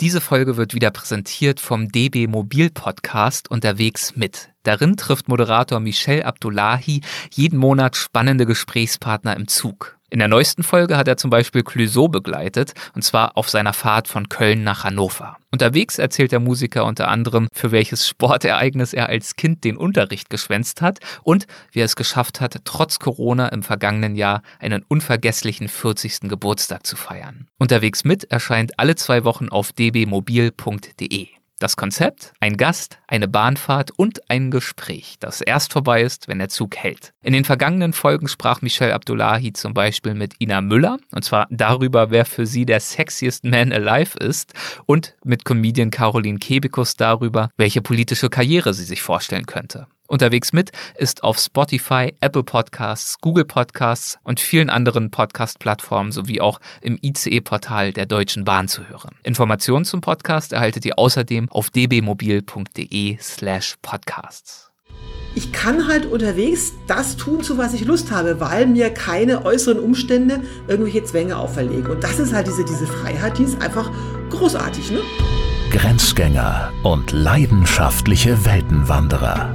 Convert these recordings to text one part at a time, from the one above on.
Diese Folge wird wieder präsentiert vom DB Mobil Podcast Unterwegs mit. Darin trifft Moderator Michel Abdullahi jeden Monat spannende Gesprächspartner im Zug. In der neuesten Folge hat er zum Beispiel Clouseau begleitet, und zwar auf seiner Fahrt von Köln nach Hannover. Unterwegs erzählt der Musiker unter anderem, für welches Sportereignis er als Kind den Unterricht geschwänzt hat und wie er es geschafft hat, trotz Corona im vergangenen Jahr einen unvergesslichen 40. Geburtstag zu feiern. Unterwegs mit erscheint alle zwei Wochen auf dbmobil.de. Das Konzept? Ein Gast, eine Bahnfahrt und ein Gespräch, das erst vorbei ist, wenn der Zug hält. In den vergangenen Folgen sprach Michel Abdullahi zum Beispiel mit Ina Müller, und zwar darüber, wer für sie der sexiest man alive ist, und mit Comedian Caroline Kebekus darüber, welche politische Karriere sie sich vorstellen könnte. Unterwegs mit ist auf Spotify, Apple Podcasts, Google Podcasts und vielen anderen Podcast-Plattformen sowie auch im ICE-Portal der Deutschen Bahn zu hören. Informationen zum Podcast erhaltet ihr außerdem auf dbmobil.de slash podcasts. Ich kann halt unterwegs das tun, zu was ich Lust habe, weil mir keine äußeren Umstände irgendwelche Zwänge auferlegen. Und das ist halt diese, diese Freiheit, die ist einfach großartig, ne? Grenzgänger und leidenschaftliche Weltenwanderer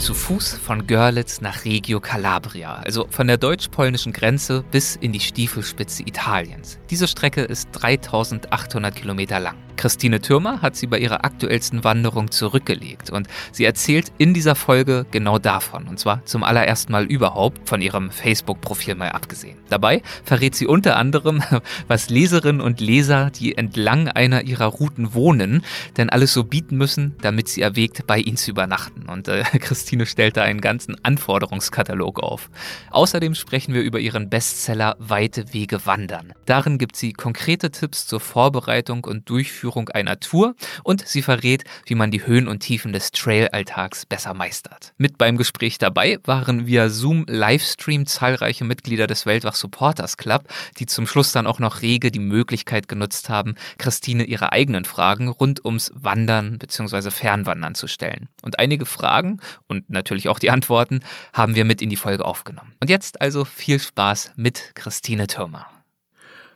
Zu Fuß von Görlitz nach Reggio Calabria, also von der deutsch-polnischen Grenze bis in die Stiefelspitze Italiens. Diese Strecke ist 3800 Kilometer lang. Christine Türmer hat sie bei ihrer aktuellsten Wanderung zurückgelegt und sie erzählt in dieser Folge genau davon und zwar zum allerersten Mal überhaupt von ihrem Facebook-Profil mal abgesehen. Dabei verrät sie unter anderem, was Leserinnen und Leser, die entlang einer ihrer Routen wohnen, denn alles so bieten müssen, damit sie erwägt, bei ihnen zu übernachten. Und äh, Christine stellt da einen ganzen Anforderungskatalog auf. Außerdem sprechen wir über ihren Bestseller Weite Wege wandern. Darin gibt sie konkrete Tipps zur Vorbereitung und Durchführung Durchführung einer Tour und sie verrät, wie man die Höhen und Tiefen des Trail-Alltags besser meistert. Mit beim Gespräch dabei waren via Zoom Livestream zahlreiche Mitglieder des Weltwach Supporters Club, die zum Schluss dann auch noch rege die Möglichkeit genutzt haben, Christine ihre eigenen Fragen rund ums Wandern bzw. Fernwandern zu stellen. Und einige Fragen und natürlich auch die Antworten haben wir mit in die Folge aufgenommen. Und jetzt also viel Spaß mit Christine Türmer.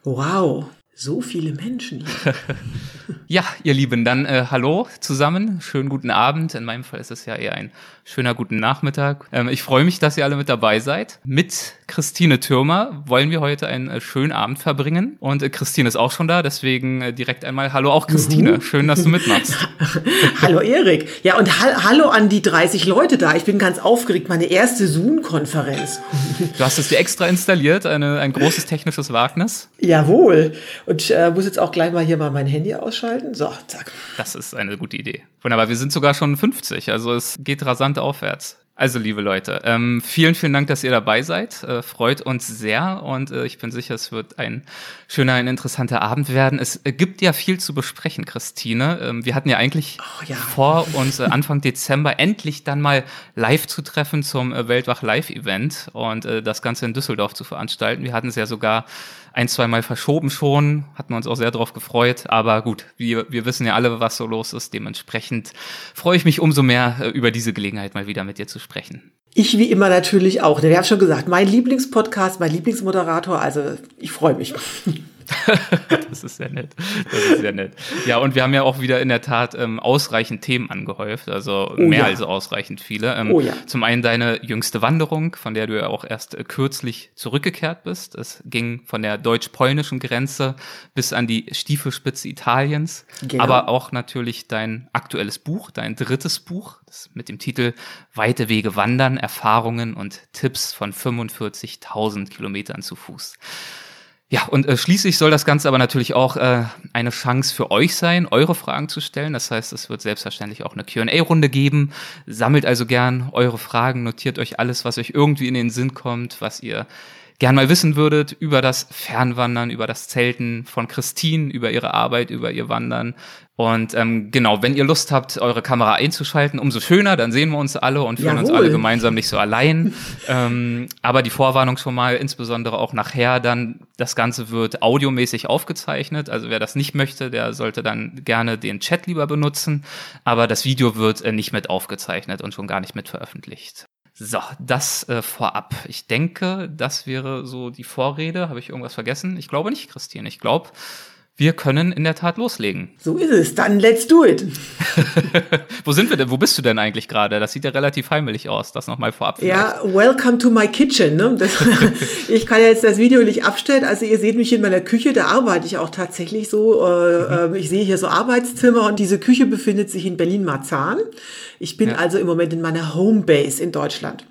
Wow, so viele Menschen hier. ja, ihr Lieben, dann äh, hallo zusammen. Schönen guten Abend. In meinem Fall ist es ja eher ein schöner guten Nachmittag. Ähm, ich freue mich, dass ihr alle mit dabei seid. Mit Christine Türmer wollen wir heute einen äh, schönen Abend verbringen. Und äh, Christine ist auch schon da, deswegen äh, direkt einmal Hallo auch Christine. Schön, dass du mitmachst. hallo Erik. Ja, und ha hallo an die 30 Leute da. Ich bin ganz aufgeregt. Meine erste Zoom-Konferenz. du hast es dir extra installiert, eine, ein großes technisches Wagnis. Jawohl. Und äh, muss jetzt auch gleich mal hier mal mein Handy ausschalten. So, zack. Das ist eine gute Idee. Wunderbar, wir sind sogar schon 50, also es geht rasant aufwärts. Also, liebe Leute, ähm, vielen, vielen Dank, dass ihr dabei seid. Äh, freut uns sehr und äh, ich bin sicher, es wird ein schöner, ein interessanter Abend werden. Es äh, gibt ja viel zu besprechen, Christine. Ähm, wir hatten ja eigentlich oh, ja. vor, uns äh, Anfang Dezember endlich dann mal live zu treffen zum äh, Weltwach Live-Event und äh, das Ganze in Düsseldorf zu veranstalten. Wir hatten es ja sogar ein, zwei Mal verschoben schon, hatten wir uns auch sehr darauf gefreut. Aber gut, wir, wir wissen ja alle, was so los ist. Dementsprechend freue ich mich umso mehr, äh, über diese Gelegenheit mal wieder mit dir zu sprechen. Ich wie immer natürlich auch. Wir haben schon gesagt, mein Lieblingspodcast, mein Lieblingsmoderator. Also ich freue mich. das ist sehr nett. Das ist sehr nett. Ja, und wir haben ja auch wieder in der Tat ähm, ausreichend Themen angehäuft, also oh, mehr ja. als ausreichend viele. Ähm, oh, ja. Zum einen deine jüngste Wanderung, von der du ja auch erst äh, kürzlich zurückgekehrt bist. Es ging von der deutsch-polnischen Grenze bis an die Stiefelspitze Italiens, genau. aber auch natürlich dein aktuelles Buch, dein drittes Buch, das mit dem Titel Weite Wege wandern, Erfahrungen und Tipps von 45.000 Kilometern zu Fuß. Ja, und äh, schließlich soll das Ganze aber natürlich auch äh, eine Chance für euch sein, eure Fragen zu stellen. Das heißt, es wird selbstverständlich auch eine QA-Runde geben. Sammelt also gern eure Fragen, notiert euch alles, was euch irgendwie in den Sinn kommt, was ihr gern mal wissen würdet über das Fernwandern, über das Zelten von Christine, über ihre Arbeit, über ihr Wandern. Und ähm, genau, wenn ihr Lust habt, eure Kamera einzuschalten, umso schöner, dann sehen wir uns alle und fühlen Jawohl. uns alle gemeinsam nicht so allein. ähm, aber die Vorwarnung schon mal, insbesondere auch nachher dann, das Ganze wird audiomäßig aufgezeichnet. Also wer das nicht möchte, der sollte dann gerne den Chat lieber benutzen. Aber das Video wird äh, nicht mit aufgezeichnet und schon gar nicht mit veröffentlicht. So, das äh, vorab. Ich denke, das wäre so die Vorrede. Habe ich irgendwas vergessen? Ich glaube nicht, Christine. Ich glaube, wir können in der Tat loslegen. So ist es. Dann let's do it. Wo sind wir denn? Wo bist du denn eigentlich gerade? Das sieht ja relativ heimelig aus. Das nochmal vorab. Vielleicht. Ja, welcome to my kitchen. Ne? Das, ich kann ja jetzt das Video nicht abstellen. Also ihr seht mich in meiner Küche. Da arbeite ich auch tatsächlich so. Äh, mhm. Ich sehe hier so Arbeitszimmer und diese Küche befindet sich in Berlin-Marzahn. Ich bin ja. also im Moment in meiner Homebase in Deutschland.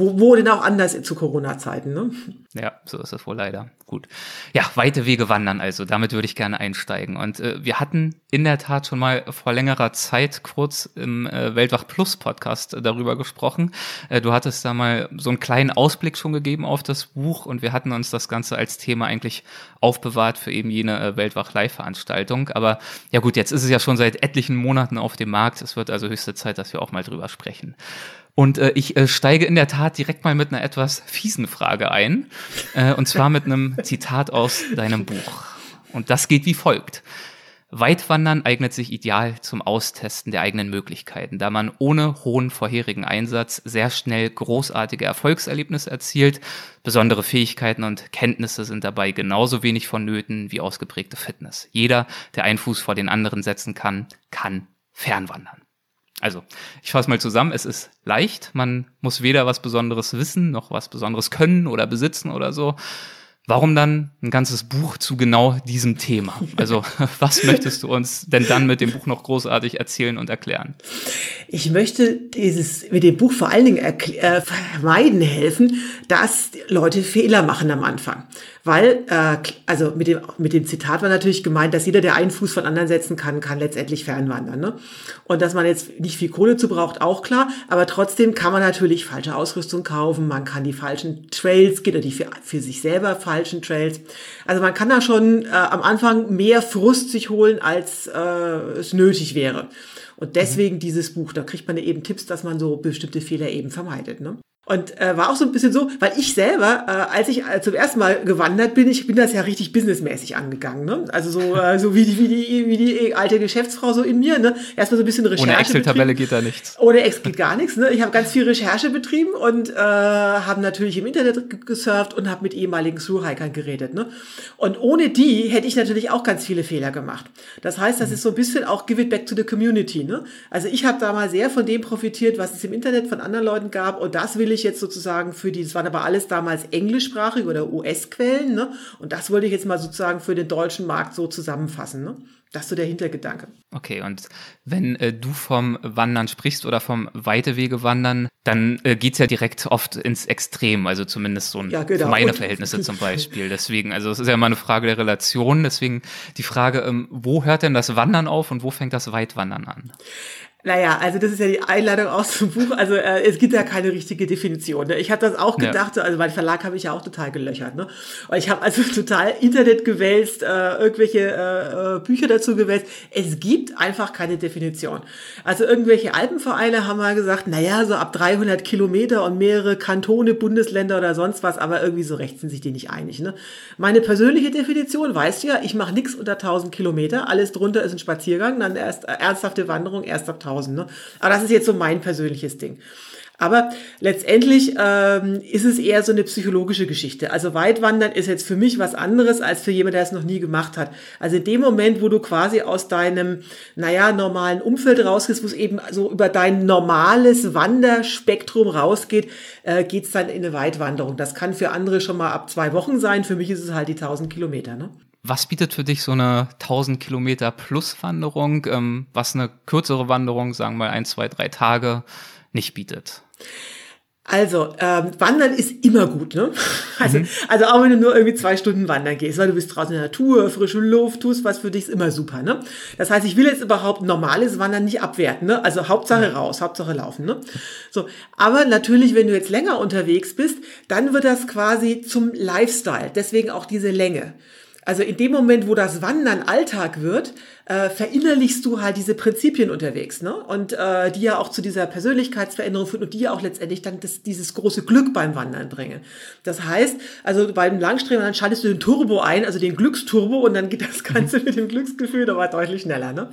Wo, wo denn auch anders zu Corona-Zeiten, ne? Ja, so ist es wohl leider. Gut. Ja, weite Wege wandern also. Damit würde ich gerne einsteigen. Und äh, wir hatten in der Tat schon mal vor längerer Zeit kurz im äh, Weltwach Plus Podcast äh, darüber gesprochen. Äh, du hattest da mal so einen kleinen Ausblick schon gegeben auf das Buch und wir hatten uns das Ganze als Thema eigentlich aufbewahrt für eben jene äh, Weltwach Live-Veranstaltung. Aber ja gut, jetzt ist es ja schon seit etlichen Monaten auf dem Markt. Es wird also höchste Zeit, dass wir auch mal drüber sprechen. Und äh, ich äh, steige in der Tat direkt mal mit einer etwas fiesen Frage ein. Äh, und zwar mit einem Zitat aus deinem Buch. Und das geht wie folgt. Weitwandern eignet sich ideal zum Austesten der eigenen Möglichkeiten, da man ohne hohen vorherigen Einsatz sehr schnell großartige Erfolgserlebnisse erzielt. Besondere Fähigkeiten und Kenntnisse sind dabei genauso wenig vonnöten wie ausgeprägte Fitness. Jeder, der einen Fuß vor den anderen setzen kann, kann fernwandern. Also, ich fasse mal zusammen, es ist leicht, man muss weder was Besonderes wissen, noch was Besonderes können oder besitzen oder so. Warum dann ein ganzes Buch zu genau diesem Thema? Also, was möchtest du uns denn dann mit dem Buch noch großartig erzählen und erklären? Ich möchte dieses mit dem Buch vor allen Dingen äh, vermeiden helfen, dass Leute Fehler machen am Anfang. Weil, äh, also mit dem, mit dem Zitat war natürlich gemeint, dass jeder, der einen Fuß von anderen setzen kann, kann letztendlich fernwandern. Ne? Und dass man jetzt nicht viel Kohle zu braucht, auch klar. Aber trotzdem kann man natürlich falsche Ausrüstung kaufen. Man kann die falschen Trails gehen oder die für, für sich selber falschen Trails. Also man kann da schon äh, am Anfang mehr Frust sich holen, als äh, es nötig wäre. Und deswegen mhm. dieses Buch, da kriegt man eben Tipps, dass man so bestimmte Fehler eben vermeidet. Ne? Und äh, war auch so ein bisschen so, weil ich selber, äh, als ich äh, zum ersten Mal gewandert bin, ich bin das ja richtig businessmäßig angegangen. Ne? Also so, äh, so wie, die, wie, die, wie die alte Geschäftsfrau so in mir. Ne? Erstmal so ein bisschen Recherche. Ohne Excel-Tabelle geht da nichts. Ohne Excel geht gar nichts. Ne? Ich habe ganz viel Recherche betrieben und äh, habe natürlich im Internet gesurft und habe mit ehemaligen Thru-Hikern geredet. Ne? Und ohne die hätte ich natürlich auch ganz viele Fehler gemacht. Das heißt, das ist so ein bisschen auch give it back to the community. Ne? Also ich habe da mal sehr von dem profitiert, was es im Internet von anderen Leuten gab und das will ich ich jetzt sozusagen für die, das waren aber alles damals englischsprachig oder US-Quellen, ne? Und das wollte ich jetzt mal sozusagen für den deutschen Markt so zusammenfassen, ne? Das ist so der Hintergedanke. Okay, und wenn äh, du vom Wandern sprichst oder vom Weitewege-Wandern, dann äh, geht's ja direkt oft ins Extrem, also zumindest so ein, ja, genau. meine Verhältnisse zum Beispiel. Deswegen, also es ist ja immer eine Frage der Relation. Deswegen die Frage, ähm, wo hört denn das Wandern auf und wo fängt das Weitwandern an? Naja, also das ist ja die Einladung aus dem Buch. Also äh, es gibt ja keine richtige Definition. Ne? Ich habe das auch gedacht, ja. also mein Verlag habe ich ja auch total gelöchert. Ne? Und ich habe also total Internet gewälzt, äh, irgendwelche äh, äh, Bücher dazu gewälzt. Es gibt einfach keine Definition. Also irgendwelche Alpenvereine haben mal gesagt, naja, so ab 300 Kilometer und mehrere Kantone, Bundesländer oder sonst was, aber irgendwie so recht sind sich die nicht einig. Ne? Meine persönliche Definition, weißt du ja, ich mache nichts unter 1000 Kilometer. Alles drunter ist ein Spaziergang, dann erst äh, ernsthafte Wanderung, erst ab 1000. 1000. Ne? Aber das ist jetzt so mein persönliches Ding. Aber letztendlich ähm, ist es eher so eine psychologische Geschichte. Also Weitwandern ist jetzt für mich was anderes als für jemand, der es noch nie gemacht hat. Also in dem Moment, wo du quasi aus deinem, naja, normalen Umfeld rausgehst, wo es eben so über dein normales Wanderspektrum rausgeht, äh, geht's dann in eine Weitwanderung. Das kann für andere schon mal ab zwei Wochen sein. Für mich ist es halt die 1000 Kilometer. Ne? Was bietet für dich so eine 1000 Kilometer plus Wanderung, ähm, was eine kürzere Wanderung, sagen wir mal ein, zwei, drei Tage, nicht bietet? Also, ähm, Wandern ist immer gut, ne? Also, mhm. also auch wenn du nur irgendwie zwei Stunden wandern gehst, weil du bist draußen in der Natur, frische Luft, tust was für dich, ist immer super, ne? Das heißt, ich will jetzt überhaupt normales Wandern nicht abwerten, ne? Also Hauptsache raus, Hauptsache laufen, ne? So, aber natürlich, wenn du jetzt länger unterwegs bist, dann wird das quasi zum Lifestyle. Deswegen auch diese Länge. Also in dem Moment, wo das Wandern Alltag wird, äh, verinnerlichst du halt diese Prinzipien unterwegs, ne? Und äh, die ja auch zu dieser Persönlichkeitsveränderung führen und die ja auch letztendlich dann das, dieses große Glück beim Wandern bringen. Das heißt, also beim Langstrecken, dann schaltest du den Turbo ein, also den Glücksturbo, und dann geht das Ganze mit dem Glücksgefühl aber deutlich schneller, ne?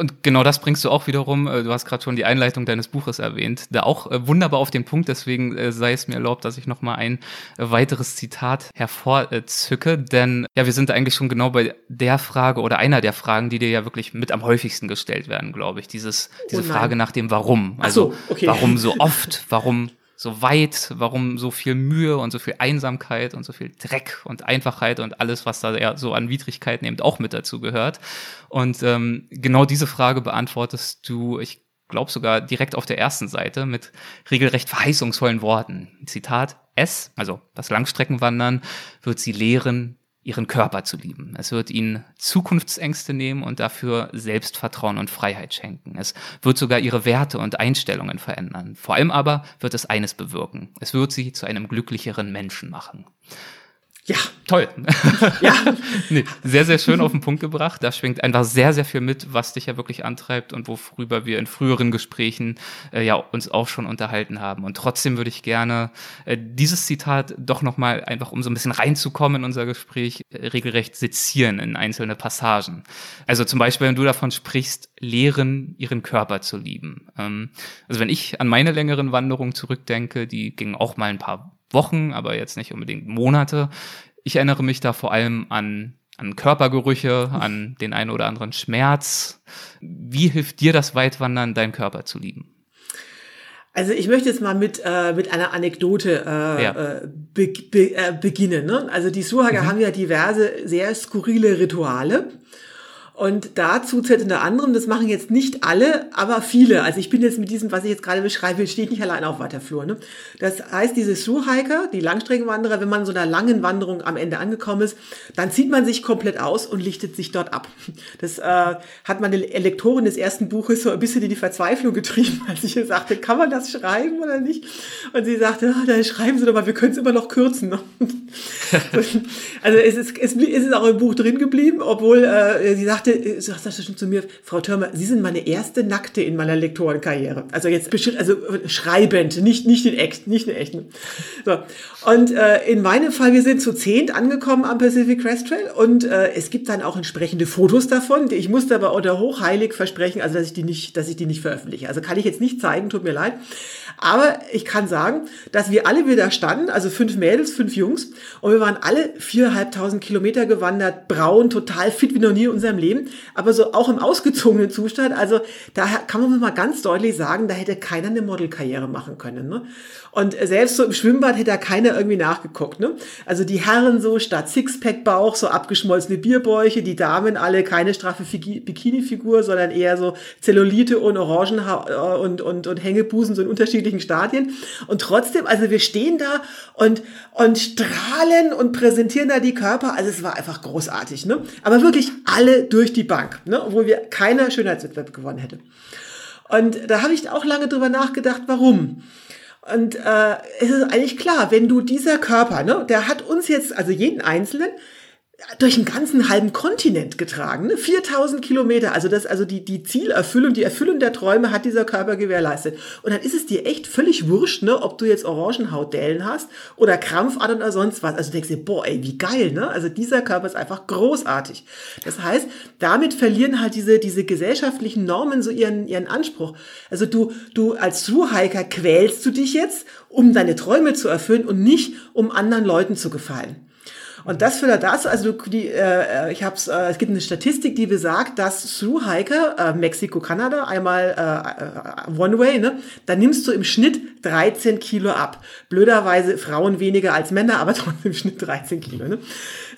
Und genau das bringst du auch wiederum, äh, du hast gerade schon die Einleitung deines Buches erwähnt, da auch äh, wunderbar auf den Punkt, deswegen äh, sei es mir erlaubt, dass ich nochmal ein weiteres Zitat hervorzücke, denn ja, wir sind eigentlich schon genau bei der Frage oder einer der Fragen, die dir ja wirklich mit am häufigsten gestellt werden, glaube ich, dieses, diese oh Frage nach dem Warum. Also, so, okay. warum so oft, warum so weit, warum so viel Mühe und so viel Einsamkeit und so viel Dreck und Einfachheit und alles, was da so an Widrigkeiten eben auch mit dazu gehört. Und ähm, genau diese Frage beantwortest du, ich glaube sogar direkt auf der ersten Seite mit regelrecht verheißungsvollen Worten. Zitat, es, also das Langstreckenwandern, wird sie lehren, ihren Körper zu lieben. Es wird ihnen Zukunftsängste nehmen und dafür Selbstvertrauen und Freiheit schenken. Es wird sogar ihre Werte und Einstellungen verändern. Vor allem aber wird es eines bewirken. Es wird sie zu einem glücklicheren Menschen machen. Ja. Toll. Ja. nee, sehr, sehr schön auf den Punkt gebracht. Da schwingt einfach sehr, sehr viel mit, was dich ja wirklich antreibt und worüber wir in früheren Gesprächen äh, ja uns auch schon unterhalten haben. Und trotzdem würde ich gerne äh, dieses Zitat doch nochmal einfach, um so ein bisschen reinzukommen in unser Gespräch, äh, regelrecht sezieren in einzelne Passagen. Also zum Beispiel, wenn du davon sprichst, lehren, ihren Körper zu lieben. Ähm, also wenn ich an meine längeren Wanderungen zurückdenke, die gingen auch mal ein paar Wochen, aber jetzt nicht unbedingt Monate. Ich erinnere mich da vor allem an, an Körpergerüche, an den einen oder anderen Schmerz. Wie hilft dir das Weitwandern, deinen Körper zu lieben? Also ich möchte jetzt mal mit, äh, mit einer Anekdote äh, ja. Äh, be be äh, beginnen. Ne? Also die Suhager mhm. haben ja diverse sehr skurrile Rituale. Und dazu zählt unter anderem, das machen jetzt nicht alle, aber viele. Also ich bin jetzt mit diesem, was ich jetzt gerade beschreibe, stehe ich nicht allein auf weiter Flur. Ne? Das heißt, diese Thru-Hiker, die Langstreckenwanderer, wenn man so einer langen Wanderung am Ende angekommen ist, dann zieht man sich komplett aus und lichtet sich dort ab. Das äh, hat meine Lektorin des ersten Buches so ein bisschen in die Verzweiflung getrieben, als ich ihr sagte, kann man das schreiben oder nicht? Und sie sagte, oh, dann schreiben Sie doch mal, wir können es immer noch kürzen. Also es ist, es ist auch im Buch drin geblieben, obwohl äh, sie sagte, sagte, sagst du schon zu mir, Frau Thürmer, Sie sind meine erste Nackte in meiner Lektorenkarriere. Also jetzt also schreibend, nicht, nicht in echt, nicht in echt. So. Und äh, in meinem Fall, wir sind zu zehnt angekommen am Pacific Crest Trail und äh, es gibt dann auch entsprechende Fotos davon. Ich musste aber unter hochheilig versprechen, also dass ich die nicht, dass ich die nicht veröffentliche. Also kann ich jetzt nicht zeigen, tut mir leid. Aber ich kann sagen, dass wir alle wieder standen, also fünf Mädels, fünf Jungs, und wir waren alle viereinhalbtausend Kilometer gewandert, braun, total fit wie noch nie in unserem Leben, aber so auch im ausgezogenen Zustand. Also da kann man mal ganz deutlich sagen, da hätte keiner eine Modelkarriere machen können. Ne? Und selbst so im Schwimmbad hätte da keiner irgendwie nachgeguckt. Ne? Also die Herren so statt Sixpack-Bauch, so abgeschmolzene Bierbäuche, die Damen alle keine straffe Bikini-Figur, sondern eher so Zellulite und Orangenhaar äh, und, und, und Hängebusen so in unterschiedlichen Stadien. Und trotzdem, also wir stehen da und, und strahlen und präsentieren da die Körper. Also es war einfach großartig. Ne? Aber wirklich alle durch die Bank, ne? obwohl wir keiner Schönheitswettbewerb gewonnen hätte. Und da habe ich auch lange drüber nachgedacht, warum. Und äh, es ist eigentlich klar, wenn du dieser Körper, ne, der hat uns jetzt, also jeden Einzelnen, durch einen ganzen halben Kontinent getragen, ne? 4000 Kilometer. Also das, also die, die Zielerfüllung, die Erfüllung der Träume hat dieser Körper gewährleistet. Und dann ist es dir echt völlig wurscht, ne, ob du jetzt Orangenhautdellen hast oder Krampfadern oder sonst was. Also du denkst dir, boah, ey, wie geil, ne? Also dieser Körper ist einfach großartig. Das heißt, damit verlieren halt diese, diese gesellschaftlichen Normen so ihren, ihren Anspruch. Also du, du als Thru-Hiker quälst du dich jetzt, um deine Träume zu erfüllen und nicht, um anderen Leuten zu gefallen. Und das führt dazu, also die, äh, ich hab's, äh, es gibt eine Statistik, die besagt, dass Thru-Hiker, äh, Mexiko, Kanada, einmal äh, äh, One Way, ne, da nimmst du im Schnitt 13 Kilo ab. Blöderweise Frauen weniger als Männer, aber trotzdem im Schnitt 13 Kilo. Ne?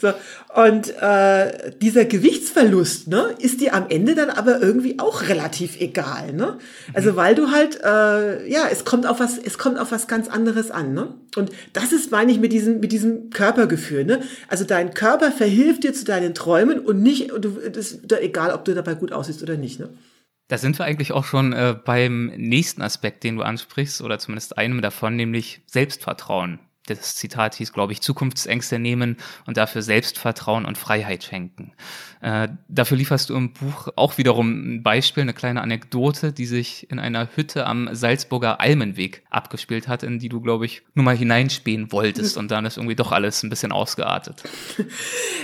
So, und äh, dieser Gewichtsverlust, ne, ist dir am Ende dann aber irgendwie auch relativ egal, ne? Also weil du halt, äh, ja, es kommt auf was, es kommt auf was ganz anderes an, ne? Und das ist, meine ich, mit diesem, mit diesem Körpergefühl, ne? Also dein Körper verhilft dir zu deinen Träumen und nicht, du, das ist egal, ob du dabei gut aussiehst oder nicht, ne? Da sind wir eigentlich auch schon äh, beim nächsten Aspekt, den du ansprichst, oder zumindest einem davon, nämlich Selbstvertrauen das Zitat hieß, glaube ich, Zukunftsängste nehmen und dafür Selbstvertrauen und Freiheit schenken. Äh, dafür lieferst du im Buch auch wiederum ein Beispiel, eine kleine Anekdote, die sich in einer Hütte am Salzburger Almenweg abgespielt hat, in die du, glaube ich, nur mal hineinspähen wolltest und dann ist irgendwie doch alles ein bisschen ausgeartet.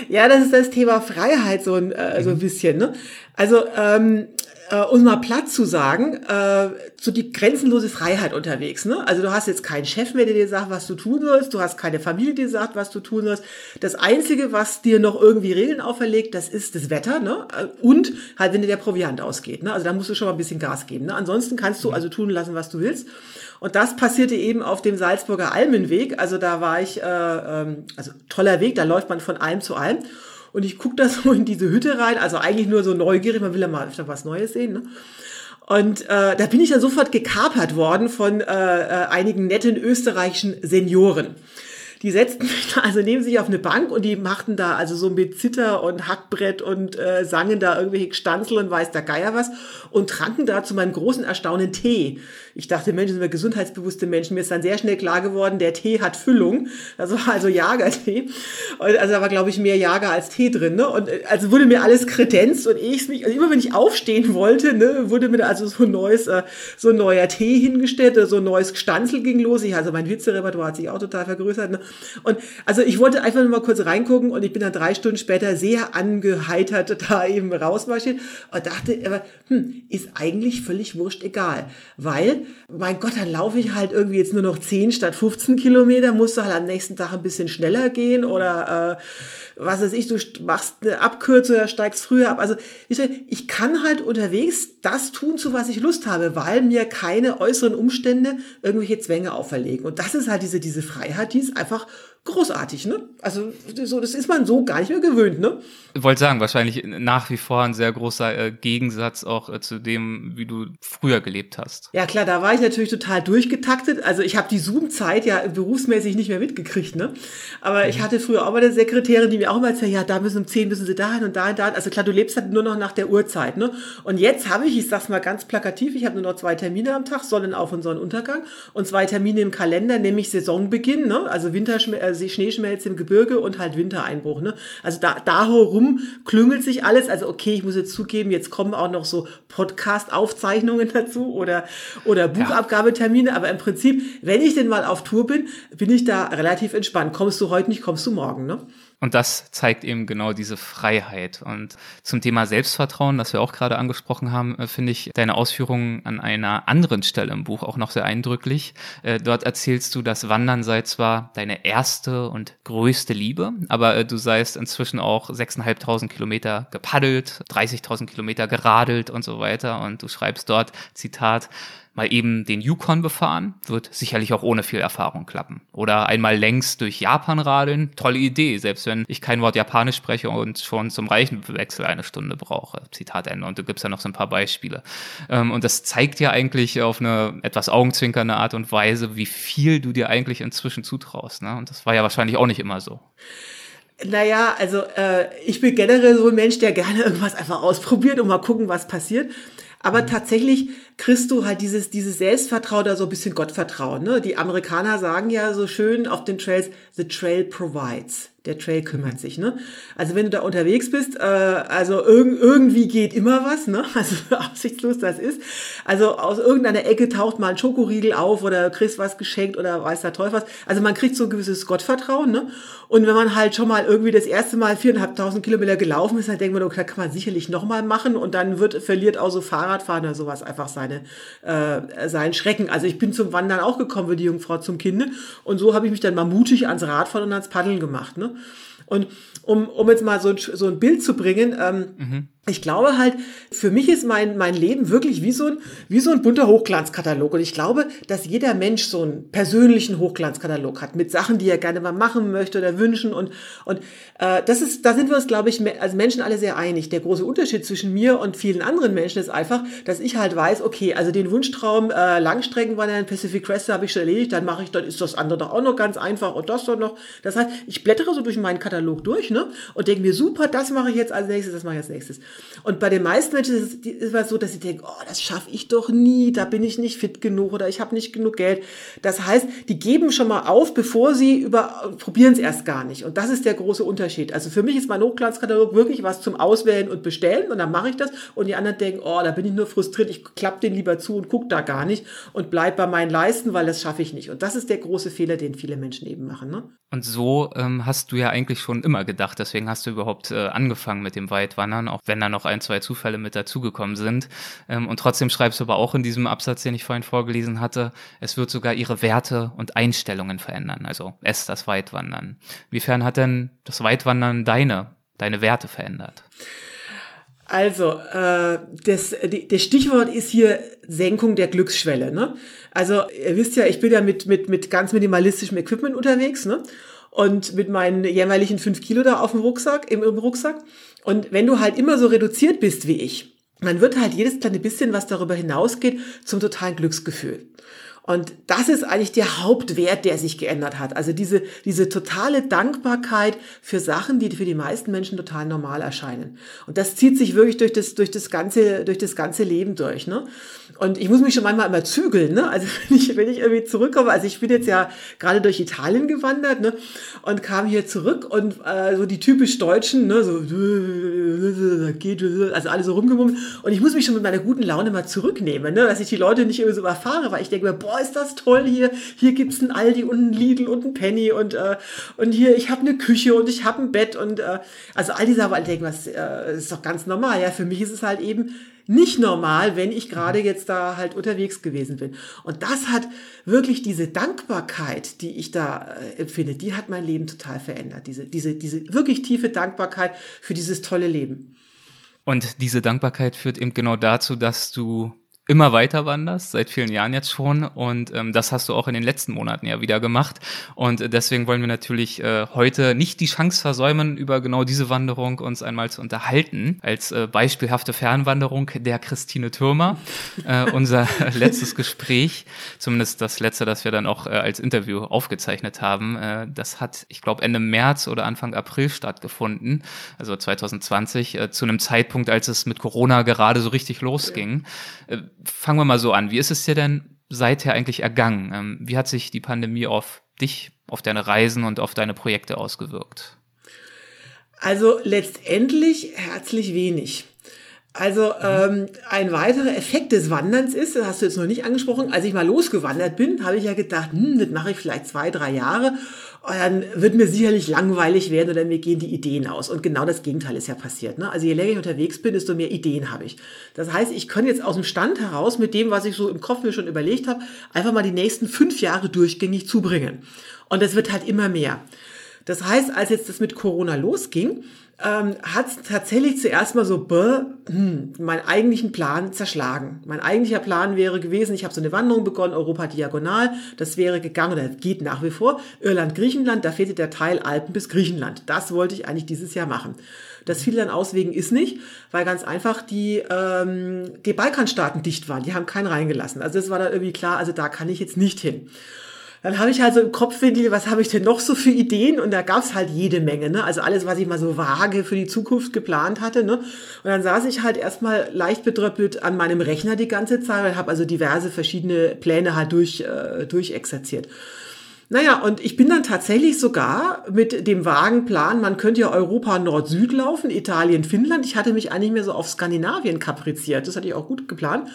Ja, das ist das Thema Freiheit so ein, äh, so ein mhm. bisschen. Ne? Also ähm, äh, um mal platt zu sagen, äh, so die grenzenlose Freiheit unterwegs. Ne? Also du hast jetzt keinen Chef mehr, der dir sagt, was du tun sollst. Du hast keine Familie, die sagt, was du tun sollst. Das Einzige, was dir noch irgendwie Regeln auferlegt, das ist das Wetter. Ne? Und halt, wenn dir der Proviant ausgeht. Ne? Also da musst du schon mal ein bisschen Gas geben. Ne? Ansonsten kannst du also tun lassen, was du willst. Und das passierte eben auf dem Salzburger Almenweg. Also da war ich, äh, ähm, also toller Weg, da läuft man von Alm zu Alm. Und ich gucke da so in diese Hütte rein, also eigentlich nur so neugierig, man will ja mal öfter was Neues sehen. Ne? Und äh, da bin ich dann sofort gekapert worden von äh, äh, einigen netten österreichischen Senioren. Die setzten mich da also neben sich auf eine Bank und die machten da also so mit Zitter und Hackbrett und äh, sangen da irgendwelche Stanzel und weiß der Geier was und tranken da zu meinem großen Erstaunen Tee. Ich dachte, Mensch, sind wir gesundheitsbewusste Menschen. Mir ist dann sehr schnell klar geworden, der Tee hat Füllung. Das war also Jagertee. Also da war, glaube ich, mehr Jager als Tee drin. Ne? Und äh, also wurde mir alles kredenzt und ich mich, also immer wenn ich aufstehen wollte, ne, wurde mir also so ein neues, äh, so ein neuer Tee hingestellt, so ein neues Stanzel ging los. Ich, also mein Witzerepertoire hat sich auch total vergrößert. Ne? Und also ich wollte einfach nur mal kurz reingucken und ich bin dann drei Stunden später sehr angeheitert da eben rausmarschiert und dachte, hm, ist eigentlich völlig wurscht egal. Weil mein Gott, dann laufe ich halt irgendwie jetzt nur noch 10 statt 15 Kilometer, musst du halt am nächsten Tag ein bisschen schneller gehen oder äh, was weiß ich, du machst eine Abkürzung oder steigst früher ab. Also ich kann halt unterwegs das tun, zu was ich Lust habe, weil mir keine äußeren Umstände irgendwelche Zwänge auferlegen. Und das ist halt diese, diese Freiheit, die ist einfach großartig, ne? Also so, das ist man so gar nicht mehr gewöhnt, ne? Ich wollte sagen, wahrscheinlich nach wie vor ein sehr großer äh, Gegensatz auch äh, zu dem, wie du früher gelebt hast. Ja klar, da war ich natürlich total durchgetaktet. Also ich habe die Zoom-Zeit ja berufsmäßig nicht mehr mitgekriegt, ne? Aber mhm. ich hatte früher auch mal eine Sekretärin, die mir auch mal erzählt, ja, da müssen um 10 müssen sie dahin und da und da. Also klar, du lebst halt nur noch nach der Uhrzeit, ne? Und jetzt habe ich, ich sag's mal ganz plakativ, ich habe nur noch zwei Termine am Tag, Sonnenauf- und Sonnenuntergang und zwei Termine im Kalender, nämlich Saisonbeginn, ne? Also Winterschmerz, äh, Schneeschmelze im Gebirge und halt Wintereinbruch. Ne? Also da, da herum klüngelt sich alles. Also okay, ich muss jetzt zugeben, jetzt kommen auch noch so Podcast-Aufzeichnungen dazu oder, oder Buchabgabetermine. Aber im Prinzip, wenn ich denn mal auf Tour bin, bin ich da relativ entspannt. Kommst du heute nicht, kommst du morgen. Ne? Und das zeigt eben genau diese Freiheit. Und zum Thema Selbstvertrauen, das wir auch gerade angesprochen haben, äh, finde ich deine Ausführungen an einer anderen Stelle im Buch auch noch sehr eindrücklich. Äh, dort erzählst du, dass Wandern sei zwar deine erste und größte Liebe, aber äh, du seist inzwischen auch 6.500 Kilometer gepaddelt, 30.000 Kilometer geradelt und so weiter. Und du schreibst dort, Zitat, mal eben den Yukon befahren, wird sicherlich auch ohne viel Erfahrung klappen. Oder einmal längs durch Japan radeln, tolle Idee, selbst wenn ich kein Wort Japanisch spreche und schon zum Reichenwechsel eine Stunde brauche. Zitat Ende. Und du gibst ja noch so ein paar Beispiele. Ähm, und das zeigt ja eigentlich auf eine etwas augenzwinkernde Art und Weise, wie viel du dir eigentlich inzwischen zutraust. Ne? Und das war ja wahrscheinlich auch nicht immer so. Naja, also äh, ich bin generell so ein Mensch, der gerne irgendwas einfach ausprobiert und mal gucken, was passiert. Aber mhm. tatsächlich kriegst du halt dieses, dieses Selbstvertrauen oder so ein bisschen Gottvertrauen. Ne? Die Amerikaner sagen ja so schön auf den Trails, the trail provides der Trail kümmert sich. Ne? Also wenn du da unterwegs bist, äh, also irg irgendwie geht immer was, ne? also aussichtslos das ist. Also aus irgendeiner Ecke taucht mal ein Schokoriegel auf oder kriegst was geschenkt oder weiß der Teufel was. Also man kriegt so ein gewisses Gottvertrauen. Ne? Und wenn man halt schon mal irgendwie das erste Mal viereinhalbtausend Kilometer gelaufen ist, dann denkt man, okay, kann man sicherlich nochmal machen und dann wird verliert auch so Fahrradfahren oder sowas einfach seine äh, seinen Schrecken. Also ich bin zum Wandern auch gekommen wie die Jungfrau zum Kinde und so habe ich mich dann mal mutig ans Radfahren und ans Paddeln gemacht. Ne? Und um, um jetzt mal so ein, so ein Bild zu bringen, ähm, mhm. Ich glaube halt, für mich ist mein, mein Leben wirklich wie so, ein, wie so ein bunter Hochglanzkatalog. Und ich glaube, dass jeder Mensch so einen persönlichen Hochglanzkatalog hat mit Sachen, die er gerne mal machen möchte oder wünschen. Und, und äh, das ist, da sind wir uns, glaube ich, als Menschen alle sehr einig. Der große Unterschied zwischen mir und vielen anderen Menschen ist einfach, dass ich halt weiß, okay, also den Wunschtraum äh, Langstreckenwandern Pacific Crest habe ich schon erledigt, dann mache ich, dann ist das andere doch auch noch ganz einfach und das doch noch. Das heißt, ich blättere so durch meinen Katalog durch ne, und denke mir, super, das mache ich jetzt als nächstes, das mache ich als nächstes. Und bei den meisten Menschen ist es ist so, dass sie denken, oh, das schaffe ich doch nie, da bin ich nicht fit genug oder ich habe nicht genug Geld. Das heißt, die geben schon mal auf, bevor sie über, probieren es erst gar nicht. Und das ist der große Unterschied. Also für mich ist mein Hochglanzkatalog wirklich was zum Auswählen und Bestellen und dann mache ich das. Und die anderen denken, oh, da bin ich nur frustriert, ich klappe den lieber zu und gucke da gar nicht und bleib bei meinen Leisten, weil das schaffe ich nicht. Und das ist der große Fehler, den viele Menschen eben machen. Ne? Und so ähm, hast du ja eigentlich schon immer gedacht. Deswegen hast du überhaupt äh, angefangen mit dem Weitwandern, auch wenn da noch ein, zwei Zufälle mit dazugekommen sind. Ähm, und trotzdem schreibst du aber auch in diesem Absatz, den ich vorhin vorgelesen hatte, es wird sogar ihre Werte und Einstellungen verändern. Also es, das Weitwandern. Wiefern hat denn das Weitwandern deine, deine Werte verändert? Also, äh, das, die, das Stichwort ist hier Senkung der Glücksschwelle. Ne? Also, ihr wisst ja, ich bin ja mit, mit, mit ganz minimalistischem Equipment unterwegs. Ne? Und mit meinen jämmerlichen fünf Kilo da auf dem Rucksack, im, im Rucksack. Und wenn du halt immer so reduziert bist wie ich, dann wird halt jedes kleine bisschen, was darüber hinausgeht, zum totalen Glücksgefühl. Und das ist eigentlich der Hauptwert, der sich geändert hat. Also diese, diese totale Dankbarkeit für Sachen, die für die meisten Menschen total normal erscheinen. Und das zieht sich wirklich durch das, durch das ganze, durch das ganze Leben durch, ne? Und ich muss mich schon manchmal immer zügeln, ne? Also wenn ich, wenn ich irgendwie zurückkomme, also ich bin jetzt ja gerade durch Italien gewandert, ne? Und kam hier zurück und äh, so die typisch Deutschen, ne? So, also alle so rumgemummelt. Und ich muss mich schon mit meiner guten Laune mal zurücknehmen, ne? Dass ich die Leute nicht irgendwie so überfahre, weil ich denke mir, boah, ist das toll hier. Hier gibt's ein Aldi und ein Lidl und ein Penny und, äh, und hier, ich habe eine Küche und ich habe ein Bett und äh, also all diese aber denken, was äh, ist doch ganz normal. Ja, für mich ist es halt eben nicht normal, wenn ich gerade jetzt da halt unterwegs gewesen bin. Und das hat wirklich diese Dankbarkeit, die ich da äh, empfinde, die hat mein Leben total verändert. Diese, diese, diese wirklich tiefe Dankbarkeit für dieses tolle Leben. Und diese Dankbarkeit führt eben genau dazu, dass du immer weiter wanderst, seit vielen Jahren jetzt schon. Und ähm, das hast du auch in den letzten Monaten ja wieder gemacht. Und deswegen wollen wir natürlich äh, heute nicht die Chance versäumen, über genau diese Wanderung uns einmal zu unterhalten. Als äh, beispielhafte Fernwanderung der Christine Türmer. Äh, unser letztes Gespräch, zumindest das letzte, das wir dann auch äh, als Interview aufgezeichnet haben, äh, das hat, ich glaube, Ende März oder Anfang April stattgefunden, also 2020, äh, zu einem Zeitpunkt, als es mit Corona gerade so richtig losging. Äh, fangen wir mal so an. Wie ist es dir denn seither eigentlich ergangen? Ähm, wie hat sich die Pandemie auf dich, auf deine Reisen und auf deine Projekte ausgewirkt? Also letztendlich herzlich wenig. Also ähm, ein weiterer Effekt des Wanderns ist, das hast du jetzt noch nicht angesprochen, als ich mal losgewandert bin, habe ich ja gedacht, hm, das mache ich vielleicht zwei, drei Jahre und dann wird mir sicherlich langweilig werden oder mir gehen die Ideen aus. Und genau das Gegenteil ist ja passiert. Ne? Also je länger ich unterwegs bin, desto mehr Ideen habe ich. Das heißt, ich kann jetzt aus dem Stand heraus mit dem, was ich so im Kopf mir schon überlegt habe, einfach mal die nächsten fünf Jahre durchgängig zubringen. Und das wird halt immer mehr. Das heißt, als jetzt das mit Corona losging, ähm, hat tatsächlich zuerst mal so bäh, hm, meinen eigentlichen Plan zerschlagen. Mein eigentlicher Plan wäre gewesen, ich habe so eine Wanderung begonnen, Europa diagonal, das wäre gegangen oder geht nach wie vor, Irland, Griechenland, da fehlte der Teil Alpen bis Griechenland. Das wollte ich eigentlich dieses Jahr machen. Das fiel dann aus wegen ist nicht, weil ganz einfach die, ähm, die Balkanstaaten dicht waren, die haben keinen reingelassen. Also das war dann irgendwie klar, also da kann ich jetzt nicht hin dann habe ich halt so im Kopf ventiliert, was habe ich denn noch so für Ideen? Und da gab es halt jede Menge, ne? Also alles, was ich mal so vage für die Zukunft geplant hatte, ne? Und dann saß ich halt erstmal leicht bedröppelt an meinem Rechner die ganze Zeit und habe also diverse verschiedene Pläne halt durch, äh, durchexerziert. Naja, und ich bin dann tatsächlich sogar mit dem vagen Plan, man könnte ja Europa Nord-Süd laufen, Italien, Finnland. Ich hatte mich eigentlich mehr so auf Skandinavien kapriziert. Das hatte ich auch gut geplant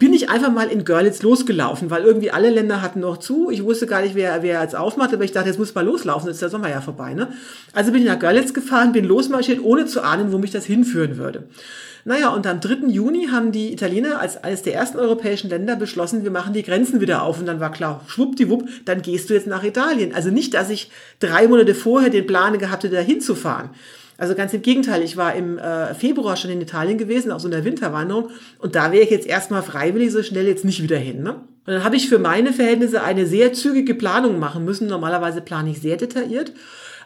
bin ich einfach mal in Görlitz losgelaufen, weil irgendwie alle Länder hatten noch zu. Ich wusste gar nicht, wer, wer jetzt aufmacht, aber ich dachte, jetzt muss mal loslaufen, jetzt ist der Sommer ja vorbei. Ne? Also bin ich nach Görlitz gefahren, bin losmarschiert, ohne zu ahnen, wo mich das hinführen würde. Naja, und am 3. Juni haben die Italiener als eines der ersten europäischen Länder beschlossen, wir machen die Grenzen wieder auf. Und dann war klar, schwuppdiwupp, dann gehst du jetzt nach Italien. Also nicht, dass ich drei Monate vorher den Plan gehabt hätte, da hinzufahren. Also ganz im Gegenteil, ich war im äh, Februar schon in Italien gewesen, auf so einer Winterwanderung. Und da wäre ich jetzt erstmal freiwillig so schnell jetzt nicht wieder hin. Ne? Und dann habe ich für meine Verhältnisse eine sehr zügige Planung machen müssen. Normalerweise plane ich sehr detailliert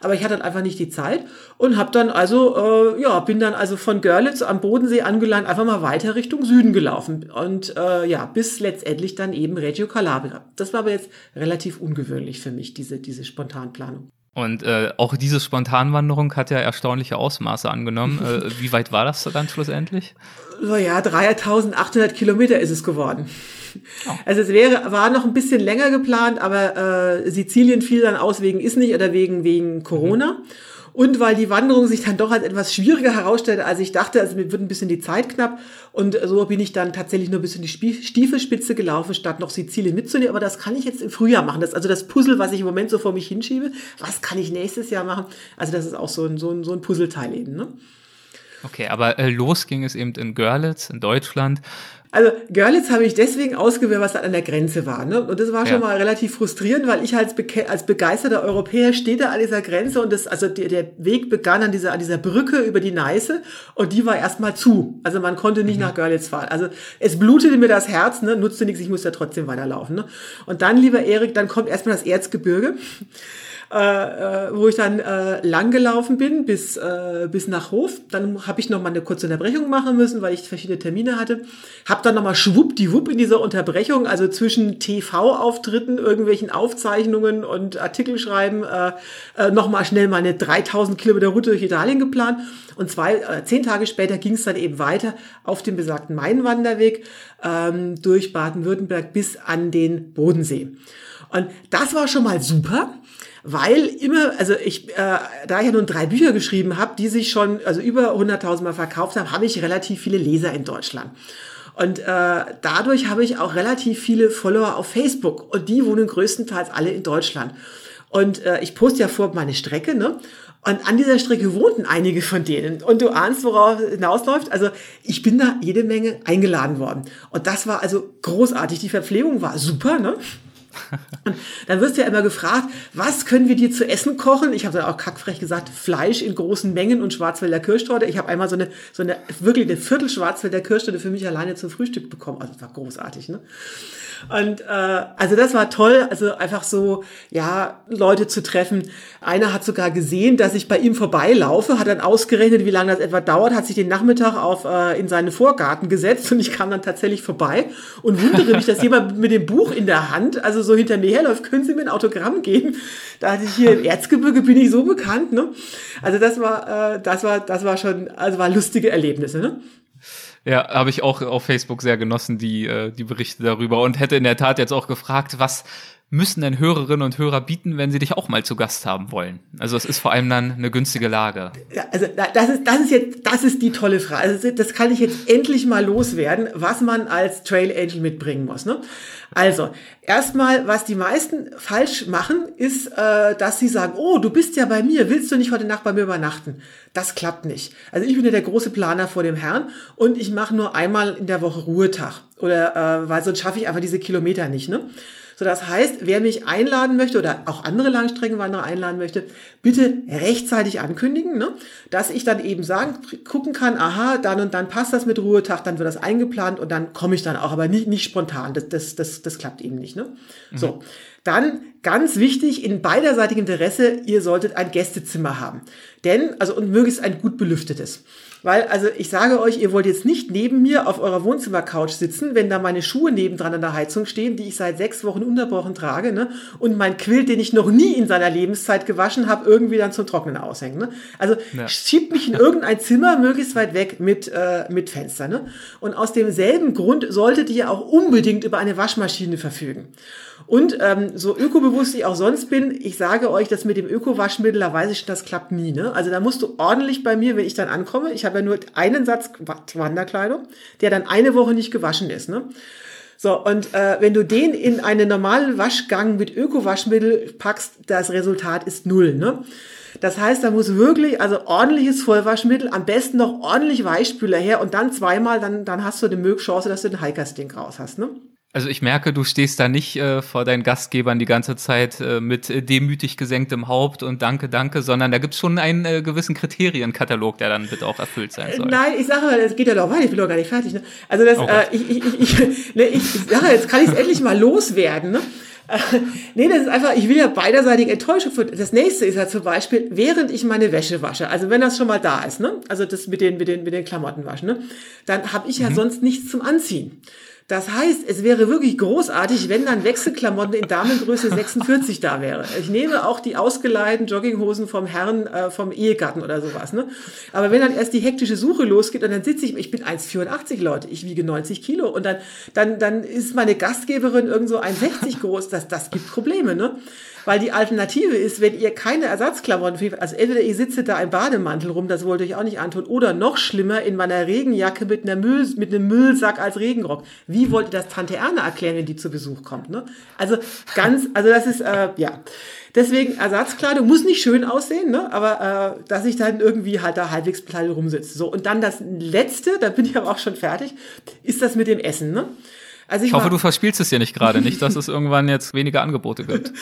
aber ich hatte dann einfach nicht die Zeit und habe dann also, äh, ja, bin dann also von Görlitz am Bodensee angelangt, einfach mal weiter Richtung Süden gelaufen und äh, ja, bis letztendlich dann eben Reggio Calabria. Das war aber jetzt relativ ungewöhnlich für mich, diese, diese Spontanplanung. Und äh, auch diese Spontanwanderung hat ja erstaunliche Ausmaße angenommen. äh, wie weit war das dann schlussendlich? So ja, 3800 Kilometer ist es geworden. Oh. Also es wäre, war noch ein bisschen länger geplant, aber äh, Sizilien fiel dann aus wegen ist nicht oder wegen, wegen Corona. Mhm. Und weil die Wanderung sich dann doch als etwas schwieriger herausstellte, als ich dachte, also mir wird ein bisschen die Zeit knapp. Und so bin ich dann tatsächlich nur bis in die Stiefelspitze gelaufen, statt noch Sizilien mitzunehmen. Aber das kann ich jetzt im Frühjahr machen. Das, also das Puzzle, was ich im Moment so vor mich hinschiebe, was kann ich nächstes Jahr machen? Also das ist auch so ein, so ein, so ein Puzzleteil eben. Ne? Okay, aber äh, los ging es eben in Görlitz, in Deutschland. Also Görlitz habe ich deswegen ausgewählt, was da an der Grenze war. Ne? Und das war schon ja. mal relativ frustrierend, weil ich als, als begeisterter Europäer stehe da an dieser Grenze und das, also der, der Weg begann an dieser, an dieser Brücke über die Neiße und die war erstmal zu. Also man konnte nicht mhm. nach Görlitz fahren. Also es blutete mir das Herz, ne? nutzte nichts, ich musste ja trotzdem weiterlaufen. Ne? Und dann, lieber Erik, dann kommt erstmal das Erzgebirge äh, äh, wo ich dann äh, lang gelaufen bin bis, äh, bis nach Hof. Dann habe ich noch mal eine kurze Unterbrechung machen müssen, weil ich verschiedene Termine hatte. Habe dann noch mal schwuppdiwupp in dieser Unterbrechung, also zwischen TV-Auftritten, irgendwelchen Aufzeichnungen und Artikel schreiben, äh, äh, noch mal schnell meine 3000 Kilometer Route durch Italien geplant. Und zwei, äh, zehn Tage später ging es dann eben weiter auf dem besagten Mainwanderweg ähm, durch Baden-Württemberg bis an den Bodensee. Und das war schon mal super weil immer, also ich, äh, da ich ja nun drei Bücher geschrieben habe, die sich schon also über 100.000 Mal verkauft haben, habe ich relativ viele Leser in Deutschland. Und äh, dadurch habe ich auch relativ viele Follower auf Facebook und die wohnen größtenteils alle in Deutschland. Und äh, ich poste ja vor meine Strecke, ne? Und an dieser Strecke wohnten einige von denen. Und du ahnst, worauf hinausläuft. Also ich bin da jede Menge eingeladen worden. Und das war also großartig. Die Verpflegung war super, ne? Dann wirst du ja immer gefragt, was können wir dir zu essen kochen? Ich habe dann auch kackfrech gesagt, Fleisch in großen Mengen und Schwarzwälder Kirschtorte. Ich habe einmal so eine, so eine, wirklich eine Viertel Schwarzwälder Kirschtorte für mich alleine zum Frühstück bekommen. Also das war großartig, ne? Und äh, also das war toll, also einfach so, ja, Leute zu treffen. Einer hat sogar gesehen, dass ich bei ihm vorbeilaufe, hat dann ausgerechnet, wie lange das etwa dauert, hat sich den Nachmittag auf äh, in seinen Vorgarten gesetzt und ich kam dann tatsächlich vorbei und wundere mich, dass jemand mit dem Buch in der Hand, also so hinter mir herläuft, können Sie mir ein Autogramm geben? Da hatte ich hier im Erzgebirge bin ich so bekannt, ne? Also das war, äh, das war, das war schon, also war lustige Erlebnisse, ne? Ja, habe ich auch auf Facebook sehr genossen, die, äh, die Berichte darüber und hätte in der Tat jetzt auch gefragt, was müssen denn Hörerinnen und Hörer bieten, wenn sie dich auch mal zu Gast haben wollen? Also es ist vor allem dann eine günstige Lage. Also das ist, das ist jetzt, das ist die tolle Frage. Also das kann ich jetzt endlich mal loswerden, was man als Trail Angel mitbringen muss. Ne? Also, erstmal, was die meisten falsch machen, ist, äh, dass sie sagen, oh, du bist ja bei mir, willst du nicht heute Nacht bei mir übernachten? Das klappt nicht. Also ich bin ja der große Planer vor dem Herrn und ich mache nur einmal in der Woche Ruhetag. Oder äh, weil sonst schaffe ich einfach diese Kilometer nicht. Ne? So, das heißt, wer mich einladen möchte oder auch andere Langstreckenwanderer einladen möchte, bitte rechtzeitig ankündigen, ne? dass ich dann eben sagen, gucken kann, aha, dann und dann passt das mit Ruhetag, dann wird das eingeplant und dann komme ich dann auch, aber nicht, nicht spontan. Das, das, das, das klappt eben nicht. Ne? Mhm. So, dann ganz wichtig, in beiderseitigem Interesse, ihr solltet ein Gästezimmer haben. Denn, also und möglichst ein gut belüftetes. Weil, also ich sage euch, ihr wollt jetzt nicht neben mir auf eurer Wohnzimmercouch sitzen, wenn da meine Schuhe nebendran an der Heizung stehen, die ich seit sechs Wochen unterbrochen trage, ne? Und mein Quilt, den ich noch nie in seiner Lebenszeit gewaschen habe, irgendwie dann zum Trocknen aushängen. Ne? Also ja. schiebt mich in irgendein Zimmer möglichst weit weg mit, äh, mit Fenster. Ne? Und aus demselben Grund solltet ihr auch unbedingt über eine Waschmaschine verfügen. Und ähm, so ökobewusst ich auch sonst bin, ich sage euch, das mit dem Öko-Waschmittel, da weiß ich schon, das klappt nie. Ne? Also da musst du ordentlich bei mir, wenn ich dann ankomme, ich habe ja nur einen Satz Wanderkleidung, der dann eine Woche nicht gewaschen ist. Ne? So, und äh, wenn du den in einen normalen Waschgang mit Öko-Waschmittel packst, das Resultat ist null. Ne? Das heißt, da muss wirklich, also ordentliches Vollwaschmittel, am besten noch ordentlich Weichspüler her und dann zweimal, dann, dann hast du eine Mögchance, dass du den Hikers-Ding raus hast. Ne? Also ich merke, du stehst da nicht äh, vor deinen Gastgebern die ganze Zeit äh, mit äh, demütig gesenktem Haupt und danke, danke, sondern da gibt es schon einen äh, gewissen Kriterienkatalog, der dann bitte auch erfüllt sein soll. Nein, ich sage mal, es geht ja doch weiter, ich bin doch gar nicht fertig. Ne? Also das, oh äh, ich, ich, ich, ich, ne, ich sage, jetzt kann ich es endlich mal loswerden. Ne? Äh, nee, das ist einfach, ich will ja beiderseitig Enttäuschung. Das nächste ist ja zum Beispiel, während ich meine Wäsche wasche, also wenn das schon mal da ist, ne? also das mit den, mit den, mit den Klamotten waschen, ne? dann habe ich ja mhm. sonst nichts zum Anziehen. Das heißt, es wäre wirklich großartig, wenn dann Wechselklamotten in Damengröße 46 da wäre. Ich nehme auch die ausgeleihten Jogginghosen vom Herrn, äh, vom Ehegatten oder sowas. Ne? Aber wenn dann erst die hektische Suche losgeht und dann sitze ich, ich bin 1,84 Leute, ich wiege 90 Kilo und dann, dann, dann ist meine Gastgeberin irgend so 1,60 groß, das, das gibt Probleme. Ne? Weil die Alternative ist, wenn ihr keine Ersatzklamotten findet, also entweder ihr sitzt da im Bademantel rum, das wollte ich auch nicht antun, oder noch schlimmer in meiner Regenjacke mit, einer Müll, mit einem Müllsack als Regenrock. Wie wollt ihr das Tante Erne erklären, wenn die zu Besuch kommt? Ne? Also ganz, also das ist, äh, ja. Deswegen Ersatzkleidung muss nicht schön aussehen, ne? aber äh, dass ich dann irgendwie halt da halbwegs bekleidet rumsitze. So, und dann das Letzte, da bin ich aber auch schon fertig, ist das mit dem Essen. Ne? Also ich, ich hoffe, du verspielst es hier nicht gerade, nicht, dass es irgendwann jetzt weniger Angebote gibt.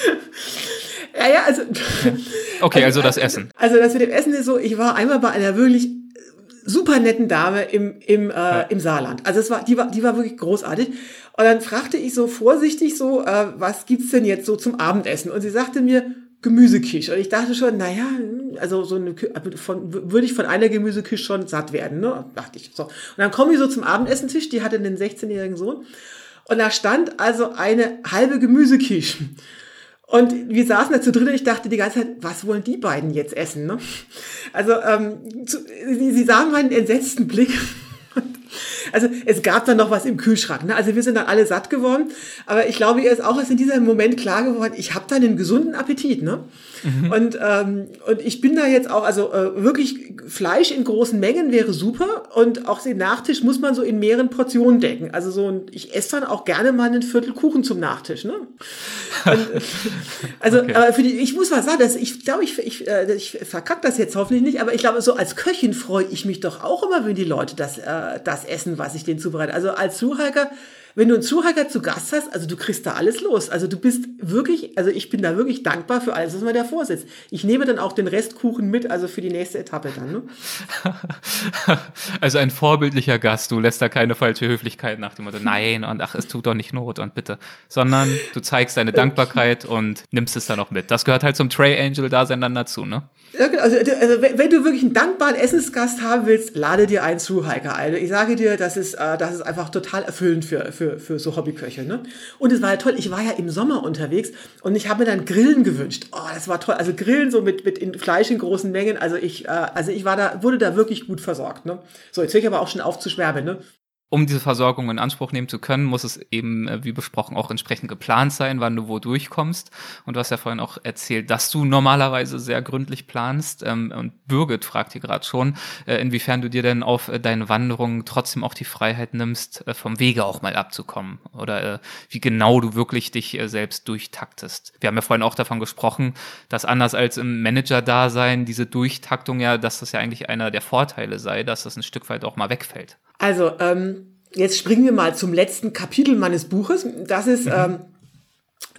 ja, ja, also. Okay, also, also das Essen. Also das mit dem Essen ist so, ich war einmal bei einer wirklich super netten Dame im, im, äh, ja. im Saarland. Also es war, die war, die war wirklich großartig. Und dann fragte ich so vorsichtig so, äh, was gibt's denn jetzt so zum Abendessen? Und sie sagte mir, Gemüsekisch. Und ich dachte schon, naja, also so eine, von, würde ich von einer Gemüsekisch schon satt werden, ne? Dachte ich. So. Und dann komme ich so zum Abendessentisch, die hatte einen 16-jährigen Sohn. Und da stand also eine halbe Gemüsekisch. Und wir saßen da zu dritt und ich dachte die ganze Zeit, was wollen die beiden jetzt essen? Ne? Also ähm, zu, sie, sie sahen meinen entsetzten Blick also es gab dann noch was im Kühlschrank. Ne? Also wir sind dann alle satt geworden. Aber ich glaube, ihr ist auch erst in diesem Moment klar geworden, ich habe da einen gesunden Appetit. Ne? Mhm. Und, ähm, und ich bin da jetzt auch, also äh, wirklich Fleisch in großen Mengen wäre super. Und auch den Nachtisch muss man so in mehreren Portionen decken. Also so ein, ich esse dann auch gerne mal einen Viertel Kuchen zum Nachtisch. Ne? Und, also okay. äh, für die, ich muss was sagen, dass ich glaube, ich, ich, äh, ich verkack das jetzt hoffentlich nicht, aber ich glaube, so als Köchin freue ich mich doch auch immer, wenn die Leute das, äh, das essen, was ich denen zubereite. Also als Zuhälter wenn du einen Zuhälter zu Gast hast, also du kriegst da alles los. Also du bist wirklich, also ich bin da wirklich dankbar für alles, was man da vorsetzt. Ich nehme dann auch den Restkuchen mit, also für die nächste Etappe dann. Ne? Also ein vorbildlicher Gast, du lässt da keine falsche Höflichkeit nach dem Motto, nein und ach, es tut doch nicht Not und bitte, sondern du zeigst deine Dankbarkeit und nimmst es dann auch mit. Das gehört halt zum Trey Angel Dasein dann dazu, ne? Ja, genau. Also, also wenn du wirklich einen dankbaren Essensgast haben willst, lade dir einen Zuhiker ein. Ich sage dir, das ist, äh, das ist einfach total erfüllend für, für, für so Hobbyköche. Ne? Und es war ja toll. Ich war ja im Sommer unterwegs und ich habe mir dann Grillen gewünscht. Oh, das war toll. Also Grillen so mit, mit in Fleisch in großen Mengen. Also ich, äh, also ich war da, wurde da wirklich gut versorgt. Ne? So, jetzt höre ich aber auch schon auf zu schwärmen. Ne? Um diese Versorgung in Anspruch nehmen zu können, muss es eben, äh, wie besprochen, auch entsprechend geplant sein, wann du wo durchkommst. Und du hast ja vorhin auch erzählt, dass du normalerweise sehr gründlich planst. Ähm, und Birgit fragt hier gerade schon, äh, inwiefern du dir denn auf äh, deine Wanderungen trotzdem auch die Freiheit nimmst, vom Wege auch mal abzukommen. Oder wie genau du wirklich dich selbst durchtaktest. Wir haben ja vorhin auch davon gesprochen, dass anders als im Manager-Dasein diese Durchtaktung ja, dass das ja eigentlich einer der Vorteile sei, dass das ein Stück weit auch mal wegfällt. Also, ähm, jetzt springen wir mal zum letzten Kapitel meines Buches. Das ist mhm. ähm,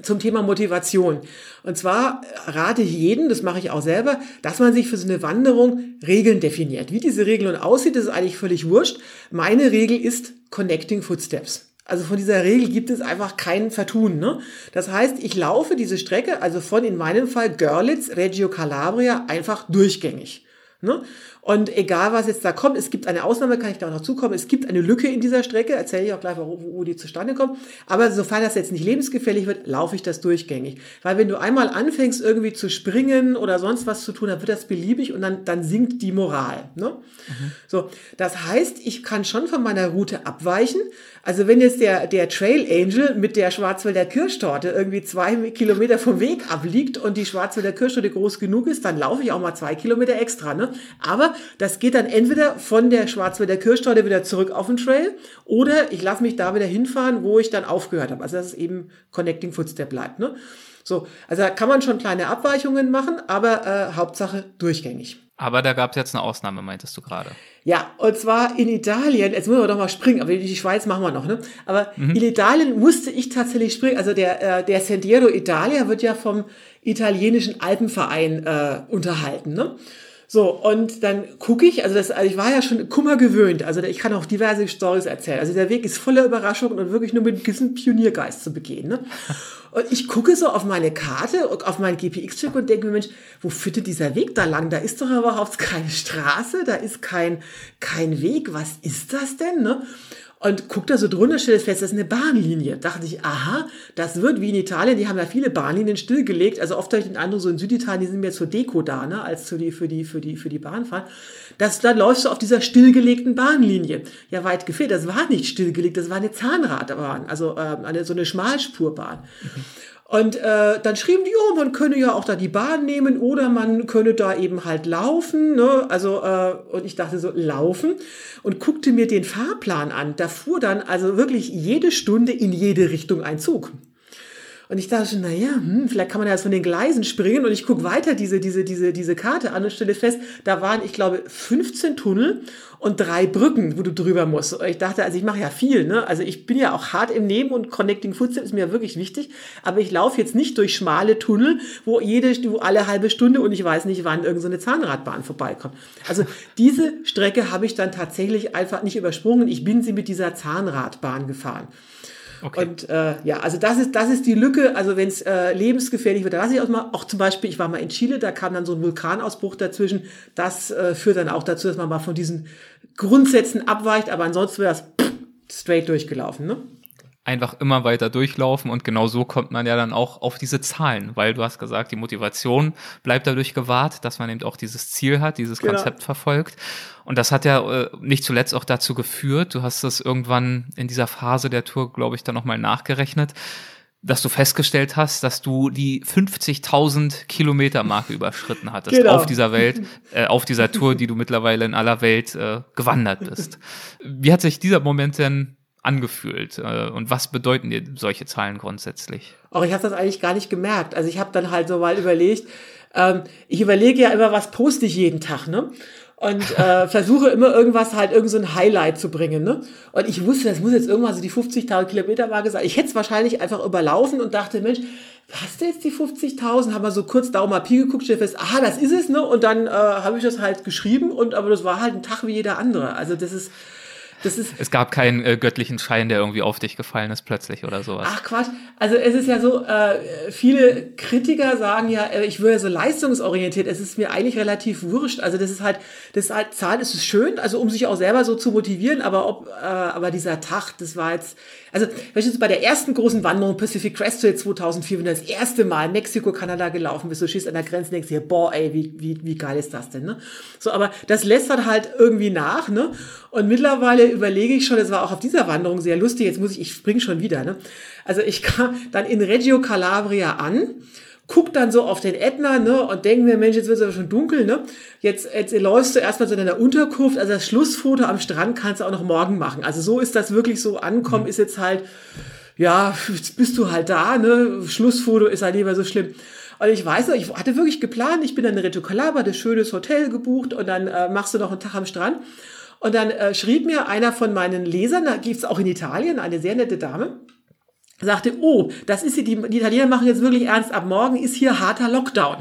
zum Thema Motivation. Und zwar rate ich jedem, das mache ich auch selber, dass man sich für so eine Wanderung Regeln definiert. Wie diese Regel aussieht, ist eigentlich völlig wurscht. Meine Regel ist Connecting Footsteps. Also von dieser Regel gibt es einfach kein Vertun. Ne? Das heißt, ich laufe diese Strecke, also von in meinem Fall Görlitz, Reggio Calabria, einfach durchgängig. Ne? Und egal, was jetzt da kommt, es gibt eine Ausnahme, kann ich da auch noch zukommen, es gibt eine Lücke in dieser Strecke, erzähle ich auch gleich, wo, wo die zustande kommt. Aber sofern das jetzt nicht lebensgefährlich wird, laufe ich das durchgängig. Weil wenn du einmal anfängst, irgendwie zu springen oder sonst was zu tun, dann wird das beliebig und dann, dann sinkt die Moral. Ne? Mhm. So, das heißt, ich kann schon von meiner Route abweichen. Also wenn jetzt der, der Trail Angel mit der Schwarzwälder Kirschtorte irgendwie zwei Kilometer vom Weg abliegt und die Schwarzwälder Kirschtorte groß genug ist, dann laufe ich auch mal zwei Kilometer extra. Ne? Aber das geht dann entweder von der Schwarzwälder Kirschtorte wieder zurück auf den Trail oder ich lasse mich da wieder hinfahren, wo ich dann aufgehört habe. Also das ist eben Connecting Footstep bleibt. Ne? So, also da kann man schon kleine Abweichungen machen, aber äh, Hauptsache durchgängig. Aber da gab es jetzt eine Ausnahme, meintest du gerade. Ja, und zwar in Italien, jetzt müssen wir doch mal springen, aber die Schweiz machen wir noch, ne? Aber mhm. in Italien musste ich tatsächlich springen. Also der, äh, der Sentiero Italia wird ja vom italienischen Alpenverein äh, unterhalten, ne? So, und dann gucke ich, also, das, also ich war ja schon Kummer gewöhnt, also ich kann auch diverse Stories erzählen. Also der Weg ist voller Überraschungen und wirklich nur mit diesem Pioniergeist zu begehen. Ne? Und ich gucke so auf meine Karte, auf mein GPX-Chip und denke mir, Mensch, wo führt dieser Weg da lang? Da ist doch überhaupt keine Straße, da ist kein, kein Weg. Was ist das denn? Ne? Und guck da so drunter, stelle fest, das ist eine Bahnlinie. Dachte ich, aha, das wird wie in Italien, die haben ja viele Bahnlinien stillgelegt. Also oft habe ich den Eindruck, so in Süditalien, die sind mehr zur Deko da, ne, als für die, für die, für die, für die Bahnfahrt. Das, da läufst du auf dieser stillgelegten Bahnlinie. Ja, weit gefehlt. Das war nicht stillgelegt, das war eine Zahnradbahn, also äh, eine, so eine Schmalspurbahn. Mhm. Und äh, dann schrieben die, oh, man könne ja auch da die Bahn nehmen oder man könne da eben halt laufen. Ne? Also, äh, und ich dachte so, laufen und guckte mir den Fahrplan an. Da fuhr dann also wirklich jede Stunde in jede Richtung ein Zug. Und ich dachte schon, naja, hm, vielleicht kann man ja jetzt von den Gleisen springen. Und ich gucke weiter diese, diese, diese, diese Karte an und stelle fest, da waren, ich glaube, 15 Tunnel und drei Brücken, wo du drüber musst. Und ich dachte, also ich mache ja viel, ne? Also ich bin ja auch hart im Nehmen und Connecting Footsteps ist mir wirklich wichtig. Aber ich laufe jetzt nicht durch schmale Tunnel, wo jede, wo alle halbe Stunde und ich weiß nicht, wann irgendeine so Zahnradbahn vorbeikommt. Also diese Strecke habe ich dann tatsächlich einfach nicht übersprungen. Ich bin sie mit dieser Zahnradbahn gefahren. Okay. Und äh, ja, also das ist, das ist die Lücke. Also wenn es äh, lebensgefährlich wird, da lasse ich auch mal, auch zum Beispiel, ich war mal in Chile, da kam dann so ein Vulkanausbruch dazwischen. Das äh, führt dann auch dazu, dass man mal von diesen Grundsätzen abweicht, aber ansonsten wäre das straight durchgelaufen, ne? einfach immer weiter durchlaufen und genau so kommt man ja dann auch auf diese Zahlen, weil du hast gesagt, die Motivation bleibt dadurch gewahrt, dass man eben auch dieses Ziel hat, dieses genau. Konzept verfolgt. Und das hat ja äh, nicht zuletzt auch dazu geführt, du hast das irgendwann in dieser Phase der Tour, glaube ich, dann nochmal nachgerechnet, dass du festgestellt hast, dass du die 50.000 Kilometer Marke überschritten hattest genau. auf dieser Welt, äh, auf dieser Tour, die du mittlerweile in aller Welt äh, gewandert bist. Wie hat sich dieser Moment denn angefühlt? Äh, und was bedeuten dir solche Zahlen grundsätzlich? Auch ich habe das eigentlich gar nicht gemerkt. Also ich habe dann halt so mal überlegt, ähm, ich überlege ja immer, was poste ich jeden Tag, ne? Und äh, versuche immer irgendwas halt, irgend so ein Highlight zu bringen, ne? Und ich wusste, das muss jetzt irgendwann so die 50.000 Kilometer Marke sein. Ich hätte es wahrscheinlich einfach überlaufen und dachte, Mensch, du jetzt die 50.000? Haben wir so kurz Daumen mal Pi geguckt, stell fest, aha, das ist es, ne? Und dann äh, habe ich das halt geschrieben und aber das war halt ein Tag wie jeder andere. Also das ist das ist, es gab keinen äh, göttlichen Schein, der irgendwie auf dich gefallen ist plötzlich oder sowas. Ach Quatsch. Also es ist ja so, äh, viele Kritiker sagen ja, äh, ich wäre so leistungsorientiert. Es ist mir eigentlich relativ wurscht. Also das ist halt, das ist halt, Zahl ist es schön, also um sich auch selber so zu motivieren, aber ob, äh, aber dieser Tag, das war jetzt, also du bei der ersten großen Wanderung Pacific Crest Trail 2004, wenn du das erste Mal Mexiko, Kanada gelaufen bist, du schießt an der Grenze und denkst dir, boah, ey, wie, wie, wie geil ist das denn, ne? So, aber das lässt dann halt irgendwie nach, ne? Und mittlerweile überlege ich schon, das war auch auf dieser Wanderung sehr lustig, jetzt muss ich, ich spring schon wieder, ne? Also ich kam dann in Reggio Calabria an guck dann so auf den Ätna, ne, und denk mir, Mensch, jetzt wird es aber schon dunkel, ne? Jetzt, jetzt läufst du erstmal so in der Unterkunft, also das Schlussfoto am Strand kannst du auch noch morgen machen. Also so ist das wirklich so ankommen, mhm. ist jetzt halt, ja, jetzt bist du halt da, ne? Schlussfoto ist halt lieber so schlimm. Und ich weiß noch, ich hatte wirklich geplant, ich bin dann in Reggio Calabria, das schönes Hotel gebucht und dann äh, machst du noch einen Tag am Strand. Und dann äh, schrieb mir einer von meinen Lesern, da gibt's auch in Italien, eine sehr nette Dame, sagte, oh, das ist hier, die, Italiener machen jetzt wirklich ernst, ab morgen ist hier harter Lockdown.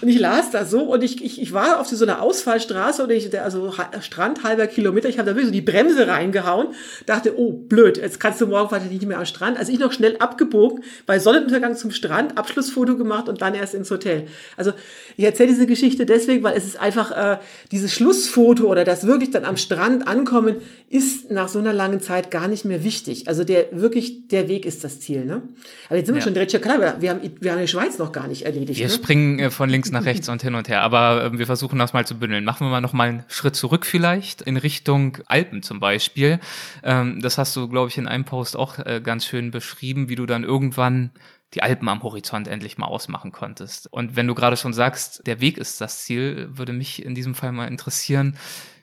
Und ich las das so und ich, ich, ich war auf so einer Ausfallstraße und ich, also Strand halber Kilometer, ich habe da wirklich so die Bremse reingehauen, dachte, oh, blöd, jetzt kannst du morgen weiter nicht mehr am Strand. Also ich noch schnell abgebogen, bei Sonnenuntergang zum Strand, Abschlussfoto gemacht und dann erst ins Hotel. Also ich erzähle diese Geschichte deswegen, weil es ist einfach äh, dieses Schlussfoto oder das wirklich dann am Strand ankommen, ist nach so einer langen Zeit gar nicht mehr wichtig. Also der wirklich, der Weg ist das Ziel. Ne? Aber jetzt sind wir schon direkt klar, wir haben, wir haben die Schweiz noch gar nicht erledigt. Wir ne? springen äh, von links nach rechts und hin und her. Aber äh, wir versuchen das mal zu bündeln. Machen wir mal noch mal einen Schritt zurück vielleicht in Richtung Alpen zum Beispiel. Ähm, das hast du, glaube ich, in einem Post auch äh, ganz schön beschrieben, wie du dann irgendwann die Alpen am Horizont endlich mal ausmachen konntest. Und wenn du gerade schon sagst, der Weg ist das Ziel, würde mich in diesem Fall mal interessieren,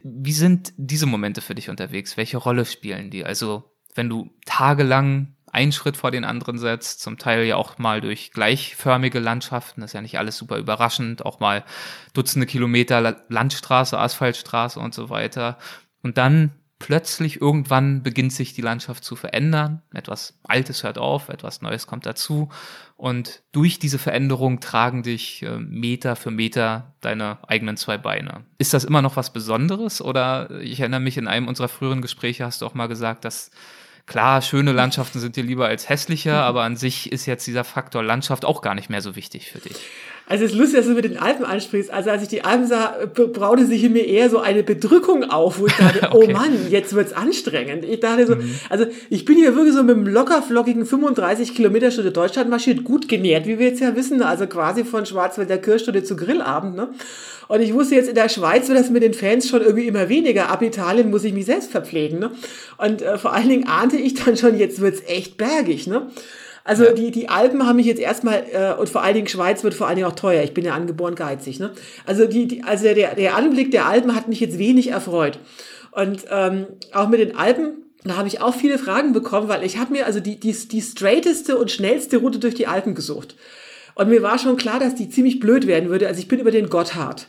wie sind diese Momente für dich unterwegs? Welche Rolle spielen die? Also, wenn du tagelang einen Schritt vor den anderen setzt, zum Teil ja auch mal durch gleichförmige Landschaften, das ist ja nicht alles super überraschend, auch mal Dutzende Kilometer Landstraße, Asphaltstraße und so weiter. Und dann plötzlich irgendwann beginnt sich die Landschaft zu verändern. Etwas Altes hört auf, etwas Neues kommt dazu. Und durch diese Veränderung tragen dich äh, Meter für Meter deine eigenen zwei Beine. Ist das immer noch was Besonderes? Oder ich erinnere mich, in einem unserer früheren Gespräche hast du auch mal gesagt, dass Klar, schöne Landschaften sind dir lieber als hässliche, aber an sich ist jetzt dieser Faktor Landschaft auch gar nicht mehr so wichtig für dich. Also es ist lustig, dass du mit den Alpen ansprichst. Also als ich die Alpen sah, braute sich in mir eher so eine Bedrückung auf, wo ich dachte, oh okay. oh Mann, jetzt wird's anstrengend. Ich dachte so, mhm. also ich bin hier wirklich so mit einem lockerflockigen 35 Kilometer Stunde Deutschland marschiert, gut genährt, wie wir jetzt ja wissen, also quasi von Schwarzwälder Kirchstunde zu Grillabend, ne? Und ich wusste jetzt in der Schweiz wird das mit den Fans schon irgendwie immer weniger. Ab Italien muss ich mich selbst verpflegen, ne? Und äh, vor allen Dingen ahnte ich dann schon, jetzt wird's echt bergig, ne? Also ja. die, die Alpen haben mich jetzt erstmal, äh, und vor allen Dingen Schweiz wird vor allen Dingen auch teuer. Ich bin ja angeboren geizig. Ne? Also, die, die, also der, der Anblick der Alpen hat mich jetzt wenig erfreut. Und ähm, auch mit den Alpen, da habe ich auch viele Fragen bekommen, weil ich habe mir also die, die, die straighteste und schnellste Route durch die Alpen gesucht. Und mir war schon klar, dass die ziemlich blöd werden würde. Also ich bin über den Gotthard.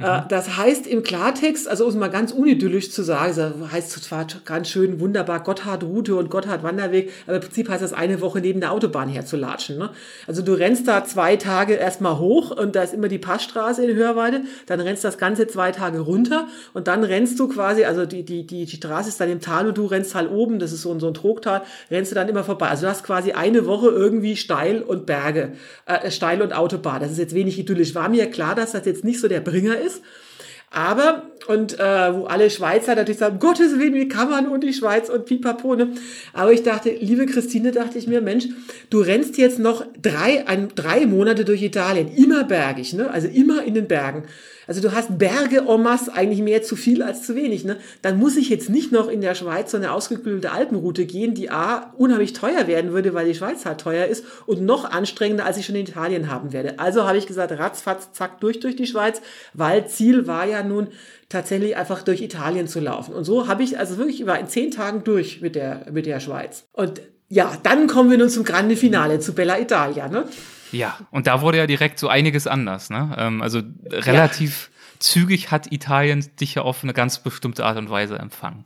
Äh, mhm. Das heißt im Klartext, also um es mal ganz unidyllisch zu sagen, das heißt zwar ganz schön wunderbar Gotthard-Route und Gotthard-Wanderweg, aber im Prinzip heißt das eine Woche neben der Autobahn herzulatschen. Ne? Also du rennst da zwei Tage erstmal hoch und da ist immer die Passstraße in Hörweide, dann rennst das Ganze zwei Tage runter und dann rennst du quasi, also die, die, die, die Straße ist dann im Tal und du rennst halt oben, das ist so, ein so ein Trogtal, rennst du dann immer vorbei. Also du hast quasi eine Woche irgendwie steil und Berge, äh, steil und Autobahn. Das ist jetzt wenig idyllisch. War mir klar, dass das jetzt nicht so der Bringer ist. Aber, und äh, wo alle Schweizer natürlich sagen, Gottes Willen, wie kann man und die Schweiz und pipapo, ne? Aber ich dachte, liebe Christine, dachte ich mir, Mensch, du rennst jetzt noch drei, ein, drei Monate durch Italien, immer bergig, ne? Also immer in den Bergen. Also du hast Berge masse, eigentlich mehr zu viel als zu wenig. Ne? Dann muss ich jetzt nicht noch in der Schweiz so eine ausgeklügelte Alpenroute gehen, die A, unheimlich teuer werden würde, weil die Schweiz halt teuer ist und noch anstrengender, als ich schon in Italien haben werde. Also habe ich gesagt, ratzfatz, zack, durch durch die Schweiz, weil Ziel war ja nun tatsächlich einfach durch Italien zu laufen. Und so habe ich also wirklich über in zehn Tagen durch mit der, mit der Schweiz. Und ja, dann kommen wir nun zum Grande Finale, zu Bella Italia. Ne? Ja, und da wurde ja direkt so einiges anders. Ne? Ähm, also relativ ja. zügig hat Italien dich ja auf eine ganz bestimmte Art und Weise empfangen.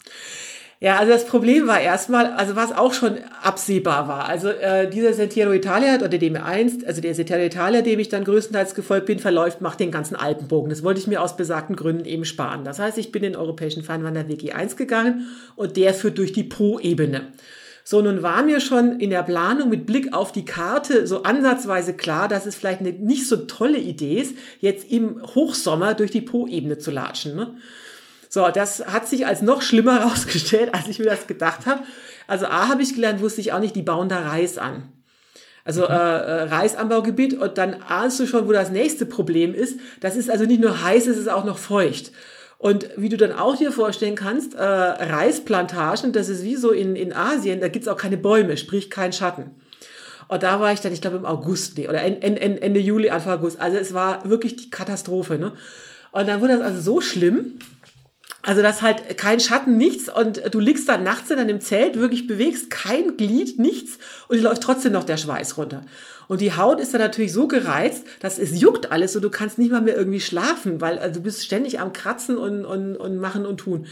Ja, also das Problem war erstmal, also was auch schon absehbar war. Also äh, dieser Sentiero Italia, oder dem einst, also der Sentiero Italia, dem ich dann größtenteils gefolgt bin, verläuft, macht den ganzen Alpenbogen. Das wollte ich mir aus besagten Gründen eben sparen. Das heißt, ich bin den europäischen Feinwanderweg E1 gegangen und der führt durch die Po-Ebene. So, nun war mir schon in der Planung mit Blick auf die Karte so ansatzweise klar, dass es vielleicht eine nicht so tolle Idee ist, jetzt im Hochsommer durch die Po-Ebene zu latschen. Ne? So, das hat sich als noch schlimmer herausgestellt, als ich mir das gedacht habe. Also A habe ich gelernt, wusste ich auch nicht, die bauen da Reis an. Also mhm. äh, äh, Reisanbaugebiet und dann ahnst du schon, wo das nächste Problem ist. Das ist also nicht nur heiß, es ist auch noch feucht. Und wie du dann auch dir vorstellen kannst, äh, Reisplantagen, das ist wie so in, in Asien, da gibt's auch keine Bäume, sprich kein Schatten. Und da war ich dann, ich glaube im August, nee, oder Ende, Ende Juli, Anfang August. Also es war wirklich die Katastrophe. Ne? Und dann wurde das also so schlimm, also das halt kein Schatten, nichts und du liegst dann nachts in deinem Zelt, wirklich bewegst kein Glied, nichts und dir läuft trotzdem noch der Schweiß runter. Und die Haut ist dann natürlich so gereizt, dass es juckt alles und du kannst nicht mal mehr irgendwie schlafen, weil also du bist ständig am Kratzen und, und, und machen und tun.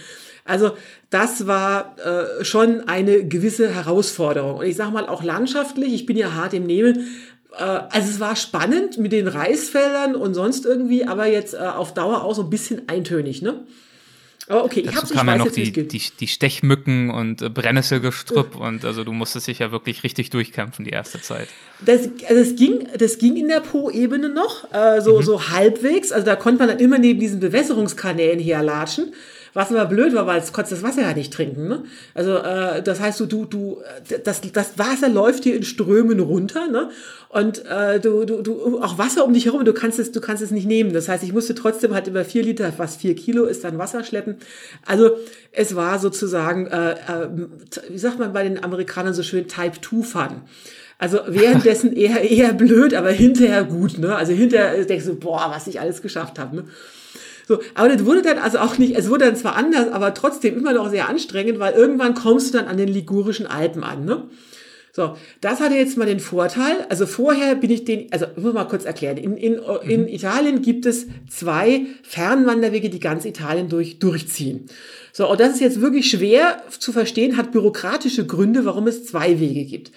Also das war äh, schon eine gewisse Herausforderung. Und ich sage mal auch landschaftlich, ich bin ja hart im Nebel, äh, also es war spannend mit den Reisfeldern und sonst irgendwie, aber jetzt äh, auf Dauer auch so ein bisschen eintönig, ne? Oh, okay, ich habe kamen ja noch die, die, die Stechmücken und äh, Brennnesselgestrüpp und also du musstest dich ja wirklich richtig durchkämpfen die erste Zeit. Das, also das ging, das ging in der Po-Ebene noch, äh, so, mhm. so halbwegs. Also da konnte man dann immer neben diesen Bewässerungskanälen herlatschen. Was aber blöd war, weil es konntest das Wasser ja nicht trinken. Ne? Also äh, das heißt, du, du, du, das, das Wasser läuft hier in Strömen runter, ne? Und äh, du, du, du, auch Wasser um dich herum, du kannst es, du kannst es nicht nehmen. Das heißt, ich musste trotzdem halt über vier Liter, was vier Kilo ist, dann Wasser schleppen. Also es war sozusagen, äh, äh, wie sagt man bei den Amerikanern so schön, Type 2 Fun. Also währenddessen eher eher blöd, aber hinterher gut. Ne? Also hinterher denkst du, boah, was ich alles geschafft habe. Ne? So, aber das wurde dann also auch nicht, es wurde dann zwar anders, aber trotzdem immer noch sehr anstrengend, weil irgendwann kommst du dann an den Ligurischen Alpen an, ne? So, das hatte jetzt mal den Vorteil. Also vorher bin ich den, also ich muss mal kurz erklären. In, in, in mhm. Italien gibt es zwei Fernwanderwege, die ganz Italien durch, durchziehen. So, und das ist jetzt wirklich schwer zu verstehen, hat bürokratische Gründe, warum es zwei Wege gibt.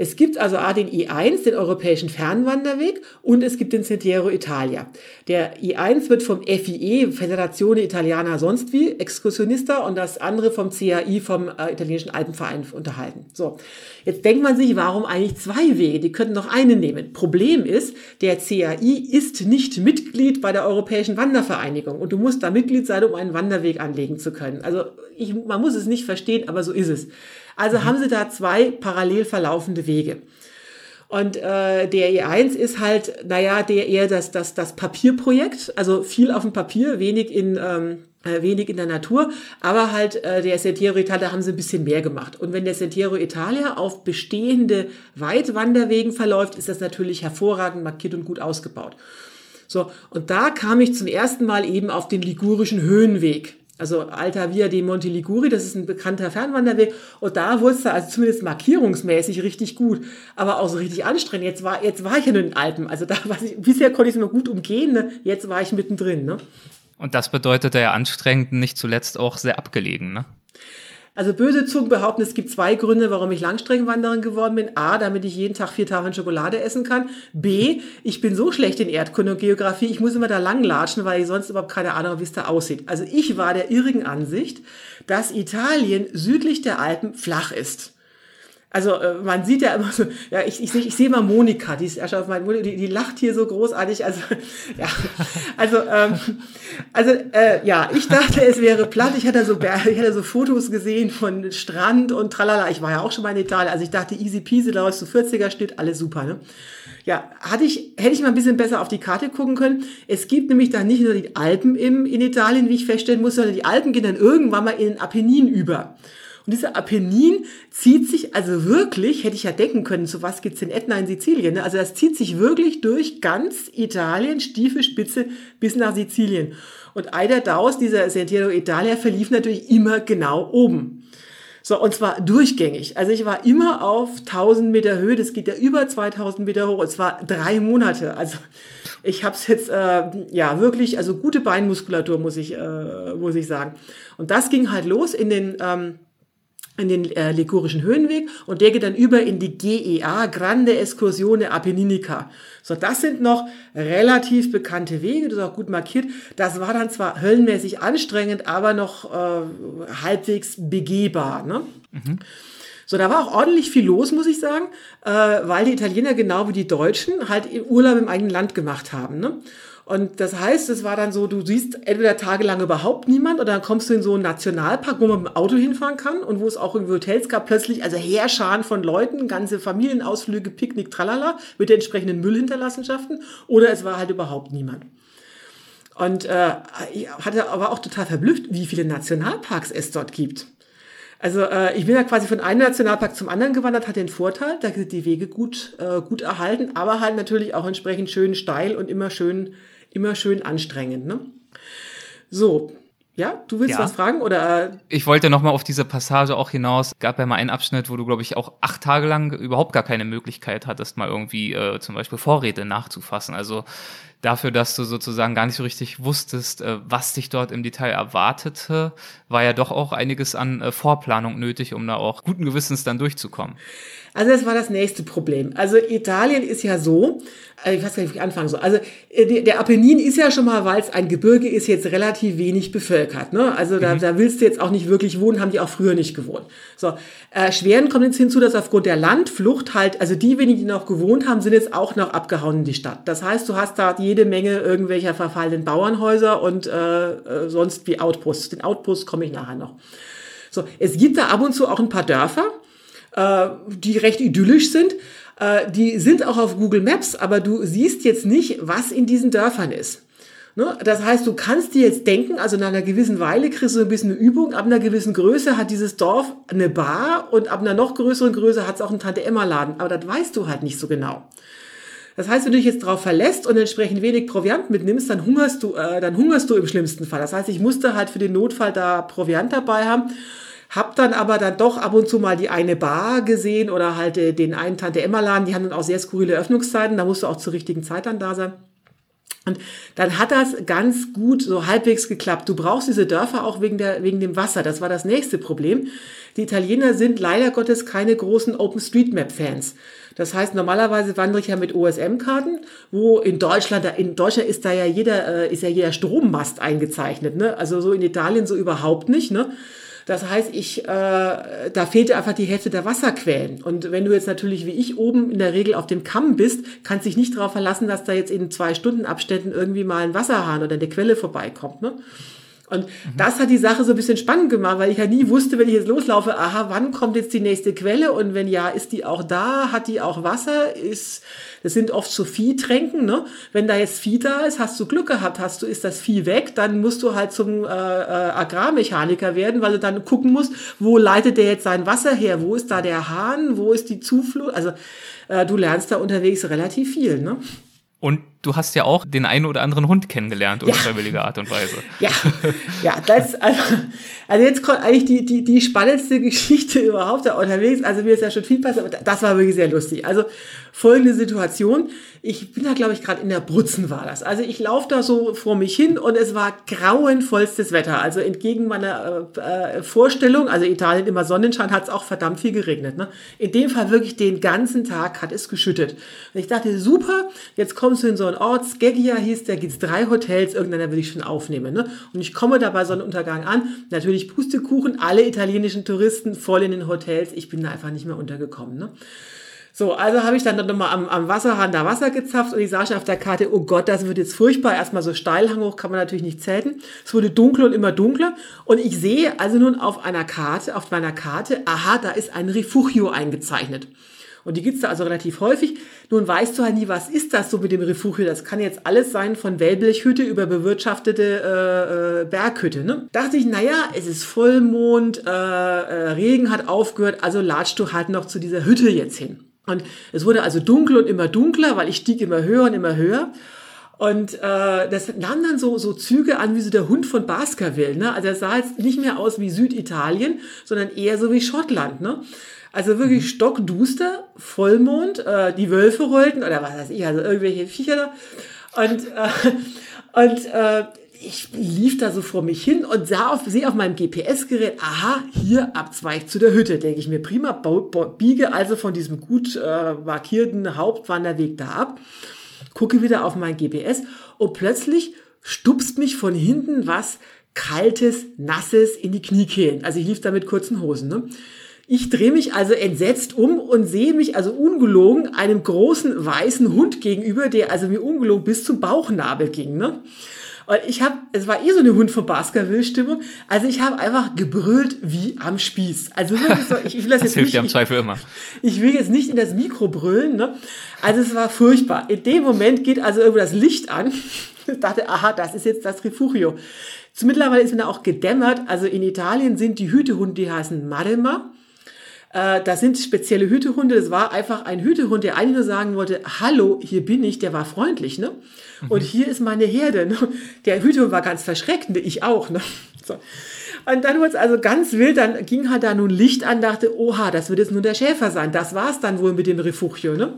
Es gibt also A den I1, den europäischen Fernwanderweg, und es gibt den Sentiero Italia. Der I1 wird vom FIE, Federazione Italiana sonst wie, Exkursionista, und das andere vom CAI, vom äh, italienischen Alpenverein unterhalten. So. Jetzt denkt man sich, warum eigentlich zwei Wege? Die könnten noch einen nehmen. Problem ist, der CAI ist nicht Mitglied bei der Europäischen Wandervereinigung und du musst da Mitglied sein, um einen Wanderweg anlegen zu können. Also ich, man muss es nicht verstehen, aber so ist es. Also mhm. haben sie da zwei parallel verlaufende Wege. Und äh, der E1 ist halt, naja, der eher das, das, das Papierprojekt, also viel auf dem Papier, wenig in, ähm, äh, wenig in der Natur, aber halt äh, der Sentiero Italia haben sie ein bisschen mehr gemacht. Und wenn der Sentiero Italia auf bestehende Weitwanderwegen verläuft, ist das natürlich hervorragend markiert und gut ausgebaut. So, und da kam ich zum ersten Mal eben auf den ligurischen Höhenweg. Also Alta Via de Monte Liguri, das ist ein bekannter Fernwanderweg. Und da wurde es also zumindest markierungsmäßig richtig gut, aber auch so richtig anstrengend. Jetzt war, jetzt war ich in den Alpen. Also da war ich, bisher konnte ich es nur gut umgehen, ne? jetzt war ich mittendrin. Ne? Und das bedeutet ja anstrengend, nicht zuletzt auch sehr abgelegen, ne? Also böse Zungen behaupten, es gibt zwei Gründe, warum ich Langstreckenwanderin geworden bin. A, damit ich jeden Tag vier Tafeln Schokolade essen kann. B, ich bin so schlecht in Erdkunde und Geografie, ich muss immer da langlatschen, weil ich sonst überhaupt keine Ahnung habe, wie es da aussieht. Also ich war der irrigen Ansicht, dass Italien südlich der Alpen flach ist. Also äh, man sieht ja immer so, ja, ich, ich, ich sehe mal Monika, die ist erst auf meinem die, die lacht hier so großartig. Also, ja, also, ähm, also äh, ja, ich dachte, es wäre platt. Ich hatte so ich hatte so Fotos gesehen von Strand und tralala. Ich war ja auch schon mal in Italien. Also ich dachte, easy peasy, da ist so 40er steht, alles super, ne? Ja, hatte ich, hätte ich mal ein bisschen besser auf die Karte gucken können. Es gibt nämlich da nicht nur die Alpen im, in Italien, wie ich feststellen muss, sondern die Alpen gehen dann irgendwann mal in den Apennin über. Und dieser Apennin zieht sich also wirklich, hätte ich ja denken können, zu was gibt's in Etna in Sizilien. Ne? Also das zieht sich wirklich durch ganz Italien, Stiefelspitze bis nach Sizilien. Und Eider Daus, dieser Sentiero Italia, verlief natürlich immer genau oben. So, und zwar durchgängig. Also ich war immer auf 1000 Meter Höhe, das geht ja über 2000 Meter hoch, und zwar drei Monate. Also ich habe es jetzt, äh, ja, wirklich, also gute Beinmuskulatur, muss ich, äh, muss ich sagen. Und das ging halt los in den... Ähm, in den äh, Ligurischen Höhenweg und der geht dann über in die GEA, Grande Escursione Apenninica. So, das sind noch relativ bekannte Wege, das ist auch gut markiert. Das war dann zwar höllenmäßig anstrengend, aber noch äh, halbwegs begehbar. Ne? Mhm. So, da war auch ordentlich viel los, muss ich sagen, äh, weil die Italiener genau wie die Deutschen halt Urlaub im eigenen Land gemacht haben. Ne? Und das heißt, es war dann so, du siehst entweder tagelang überhaupt niemand oder dann kommst du in so einen Nationalpark, wo man mit dem Auto hinfahren kann und wo es auch irgendwie Hotels gab, plötzlich, also Heerscharen von Leuten, ganze Familienausflüge, Picknick, tralala, mit den entsprechenden Müllhinterlassenschaften oder es war halt überhaupt niemand. Und äh, ich hatte aber auch total verblüfft, wie viele Nationalparks es dort gibt. Also äh, ich bin ja quasi von einem Nationalpark zum anderen gewandert, hat den Vorteil, da sind die Wege gut, äh, gut erhalten, aber halt natürlich auch entsprechend schön steil und immer schön immer schön anstrengend. Ne? So, ja, du willst ja. was fragen oder? Äh? Ich wollte noch mal auf diese Passage auch hinaus. Gab ja mal einen Abschnitt, wo du glaube ich auch acht Tage lang überhaupt gar keine Möglichkeit hattest, mal irgendwie äh, zum Beispiel Vorräte nachzufassen. Also dafür, dass du sozusagen gar nicht so richtig wusstest, äh, was dich dort im Detail erwartete, war ja doch auch einiges an äh, Vorplanung nötig, um da auch guten Gewissens dann durchzukommen. Also das war das nächste Problem. Also Italien ist ja so, äh, ich weiß gar nicht, wie ich anfangen soll. Also äh, der Apennin ist ja schon mal, weil es ein Gebirge ist, jetzt relativ wenig bevölkert. Ne? Also da, mhm. da willst du jetzt auch nicht wirklich wohnen, haben die auch früher nicht gewohnt. So, äh, Schweren kommt jetzt hinzu, dass aufgrund der Landflucht halt, also die wenigen, die noch gewohnt haben, sind jetzt auch noch abgehauen in die Stadt. Das heißt, du hast da jede Menge irgendwelcher verfallenen Bauernhäuser und äh, äh, sonst wie Outposts. Den Outpost komme ich nachher noch. So, es gibt da ab und zu auch ein paar Dörfer, äh, die recht idyllisch sind. Äh, die sind auch auf Google Maps, aber du siehst jetzt nicht, was in diesen Dörfern ist. Ne? Das heißt, du kannst dir jetzt denken, also nach einer gewissen Weile kriegst du ein bisschen eine Übung, ab einer gewissen Größe hat dieses Dorf eine Bar und ab einer noch größeren Größe hat es auch einen Tante-Emma-Laden, aber das weißt du halt nicht so genau. Das heißt, wenn du dich jetzt darauf verlässt und entsprechend wenig Proviant mitnimmst, dann hungerst du, äh, dann hungerst du im schlimmsten Fall. Das heißt, ich musste halt für den Notfall da Proviant dabei haben hab dann aber dann doch ab und zu mal die eine Bar gesehen oder halt äh, den einen Tante Emma Laden, die haben dann auch sehr skurrile Öffnungszeiten, da musst du auch zur richtigen Zeit dann da sein. Und dann hat das ganz gut so halbwegs geklappt. Du brauchst diese Dörfer auch wegen, der, wegen dem Wasser. Das war das nächste Problem. Die Italiener sind leider Gottes keine großen OpenStreetMap-Fans. Das heißt, normalerweise wandere ich ja mit OSM-Karten, wo in Deutschland, in Deutschland ist da ja jeder, äh, ist ja jeder Strommast eingezeichnet, ne? Also so in Italien so überhaupt nicht, ne? Das heißt, ich, äh, da fehlte einfach die Hälfte der Wasserquellen. Und wenn du jetzt natürlich wie ich oben in der Regel auf dem Kamm bist, kannst dich nicht darauf verlassen, dass da jetzt in zwei Stunden Abständen irgendwie mal ein Wasserhahn oder eine Quelle vorbeikommt. Ne? Und mhm. das hat die Sache so ein bisschen spannend gemacht, weil ich ja nie wusste, wenn ich jetzt loslaufe, aha, wann kommt jetzt die nächste Quelle und wenn ja, ist die auch da, hat die auch Wasser, ist, das sind oft so Viehtränken, ne? Wenn da jetzt Vieh da ist, hast du Glück gehabt, hast du, ist das Vieh weg, dann musst du halt zum äh, äh, Agrarmechaniker werden, weil du dann gucken musst, wo leitet der jetzt sein Wasser her, wo ist da der Hahn, wo ist die Zuflucht, also äh, du lernst da unterwegs relativ viel, ne? Und du hast ja auch den einen oder anderen Hund kennengelernt, unfreiwillige ja. Art und Weise. Ja, ja, das, also, also jetzt kommt eigentlich die, die, die spannendste Geschichte überhaupt da unterwegs. Also mir ist ja schon viel passiert, aber das war wirklich sehr lustig. Also folgende Situation. Ich bin da, glaube ich, gerade in der Brutzen war das. Also ich laufe da so vor mich hin und es war grauenvollstes Wetter. Also entgegen meiner äh, äh Vorstellung, also Italien immer Sonnenschein, hat es auch verdammt viel geregnet. Ne? In dem Fall wirklich den ganzen Tag hat es geschüttet. Und ich dachte, super, jetzt kommst du in so einen Ort, Skeggia hieß, da gibt's drei Hotels, irgendeiner will ich schon aufnehmen. Ne? Und ich komme da bei Sonnenuntergang an, natürlich Pustekuchen, alle italienischen Touristen voll in den Hotels. Ich bin da einfach nicht mehr untergekommen. Ne? So, also habe ich dann nochmal am, am Wasserhahn da Wasser gezapft und ich sah schon auf der Karte, oh Gott, das wird jetzt furchtbar. Erstmal so Steilhang hoch kann man natürlich nicht zelten. Es wurde dunkel und immer dunkler. Und ich sehe also nun auf einer Karte, auf meiner Karte, aha, da ist ein Refugio eingezeichnet. Und die gibt's da also relativ häufig. Nun weißt du halt nie, was ist das so mit dem Refugio? Das kann jetzt alles sein von Wellblechhütte über bewirtschaftete äh, äh, Berghütte. Ne? Dachte ich, naja, es ist Vollmond, äh, äh, Regen hat aufgehört, also latschst du halt noch zu dieser Hütte jetzt hin. Und es wurde also dunkel und immer dunkler, weil ich stieg immer höher und immer höher. Und äh, das nahm dann so, so Züge an wie so der Hund von Baskerville. Ne? Also er sah jetzt nicht mehr aus wie Süditalien, sondern eher so wie Schottland. Ne? Also wirklich mhm. stockduster, Vollmond, äh, die Wölfe rollten oder was weiß ich, also irgendwelche Viecher da. Und, äh, und äh, ich lief da so vor mich hin und sah auf, sehe auf meinem GPS-Gerät, aha, hier Abzweig zu der Hütte. Denke ich mir, prima, biege also von diesem gut äh, markierten Hauptwanderweg da ab, gucke wieder auf mein GPS und plötzlich stupst mich von hinten was Kaltes, Nasses in die Kniekehlen. Also ich lief da mit kurzen Hosen. Ne? Ich drehe mich also entsetzt um und sehe mich also ungelogen einem großen weißen Hund gegenüber, der also mir ungelogen bis zum Bauchnabel ging. Ne? Und ich habe, es war eh so eine Hund von Baskerville-Stimmung. Also ich habe einfach gebrüllt wie am Spieß. Also so, ich, ich will das, das jetzt hilft nicht, am Zweifel immer. Ich will jetzt nicht in das Mikro brüllen. Ne? Also es war furchtbar. In dem Moment geht also irgendwo das Licht an. Ich dachte, aha, das ist jetzt das Refugio. Mittlerweile ist mir auch gedämmert. Also in Italien sind die Hütehunde, die heißen Maremma. Äh, das sind spezielle Hütehunde. Das war einfach ein Hütehund, der eigentlich nur sagen wollte, hallo, hier bin ich, der war freundlich, ne? Mhm. Und hier ist meine Herde. Ne? Der Hütehund war ganz verschreckt, ne? ich auch, ne? So. Und dann wurde es also ganz wild, dann ging halt da nun Licht an, dachte, oha, das wird jetzt nur der Schäfer sein. Das war's dann wohl mit dem Refugio, ne?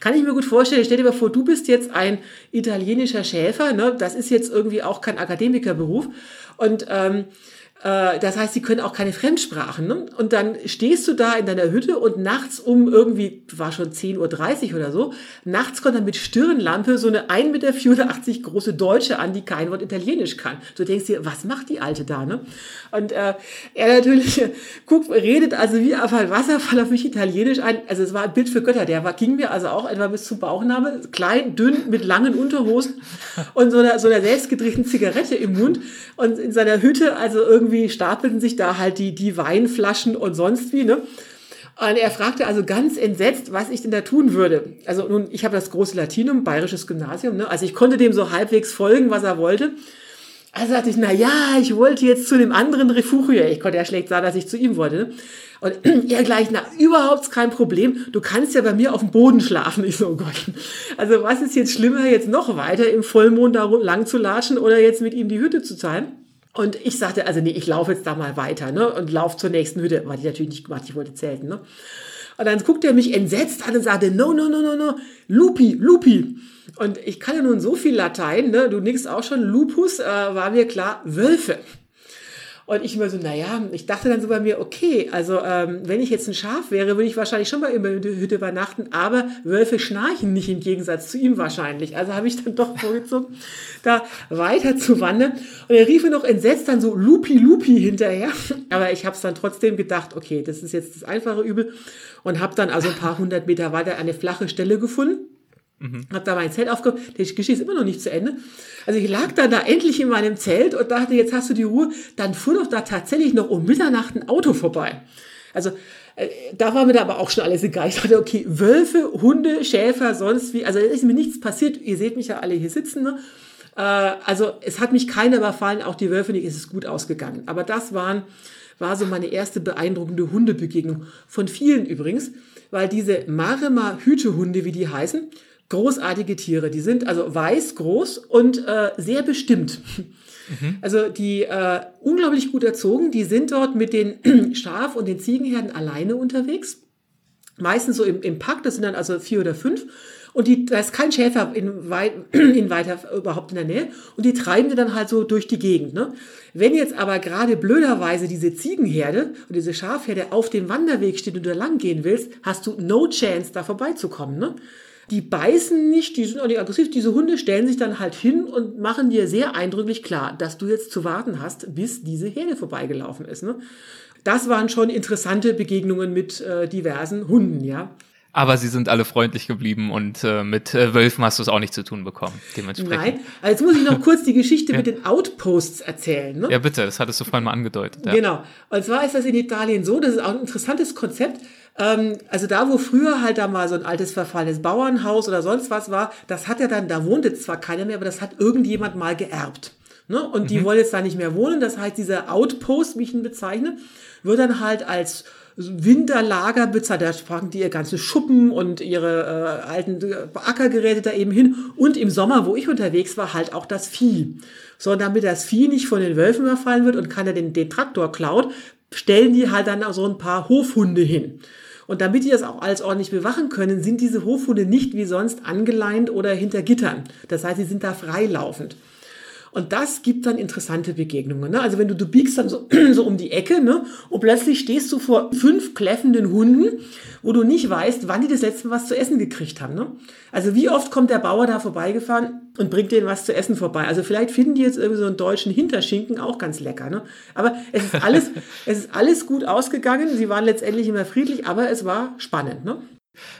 Kann ich mir gut vorstellen, stell dir mal vor, du bist jetzt ein italienischer Schäfer, ne? das ist jetzt irgendwie auch kein Akademikerberuf und ähm, äh, das heißt, sie können auch keine Fremdsprachen. Ne? Und dann stehst du da in deiner Hütte und nachts um irgendwie, war schon 10.30 Uhr oder so, nachts kommt dann mit Stirnlampe so eine 1,84 Meter große Deutsche an, die kein Wort Italienisch kann. Du denkst dir, was macht die Alte da? Ne? Und äh, er natürlich guckt, redet also wie auf ein Wasserfall auf mich Italienisch ein. Also es war ein Bild für Götter. Der war, ging mir also auch etwa bis zum Bauchnabel, klein, dünn, mit langen Unterhosen und so einer, so einer selbstgedrehten Zigarette im Mund und in seiner Hütte also irgendwie irgendwie stapelten sich da halt die, die Weinflaschen und sonst wie, ne? Und er fragte also ganz entsetzt, was ich denn da tun würde. Also nun, ich habe das große Latinum, bayerisches Gymnasium, ne? Also ich konnte dem so halbwegs folgen, was er wollte. Also sagte ich, na ja, ich wollte jetzt zu dem anderen Refugio. Ich konnte ja schlecht sagen, dass ich zu ihm wollte. Ne? Und er gleich, na, überhaupt kein Problem. Du kannst ja bei mir auf dem Boden schlafen. Ich so, oh Gott. Also was ist jetzt schlimmer, jetzt noch weiter im Vollmond da lang zu latschen oder jetzt mit ihm die Hütte zu teilen? Und ich sagte, also nee, ich laufe jetzt da mal weiter, ne? Und laufe zur nächsten Hütte. War ich natürlich nicht gemacht, ich wollte zelten, ne? Und dann guckte er mich entsetzt an und sagte, no, no, no, no, no, Lupi, Lupi. Und ich kann ja nun so viel Latein, ne? Du nix auch schon, Lupus, äh, war mir klar, Wölfe. Und ich immer so, naja, ich dachte dann so bei mir, okay, also ähm, wenn ich jetzt ein Schaf wäre, würde ich wahrscheinlich schon mal in der Hütte übernachten, aber Wölfe schnarchen nicht im Gegensatz zu ihm wahrscheinlich. Also habe ich dann doch vorgezogen, da weiter zu wandern. Und er rief mir noch entsetzt dann so Lupi Lupi hinterher. Aber ich habe es dann trotzdem gedacht, okay, das ist jetzt das einfache Übel. Und habe dann also ein paar hundert Meter weiter eine flache Stelle gefunden Mhm. Hab da mein Zelt aufgehoben. Die Geschichte ist immer noch nicht zu Ende. Also ich lag dann da endlich in meinem Zelt und dachte, jetzt hast du die Ruhe. Dann fuhr doch da tatsächlich noch um Mitternacht ein Auto vorbei. Also äh, da war mir da aber auch schon alles egal. Ich dachte, okay, Wölfe, Hunde, Schäfer, sonst wie. Also ist mir nichts passiert. Ihr seht mich ja alle hier sitzen. Ne? Äh, also es hat mich keiner überfallen, auch die Wölfe nicht. Es ist gut ausgegangen. Aber das waren, war so meine erste beeindruckende Hundebegegnung. Von vielen übrigens, weil diese Marema Hütehunde, wie die heißen, großartige Tiere. Die sind also weiß, groß und äh, sehr bestimmt. Mhm. Also die äh, unglaublich gut erzogen, die sind dort mit den Schaf- und den Ziegenherden alleine unterwegs. Meistens so im, im Pack, das sind dann also vier oder fünf. Und die, da ist kein Schäfer in, weit, in weiter überhaupt in der Nähe. Und die treiben die dann halt so durch die Gegend. Ne? Wenn jetzt aber gerade blöderweise diese Ziegenherde und diese Schafherde auf dem Wanderweg steht und du da lang gehen willst, hast du no chance, da vorbeizukommen. Ne? Die beißen nicht, die sind auch nicht aggressiv. Diese Hunde stellen sich dann halt hin und machen dir sehr eindrücklich klar, dass du jetzt zu warten hast, bis diese Herde vorbeigelaufen ist. Ne? Das waren schon interessante Begegnungen mit äh, diversen Hunden, ja. Aber sie sind alle freundlich geblieben und äh, mit äh, Wölfen hast du es auch nicht zu tun bekommen, dementsprechend. Nein, also jetzt muss ich noch kurz die Geschichte ja. mit den Outposts erzählen. Ne? Ja, bitte, das hattest du vorhin mal angedeutet. Ja. Genau. Und zwar ist das in Italien so, das ist auch ein interessantes Konzept. Ähm, also da, wo früher halt da mal so ein altes verfallenes Bauernhaus oder sonst was war, das hat ja dann, da wohnte zwar keiner mehr, aber das hat irgendjemand mal geerbt. Ne? Und mhm. die wollen jetzt da nicht mehr wohnen. Das heißt, dieser Outpost, wie ich ihn bezeichne, wird dann halt als Winterlager bezahlt. Da sprachen die ihr ganze Schuppen und ihre äh, alten Ackergeräte da eben hin. Und im Sommer, wo ich unterwegs war, halt auch das Vieh. So, damit das Vieh nicht von den Wölfen überfallen wird und keiner den, den Traktor klaut, stellen die halt dann auch so ein paar Hofhunde hin. Und damit die das auch alles ordentlich bewachen können, sind diese Hofhunde nicht wie sonst angeleint oder hinter Gittern. Das heißt, sie sind da freilaufend. Und das gibt dann interessante Begegnungen. Ne? Also wenn du, du biegst dann so, so um die Ecke ne? und plötzlich stehst du vor fünf kläffenden Hunden, wo du nicht weißt, wann die das letzte Mal was zu essen gekriegt haben. Ne? Also wie oft kommt der Bauer da vorbeigefahren und bringt denen was zu essen vorbei? Also vielleicht finden die jetzt irgendwie so einen deutschen Hinterschinken auch ganz lecker. Ne? Aber es ist alles, es ist alles gut ausgegangen. Sie waren letztendlich immer friedlich, aber es war spannend. Ne?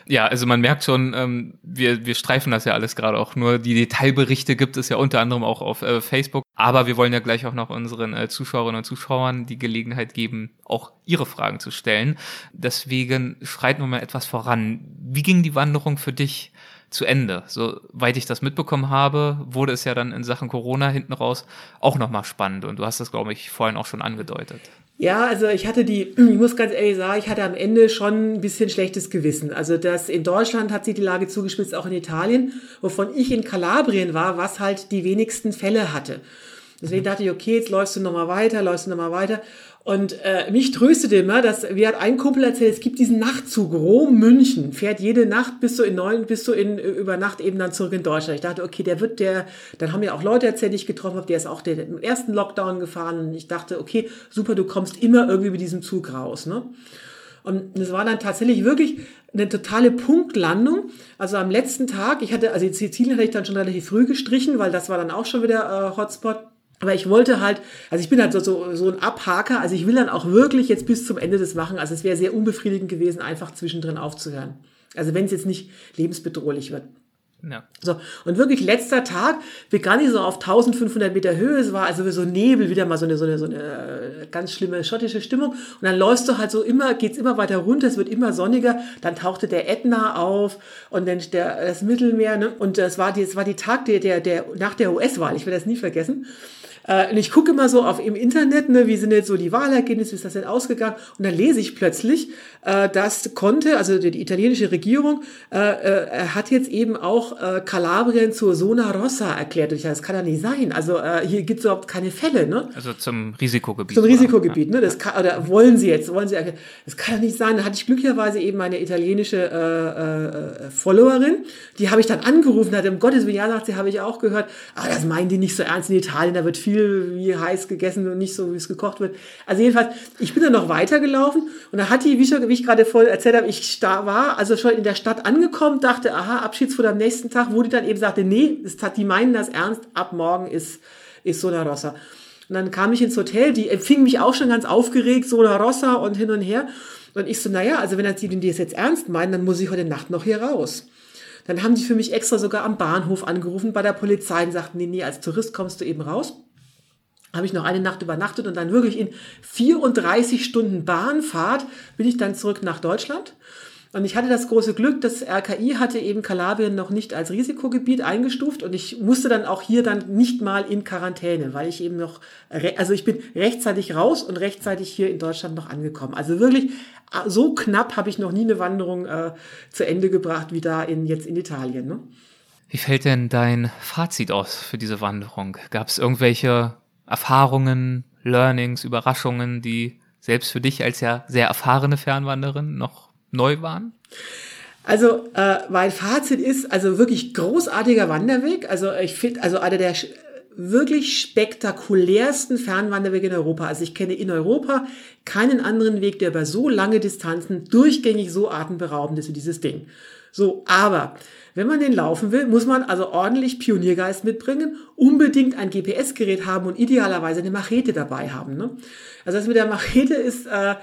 Ja, also man merkt schon, ähm, wir, wir streifen das ja alles gerade auch nur. Die Detailberichte gibt es ja unter anderem auch auf äh, Facebook. Aber wir wollen ja gleich auch noch unseren äh, Zuschauerinnen und Zuschauern die Gelegenheit geben, auch ihre Fragen zu stellen. Deswegen schreiten wir mal etwas voran. Wie ging die Wanderung für dich zu Ende? Soweit ich das mitbekommen habe, wurde es ja dann in Sachen Corona hinten raus auch nochmal spannend. Und du hast das, glaube ich, vorhin auch schon angedeutet. Ja, also ich hatte die, ich muss ganz ehrlich sagen, ich hatte am Ende schon ein bisschen schlechtes Gewissen. Also das in Deutschland hat sich die Lage zugespitzt, auch in Italien, wovon ich in Kalabrien war, was halt die wenigsten Fälle hatte. Deswegen dachte ich, okay, jetzt läufst du nochmal weiter, läufst du nochmal weiter. Und äh, mich tröstete immer, dass, wie hat ein Kumpel erzählt, es gibt diesen Nachtzug Rom-München, fährt jede Nacht bis so in neun, bis so in, über Nacht eben dann zurück in Deutschland. Ich dachte, okay, der wird der, dann haben ja auch Leute erzählt, die ich getroffen habe, der ist auch der, der im ersten Lockdown gefahren. Und ich dachte, okay, super, du kommst immer irgendwie mit diesem Zug raus, ne? Und es war dann tatsächlich wirklich eine totale Punktlandung. Also am letzten Tag, ich hatte, also Sizilien hatte ich dann schon relativ früh gestrichen, weil das war dann auch schon wieder äh, Hotspot. Aber ich wollte halt, also ich bin halt so, so, so ein Abhaker, also ich will dann auch wirklich jetzt bis zum Ende das machen. Also es wäre sehr unbefriedigend gewesen, einfach zwischendrin aufzuhören. Also wenn es jetzt nicht lebensbedrohlich wird. Ja. So, und wirklich letzter Tag begann ich so auf 1500 Meter Höhe. Es war also so Nebel, wieder mal so eine, so eine, so eine äh, ganz schlimme schottische Stimmung. Und dann läufst du halt so immer, geht's immer weiter runter, es wird immer sonniger. Dann tauchte der Ätna auf und dann der, das Mittelmeer. Ne? Und das war die, das war die Tag der, der, der, nach der US-Wahl. Ich werde das nie vergessen. Äh, und ich gucke immer so auf im Internet, ne, wie sind jetzt so die Wahlergebnisse, wie ist das denn ausgegangen? Und dann lese ich plötzlich, äh, dass Conte, also die, italienische Regierung, äh, äh, hat jetzt eben auch Kalabrien zur Zona Rossa erklärt. Und ich, das kann ja nicht sein. Also hier gibt es überhaupt keine Fälle. Ne? Also zum Risikogebiet. Zum Risikogebiet, ne? Das kann, oder wollen sie jetzt, wollen sie erklären. Das kann ja nicht sein. Da hatte ich glücklicherweise eben meine italienische äh, äh, Followerin, die habe ich dann angerufen, hat im Gottes Willen, ja, sagt sie, habe ich auch gehört, aber das meinen die nicht so ernst in Italien, da wird viel wie heiß gegessen und nicht so, wie es gekocht wird. Also jedenfalls, ich bin dann noch weitergelaufen und da hat die, wie, wie ich gerade voll erzählt habe, ich war also schon in der Stadt angekommen, dachte, aha, Abschiedsfoto am nächsten Tag, wo die dann eben sagte, nee, das die meinen das ernst, ab morgen ist, ist Sola Rossa. Und dann kam ich ins Hotel, die empfing mich auch schon ganz aufgeregt, Sola Rossa und hin und her. Und ich so, naja, also wenn die, die es jetzt ernst meinen, dann muss ich heute Nacht noch hier raus. Dann haben die für mich extra sogar am Bahnhof angerufen bei der Polizei und sagten, nee, nee, als Tourist kommst du eben raus. Habe ich noch eine Nacht übernachtet und dann wirklich in 34 Stunden Bahnfahrt bin ich dann zurück nach Deutschland. Und ich hatte das große Glück, das RKI hatte eben Kalabrien noch nicht als Risikogebiet eingestuft und ich musste dann auch hier dann nicht mal in Quarantäne, weil ich eben noch, also ich bin rechtzeitig raus und rechtzeitig hier in Deutschland noch angekommen. Also wirklich so knapp habe ich noch nie eine Wanderung äh, zu Ende gebracht wie da in, jetzt in Italien. Ne? Wie fällt denn dein Fazit aus für diese Wanderung? Gab es irgendwelche Erfahrungen, Learnings, Überraschungen, die selbst für dich als ja sehr erfahrene Fernwanderin noch neu waren? Also äh, mein Fazit ist also wirklich großartiger Wanderweg. Also ich finde also einer der wirklich spektakulärsten Fernwanderwege in Europa. Also ich kenne in Europa keinen anderen Weg, der über so lange Distanzen durchgängig so atemberaubend ist wie dieses Ding. So, aber wenn man den laufen will, muss man also ordentlich Pioniergeist mitbringen, unbedingt ein GPS-Gerät haben und idealerweise eine Machete dabei haben. Ne? Also das mit der Machete ist äh,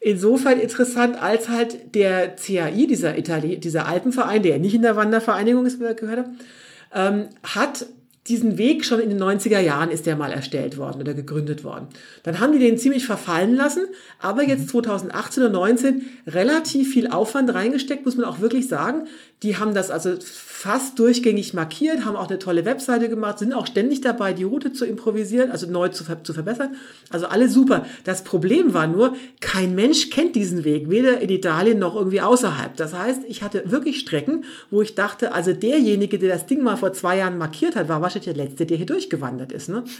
insofern interessant, als halt der CAI, dieser, Itali dieser Alpenverein, der nicht in der Wandervereinigung ist, gehört hat, ähm, hat diesen Weg schon in den 90er Jahren ist der mal erstellt worden oder gegründet worden. Dann haben die den ziemlich verfallen lassen, aber jetzt 2018 und 19 relativ viel Aufwand reingesteckt, muss man auch wirklich sagen. Die haben das also fast durchgängig markiert, haben auch eine tolle Webseite gemacht, sind auch ständig dabei, die Route zu improvisieren, also neu zu, zu verbessern. Also alles super. Das Problem war nur, kein Mensch kennt diesen Weg, weder in Italien noch irgendwie außerhalb. Das heißt, ich hatte wirklich Strecken, wo ich dachte, also derjenige, der das Ding mal vor zwei Jahren markiert hat, war wahrscheinlich der Letzte, der hier durchgewandert ist. Ne?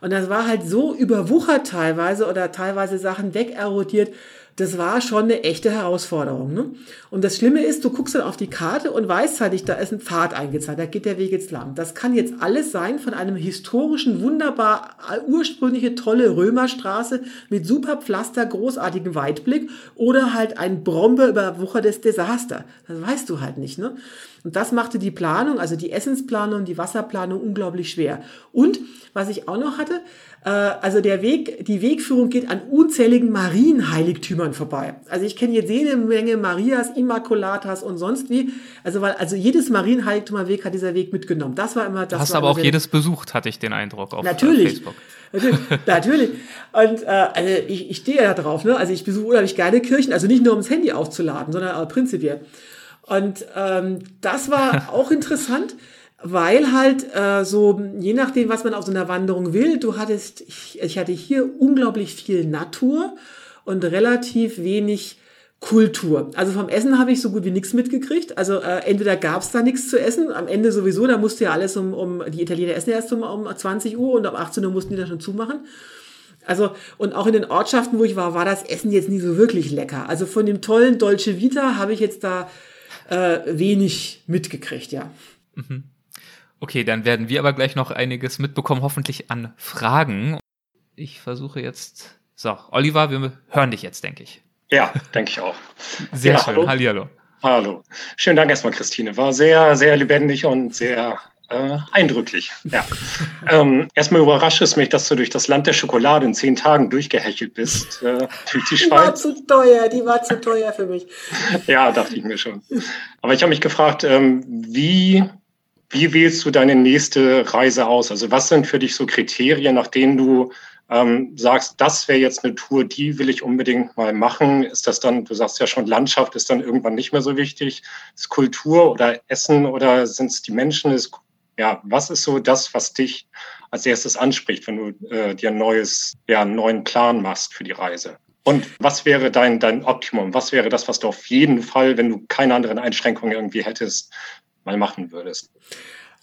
Und das war halt so überwuchert teilweise oder teilweise Sachen wegerodiert, das war schon eine echte Herausforderung. Ne? Und das Schlimme ist, du guckst dann auf die Karte und weißt halt, da ist ein Pfad eingezahlt, da geht der Weg jetzt lang. Das kann jetzt alles sein von einem historischen, wunderbar ursprüngliche, tolle Römerstraße mit super Pflaster, großartigem Weitblick oder halt ein Brombe überwuchertes Desaster. Das weißt du halt nicht. Ne? Und das machte die Planung, also die Essensplanung, die Wasserplanung unglaublich schwer. Und was ich auch noch hatte, äh, also der Weg, die Wegführung geht an unzähligen Marienheiligtümern vorbei. Also ich kenne jetzt jede Menge Marias, Immaculatas und sonst wie. Also weil also jedes Marienheiligtum am Weg hat dieser Weg mitgenommen. Das war immer das. Hast war aber auch jedes besucht, hatte ich den Eindruck auf natürlich. Facebook. Natürlich, natürlich. Und äh, also ich, ich stehe ja da drauf. Ne? Also ich besuche unheimlich gerne Kirchen, also nicht nur um das Handy aufzuladen, sondern auch prinzipiell. Und ähm, das war auch interessant, weil halt äh, so, je nachdem, was man auf so einer Wanderung will, du hattest, ich, ich hatte hier unglaublich viel Natur und relativ wenig Kultur. Also vom Essen habe ich so gut wie nichts mitgekriegt. Also äh, entweder gab es da nichts zu essen, am Ende sowieso, da musste ja alles um, um die Italiener essen erst um, um 20 Uhr und um 18 Uhr mussten die da schon zumachen. Also, und auch in den Ortschaften, wo ich war, war das Essen jetzt nie so wirklich lecker. Also von dem tollen Dolce Vita habe ich jetzt da äh, wenig mitgekriegt, ja. Mhm. Okay, dann werden wir aber gleich noch einiges mitbekommen, hoffentlich an Fragen. Ich versuche jetzt. So, Oliver, wir hören dich jetzt, denke ich. Ja, denke ich auch. Sehr ja, schön. Hallo. Hallihallo. Hallo. Schönen Dank erstmal, Christine. War sehr, sehr lebendig und sehr äh, eindrücklich. Ja. ähm, erstmal überrascht es mich, dass du durch das Land der Schokolade in zehn Tagen durchgehechelt bist. Äh, durch die, die war zu teuer, die war zu teuer für mich. ja, dachte ich mir schon. Aber ich habe mich gefragt, ähm, wie, wie wählst du deine nächste Reise aus? Also was sind für dich so Kriterien, nach denen du ähm, sagst, das wäre jetzt eine Tour, die will ich unbedingt mal machen, ist das dann, du sagst ja schon, Landschaft ist dann irgendwann nicht mehr so wichtig, ist Kultur oder Essen oder sind es die Menschen, ist Ja, was ist so das, was dich als erstes anspricht, wenn du äh, dir ein neues, ja, einen neuen Plan machst für die Reise? Und was wäre dein, dein Optimum? Was wäre das, was du auf jeden Fall, wenn du keine anderen Einschränkungen irgendwie hättest, mal machen würdest?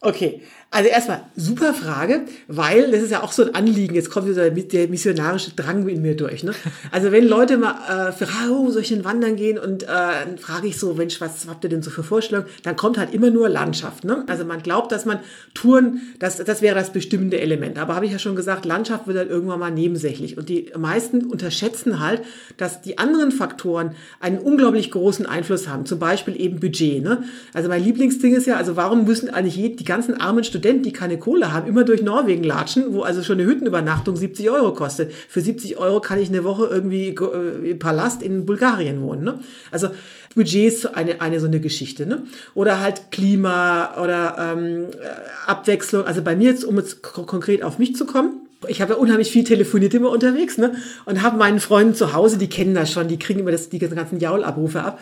Okay, also erstmal super Frage, weil das ist ja auch so ein Anliegen. Jetzt kommt wieder der missionarische Drang in mir durch. Ne? Also wenn Leute mal äh, fragen, oh, soll ich denn wandern gehen? Und äh, dann frage ich so, Mensch, was habt ihr denn so für Vorstellungen? Dann kommt halt immer nur Landschaft. Ne? Also man glaubt, dass man Touren, das, das wäre das bestimmende Element. Aber habe ich ja schon gesagt, Landschaft wird dann irgendwann mal nebensächlich. Und die meisten unterschätzen halt, dass die anderen Faktoren einen unglaublich großen Einfluss haben. Zum Beispiel eben Budget. Ne? Also mein Lieblingsding ist ja, also warum müssen eigentlich die ganzen armen Studenten, die keine Kohle haben, immer durch Norwegen latschen, wo also schon eine Hüttenübernachtung 70 Euro kostet. Für 70 Euro kann ich eine Woche irgendwie äh, im Palast in Bulgarien wohnen. Ne? Also Budget ist eine, eine so eine Geschichte. Ne? Oder halt Klima oder ähm, Abwechslung. Also bei mir jetzt, um jetzt konkret auf mich zu kommen, ich habe ja unheimlich viel telefoniert immer unterwegs, ne? Und habe meinen Freunden zu Hause, die kennen das schon, die kriegen immer das, die ganzen Jaulabrufe ab.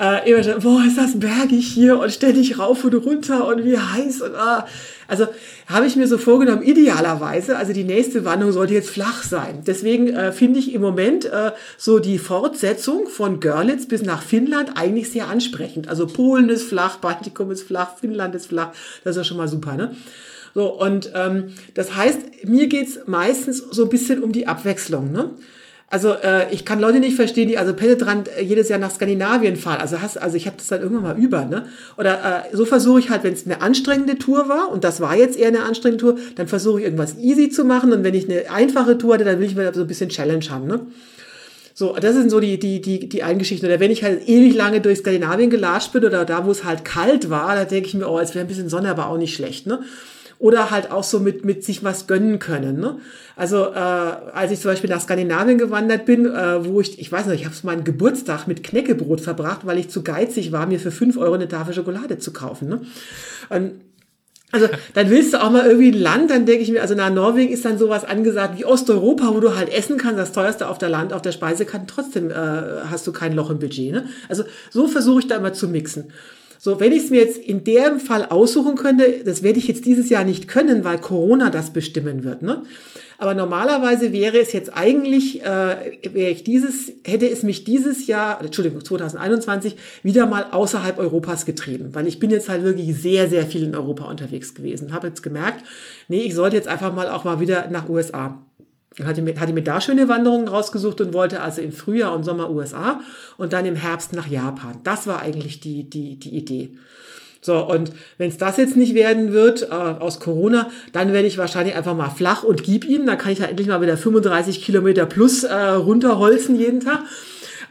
Äh, immer schon, boah, ist das bergig hier und ständig rauf und runter und wie heiß und ah. Also habe ich mir so vorgenommen, idealerweise, also die nächste Wanderung sollte jetzt flach sein. Deswegen äh, finde ich im Moment äh, so die Fortsetzung von Görlitz bis nach Finnland eigentlich sehr ansprechend. Also Polen ist flach, Baltikum ist flach, Finnland ist flach. Das ist ja schon mal super, ne? So, und ähm, das heißt, mir geht's meistens so ein bisschen um die Abwechslung. Ne? Also äh, ich kann Leute nicht verstehen, die also penetrant äh, jedes Jahr nach Skandinavien fahren. Also hast, also ich habe das dann irgendwann mal über, ne? Oder äh, so versuche ich halt, wenn es eine anstrengende Tour war und das war jetzt eher eine anstrengende Tour, dann versuche ich irgendwas easy zu machen und wenn ich eine einfache Tour hatte, dann will ich mal so ein bisschen Challenge haben, ne? So, das sind so die, die, die, die einen Geschichten. Oder wenn ich halt ewig lange durch Skandinavien gelatscht bin oder da, wo es halt kalt war, da denke ich mir, oh, jetzt wäre ein bisschen Sonne, aber auch nicht schlecht, ne? Oder halt auch so mit, mit sich was gönnen können. Ne? Also äh, als ich zum Beispiel nach Skandinavien gewandert bin, äh, wo ich, ich weiß nicht, ich habe meinen Geburtstag mit Knäckebrot verbracht, weil ich zu geizig war, mir für fünf Euro eine Tafel Schokolade zu kaufen. Ne? Und also dann willst du auch mal irgendwie ein Land, dann denke ich mir, also nach Norwegen ist dann sowas angesagt wie Osteuropa, wo du halt essen kannst, das teuerste auf der Land, auf der Speisekarte, trotzdem äh, hast du kein Loch im Budget. Ne? Also so versuche ich da immer zu mixen. So, wenn ich es mir jetzt in dem Fall aussuchen könnte, das werde ich jetzt dieses Jahr nicht können, weil Corona das bestimmen wird. Ne? Aber normalerweise wäre es jetzt eigentlich, äh, wäre ich dieses, hätte es mich dieses Jahr, Entschuldigung, 2021 wieder mal außerhalb Europas getrieben, weil ich bin jetzt halt wirklich sehr, sehr viel in Europa unterwegs gewesen. Habe jetzt gemerkt, nee, ich sollte jetzt einfach mal auch mal wieder nach USA hatte mir, hatte mir da schöne Wanderungen rausgesucht und wollte also im Frühjahr und Sommer USA und dann im Herbst nach Japan. Das war eigentlich die, die, die Idee. So, und wenn es das jetzt nicht werden wird äh, aus Corona, dann werde ich wahrscheinlich einfach mal flach und gib ihn. Dann kann ich halt endlich mal wieder 35 Kilometer plus äh, runterholzen jeden Tag.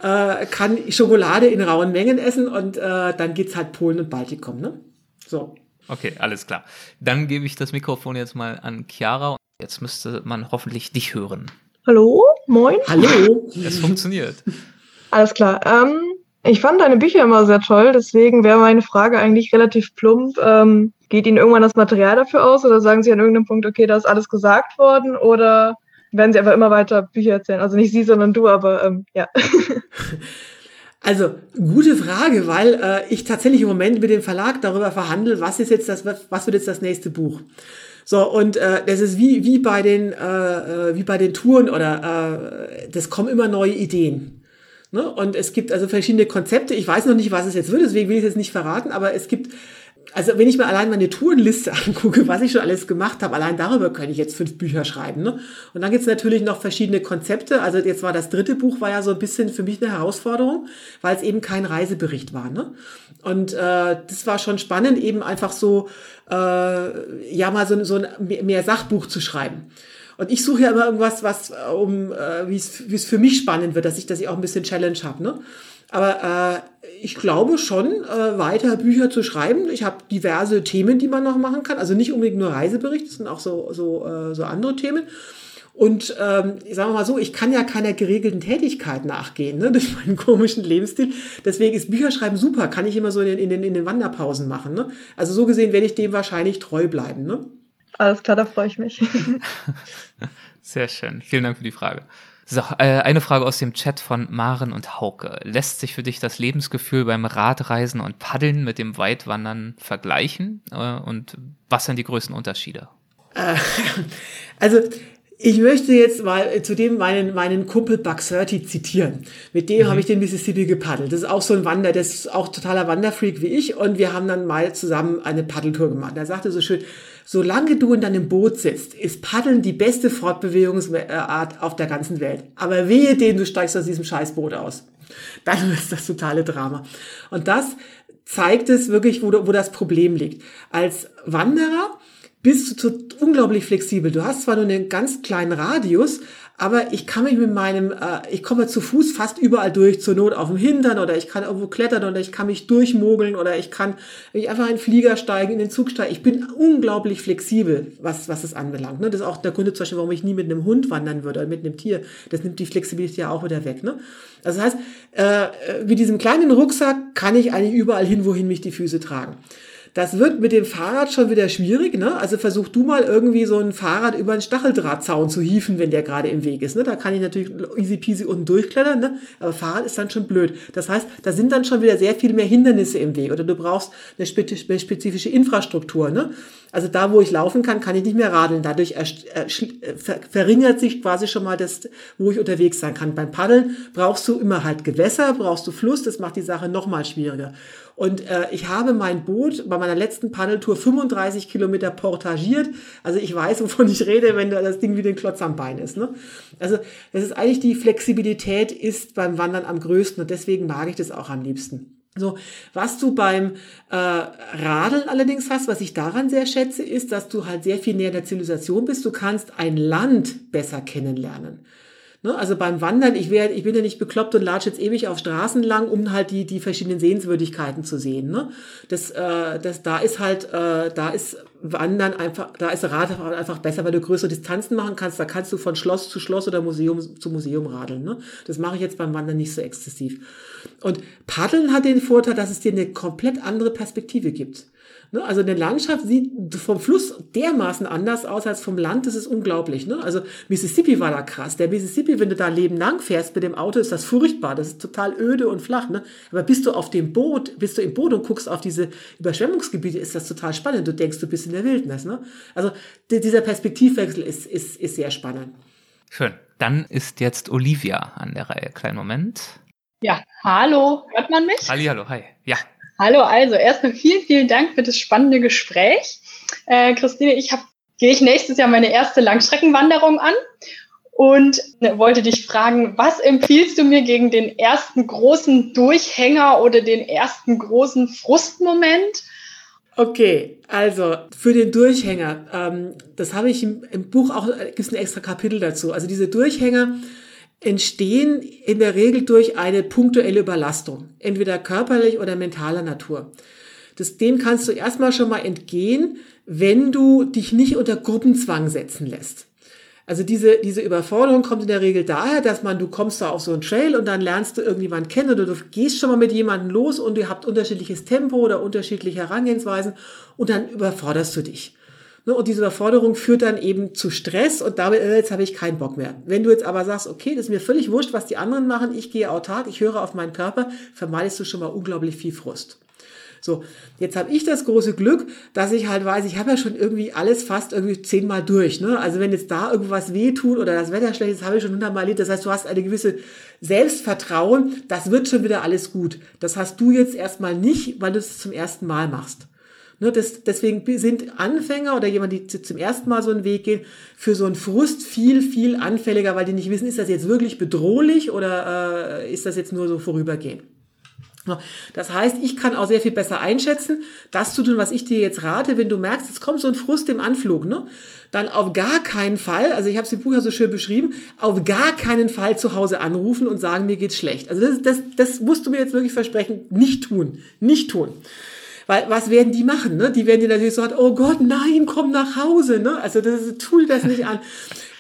Äh, kann Schokolade in rauen Mengen essen und äh, dann geht's halt Polen und Baltikum. Ne? So. Okay, alles klar. Dann gebe ich das Mikrofon jetzt mal an Chiara. Jetzt müsste man hoffentlich dich hören. Hallo, moin. Hallo. Es funktioniert. Alles klar. Ähm, ich fand deine Bücher immer sehr toll, deswegen wäre meine Frage eigentlich relativ plump. Ähm, geht Ihnen irgendwann das Material dafür aus oder sagen Sie an irgendeinem Punkt, okay, da ist alles gesagt worden oder werden Sie einfach immer weiter Bücher erzählen? Also nicht Sie, sondern du, aber ähm, ja. Also gute Frage, weil äh, ich tatsächlich im Moment mit dem Verlag darüber verhandle, was ist jetzt das, was wird jetzt das nächste Buch. So, und äh, das ist wie, wie, bei den, äh, äh, wie bei den Touren oder äh, das kommen immer neue Ideen. Ne? Und es gibt also verschiedene Konzepte. Ich weiß noch nicht, was es jetzt wird, deswegen will ich es jetzt nicht verraten, aber es gibt also wenn ich mir allein meine Tourenliste angucke, was ich schon alles gemacht habe, allein darüber könnte ich jetzt fünf Bücher schreiben. Ne? Und dann gibt es natürlich noch verschiedene Konzepte. Also jetzt war das dritte Buch, war ja so ein bisschen für mich eine Herausforderung, weil es eben kein Reisebericht war. Ne? Und äh, das war schon spannend, eben einfach so, äh, ja mal so, so ein mehr Sachbuch zu schreiben. Und ich suche ja immer irgendwas, was um, äh, wie es für mich spannend wird, dass ich, dass ich auch ein bisschen Challenge habe. Ne? Aber äh, ich glaube schon, äh, weiter Bücher zu schreiben. Ich habe diverse Themen, die man noch machen kann. Also nicht unbedingt nur Reiseberichte, es sind auch so, so, äh, so andere Themen. Und ähm, sagen wir mal so, ich kann ja keiner geregelten Tätigkeit nachgehen, ne, durch meinen komischen Lebensstil. Deswegen ist Bücherschreiben super, kann ich immer so in den, in den, in den Wanderpausen machen. Ne? Also so gesehen werde ich dem wahrscheinlich treu bleiben. Ne? Alles klar, da freue ich mich. Sehr schön. Vielen Dank für die Frage. So, äh, eine Frage aus dem Chat von Maren und Hauke. Lässt sich für dich das Lebensgefühl beim Radreisen und Paddeln mit dem Weitwandern vergleichen? Äh, und was sind die größten Unterschiede? Äh, also ich möchte jetzt mal zudem meinen, meinen Kumpel Buck 30 zitieren. Mit dem mhm. habe ich den Mississippi gepaddelt. Das ist auch so ein Wander, das ist auch totaler Wanderfreak wie ich. Und wir haben dann mal zusammen eine Paddeltour gemacht. Er sagte so schön, solange du in deinem Boot sitzt, ist Paddeln die beste Fortbewegungsart auf der ganzen Welt. Aber wehe den, du steigst aus diesem Scheißboot aus. Dann ist das totale Drama. Und das zeigt es wirklich, wo, wo das Problem liegt. Als Wanderer bist du unglaublich flexibel. Du hast zwar nur einen ganz kleinen Radius, aber ich kann mich mit meinem, äh, ich komme zu Fuß fast überall durch, zur Not auf dem Hintern oder ich kann irgendwo klettern oder ich kann mich durchmogeln oder ich kann ich einfach in den Flieger steigen, in den Zug steigen. Ich bin unglaublich flexibel, was, was es anbelangt. Ne? Das ist auch der Grund zum Beispiel, warum ich nie mit einem Hund wandern würde oder mit einem Tier. Das nimmt die Flexibilität ja auch wieder weg. Ne? Also das heißt, äh, mit diesem kleinen Rucksack kann ich eigentlich überall hin, wohin mich die Füße tragen. Das wird mit dem Fahrrad schon wieder schwierig. Ne? Also versuch du mal irgendwie so ein Fahrrad über einen Stacheldrahtzaun zu hieven, wenn der gerade im Weg ist. Ne? Da kann ich natürlich easy peasy unten durchklettern, ne? aber Fahrrad ist dann schon blöd. Das heißt, da sind dann schon wieder sehr viel mehr Hindernisse im Weg oder du brauchst eine spezifische Infrastruktur. Ne? Also da, wo ich laufen kann, kann ich nicht mehr radeln. Dadurch verringert sich quasi schon mal das, wo ich unterwegs sein kann. Beim Paddeln brauchst du immer halt Gewässer, brauchst du Fluss, das macht die Sache noch mal schwieriger. Und äh, ich habe mein Boot bei meiner letzten Paddeltour 35 Kilometer portagiert. Also ich weiß, wovon ich rede, wenn das Ding wie den Klotz am Bein ist. Ne? Also das ist eigentlich die Flexibilität ist beim Wandern am größten und deswegen mag ich das auch am liebsten. So, was du beim äh, Radeln allerdings hast, was ich daran sehr schätze, ist, dass du halt sehr viel näher der Zivilisation bist. Du kannst ein Land besser kennenlernen. Ne? Also beim Wandern, ich, wär, ich bin ja nicht bekloppt und latsche jetzt ewig auf Straßen lang, um halt die, die verschiedenen Sehenswürdigkeiten zu sehen. Ne? Das, äh, das, da ist halt, äh, da ist Wandern einfach, da ist Radfahren einfach besser, weil du größere Distanzen machen kannst. Da kannst du von Schloss zu Schloss oder Museum zu Museum radeln. Ne? Das mache ich jetzt beim Wandern nicht so exzessiv. Und Paddeln hat den Vorteil, dass es dir eine komplett andere Perspektive gibt. Ne? Also eine Landschaft sieht vom Fluss dermaßen anders aus als vom Land, das ist unglaublich. Ne? Also Mississippi war da krass. Der Mississippi, wenn du da Leben lang fährst mit dem Auto, ist das furchtbar. Das ist total öde und flach. Ne? Aber bist du auf dem Boot, bist du im Boot und guckst auf diese Überschwemmungsgebiete, ist das total spannend. Du denkst, du bist in der Wildnis. Ne? Also dieser Perspektivwechsel ist, ist, ist sehr spannend. Schön. Dann ist jetzt Olivia an der Reihe. Kleinen Moment. Ja, hallo, hört man mich? Halli, hallo, hi. Ja, Hallo, also erstmal vielen, vielen Dank für das spannende Gespräch. Äh, Christine, ich gehe nächstes Jahr meine erste Langstreckenwanderung an und ne, wollte dich fragen, was empfiehlst du mir gegen den ersten großen Durchhänger oder den ersten großen Frustmoment? Okay, also für den Durchhänger, ähm, das habe ich im, im Buch auch, äh, gibt es ein extra Kapitel dazu. Also diese Durchhänger, entstehen in der Regel durch eine punktuelle Überlastung, entweder körperlich oder mentaler Natur. Das, dem kannst du erstmal schon mal entgehen, wenn du dich nicht unter Gruppenzwang setzen lässt. Also diese, diese Überforderung kommt in der Regel daher, dass man, du kommst da auf so einen Trail und dann lernst du irgendjemanden kennen oder du gehst schon mal mit jemandem los und ihr habt unterschiedliches Tempo oder unterschiedliche Herangehensweisen und dann überforderst du dich. Ne, und diese Überforderung führt dann eben zu Stress und damit, äh, jetzt habe ich keinen Bock mehr. Wenn du jetzt aber sagst, okay, das ist mir völlig wurscht, was die anderen machen, ich gehe autark, ich höre auf meinen Körper, vermeidest du schon mal unglaublich viel Frust. So, jetzt habe ich das große Glück, dass ich halt weiß, ich habe ja schon irgendwie alles fast irgendwie zehnmal durch. Ne? Also wenn jetzt da irgendwas wehtut oder das Wetter schlecht ist, habe ich schon hundertmal erlebt. Das heißt, du hast eine gewisse Selbstvertrauen, das wird schon wieder alles gut. Das hast du jetzt erstmal nicht, weil du es zum ersten Mal machst. Ne, das, deswegen sind Anfänger oder jemand, die zum ersten Mal so einen Weg gehen, für so einen Frust viel, viel anfälliger, weil die nicht wissen, ist das jetzt wirklich bedrohlich oder äh, ist das jetzt nur so vorübergehend. Das heißt, ich kann auch sehr viel besser einschätzen, das zu tun, was ich dir jetzt rate, wenn du merkst, es kommt so ein Frust im Anflug, ne? dann auf gar keinen Fall, also ich habe es im Buch ja so schön beschrieben, auf gar keinen Fall zu Hause anrufen und sagen, mir geht's schlecht. Also das, das, das musst du mir jetzt wirklich versprechen, nicht tun, nicht tun. Weil was werden die machen? Ne? Die werden dir natürlich sagen, oh Gott, nein, komm nach Hause. Ne? Also das tu das nicht an.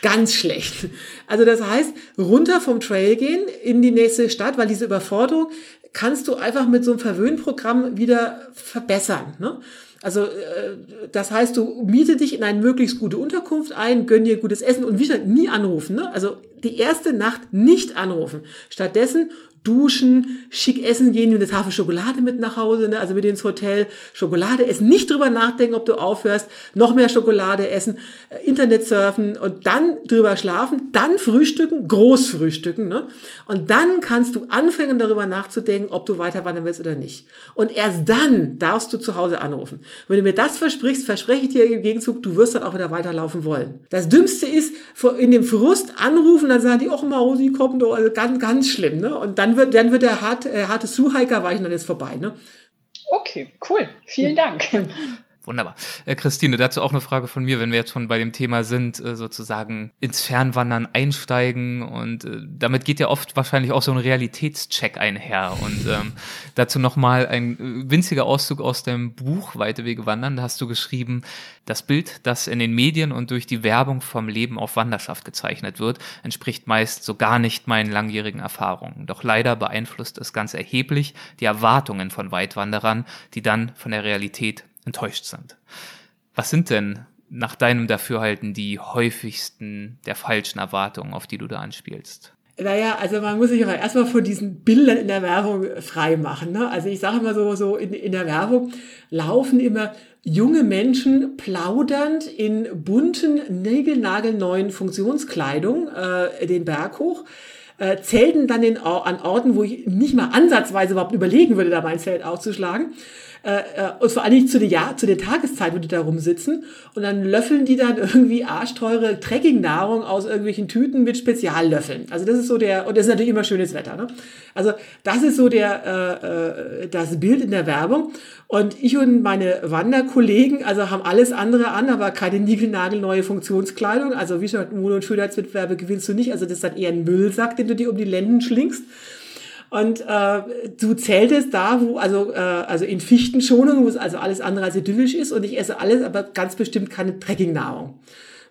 Ganz schlecht. Also das heißt, runter vom Trail gehen in die nächste Stadt, weil diese Überforderung kannst du einfach mit so einem Verwöhnprogramm wieder verbessern. Ne? Also äh, das heißt, du miete dich in eine möglichst gute Unterkunft ein, gönn dir gutes Essen und wieder nie anrufen. Ne? Also die erste Nacht nicht anrufen. Stattdessen duschen, schick essen gehen, eine Tafel Schokolade mit nach Hause, ne? also mit ins Hotel, Schokolade essen, nicht drüber nachdenken, ob du aufhörst, noch mehr Schokolade essen, äh, Internet surfen und dann drüber schlafen, dann frühstücken, groß frühstücken, ne? Und dann kannst du anfangen, darüber nachzudenken, ob du weiter wandern willst oder nicht. Und erst dann darfst du zu Hause anrufen. Wenn du mir das versprichst, verspreche ich dir im Gegenzug, du wirst dann auch wieder weiterlaufen wollen. Das Dümmste ist, in dem Frust anrufen, dann sagen die, oh Mausi, komm doch, also ganz, ganz schlimm, ne? Und dann dann wird, dann wird der hart, äh, harte Suhiker-Weichen dann jetzt vorbei, ne? Okay, cool. Vielen Dank. Wunderbar. Äh, Christine, dazu auch eine Frage von mir, wenn wir jetzt schon bei dem Thema sind, äh, sozusagen ins Fernwandern einsteigen und äh, damit geht ja oft wahrscheinlich auch so ein Realitätscheck einher und ähm, dazu nochmal ein äh, winziger Auszug aus dem Buch Weite Wege wandern, da hast du geschrieben, das Bild, das in den Medien und durch die Werbung vom Leben auf Wanderschaft gezeichnet wird, entspricht meist so gar nicht meinen langjährigen Erfahrungen. Doch leider beeinflusst es ganz erheblich die Erwartungen von Weitwanderern, die dann von der Realität enttäuscht sind. Was sind denn nach deinem Dafürhalten die häufigsten der falschen Erwartungen, auf die du da anspielst? Naja, also man muss sich aber erstmal von diesen Bildern in der Werbung frei machen. Ne? Also ich sage immer so, so in, in der Werbung laufen immer junge Menschen plaudernd in bunten, nägelnagelneuen Funktionskleidung äh, den Berg hoch, äh, zelten dann in, an Orten, wo ich nicht mal ansatzweise überhaupt überlegen würde, da mein Zelt aufzuschlagen äh, äh, und vor allem nicht zu den, ja, zu den Tageszeiten, wo die da rumsitzen. Und dann löffeln die dann irgendwie arschteure Trekkingnahrung aus irgendwelchen Tüten mit Speziallöffeln. Also das ist so der, und das ist natürlich immer schönes Wetter. Ne? Also das ist so der, äh, äh, das Bild in der Werbung. Und ich und meine Wanderkollegen, also haben alles andere an, aber keine niegelnagelneue Funktionskleidung. Also wie schon Mode- und Schönheitswettbewerbe gewinnst du nicht. Also das ist dann eher ein Müllsack, den du dir um die Lenden schlingst. Und äh, du zähltest da, wo, also, äh, also in Fichtenschonung, wo es also alles andere als idyllisch ist und ich esse alles, aber ganz bestimmt keine Trekkingnahrung.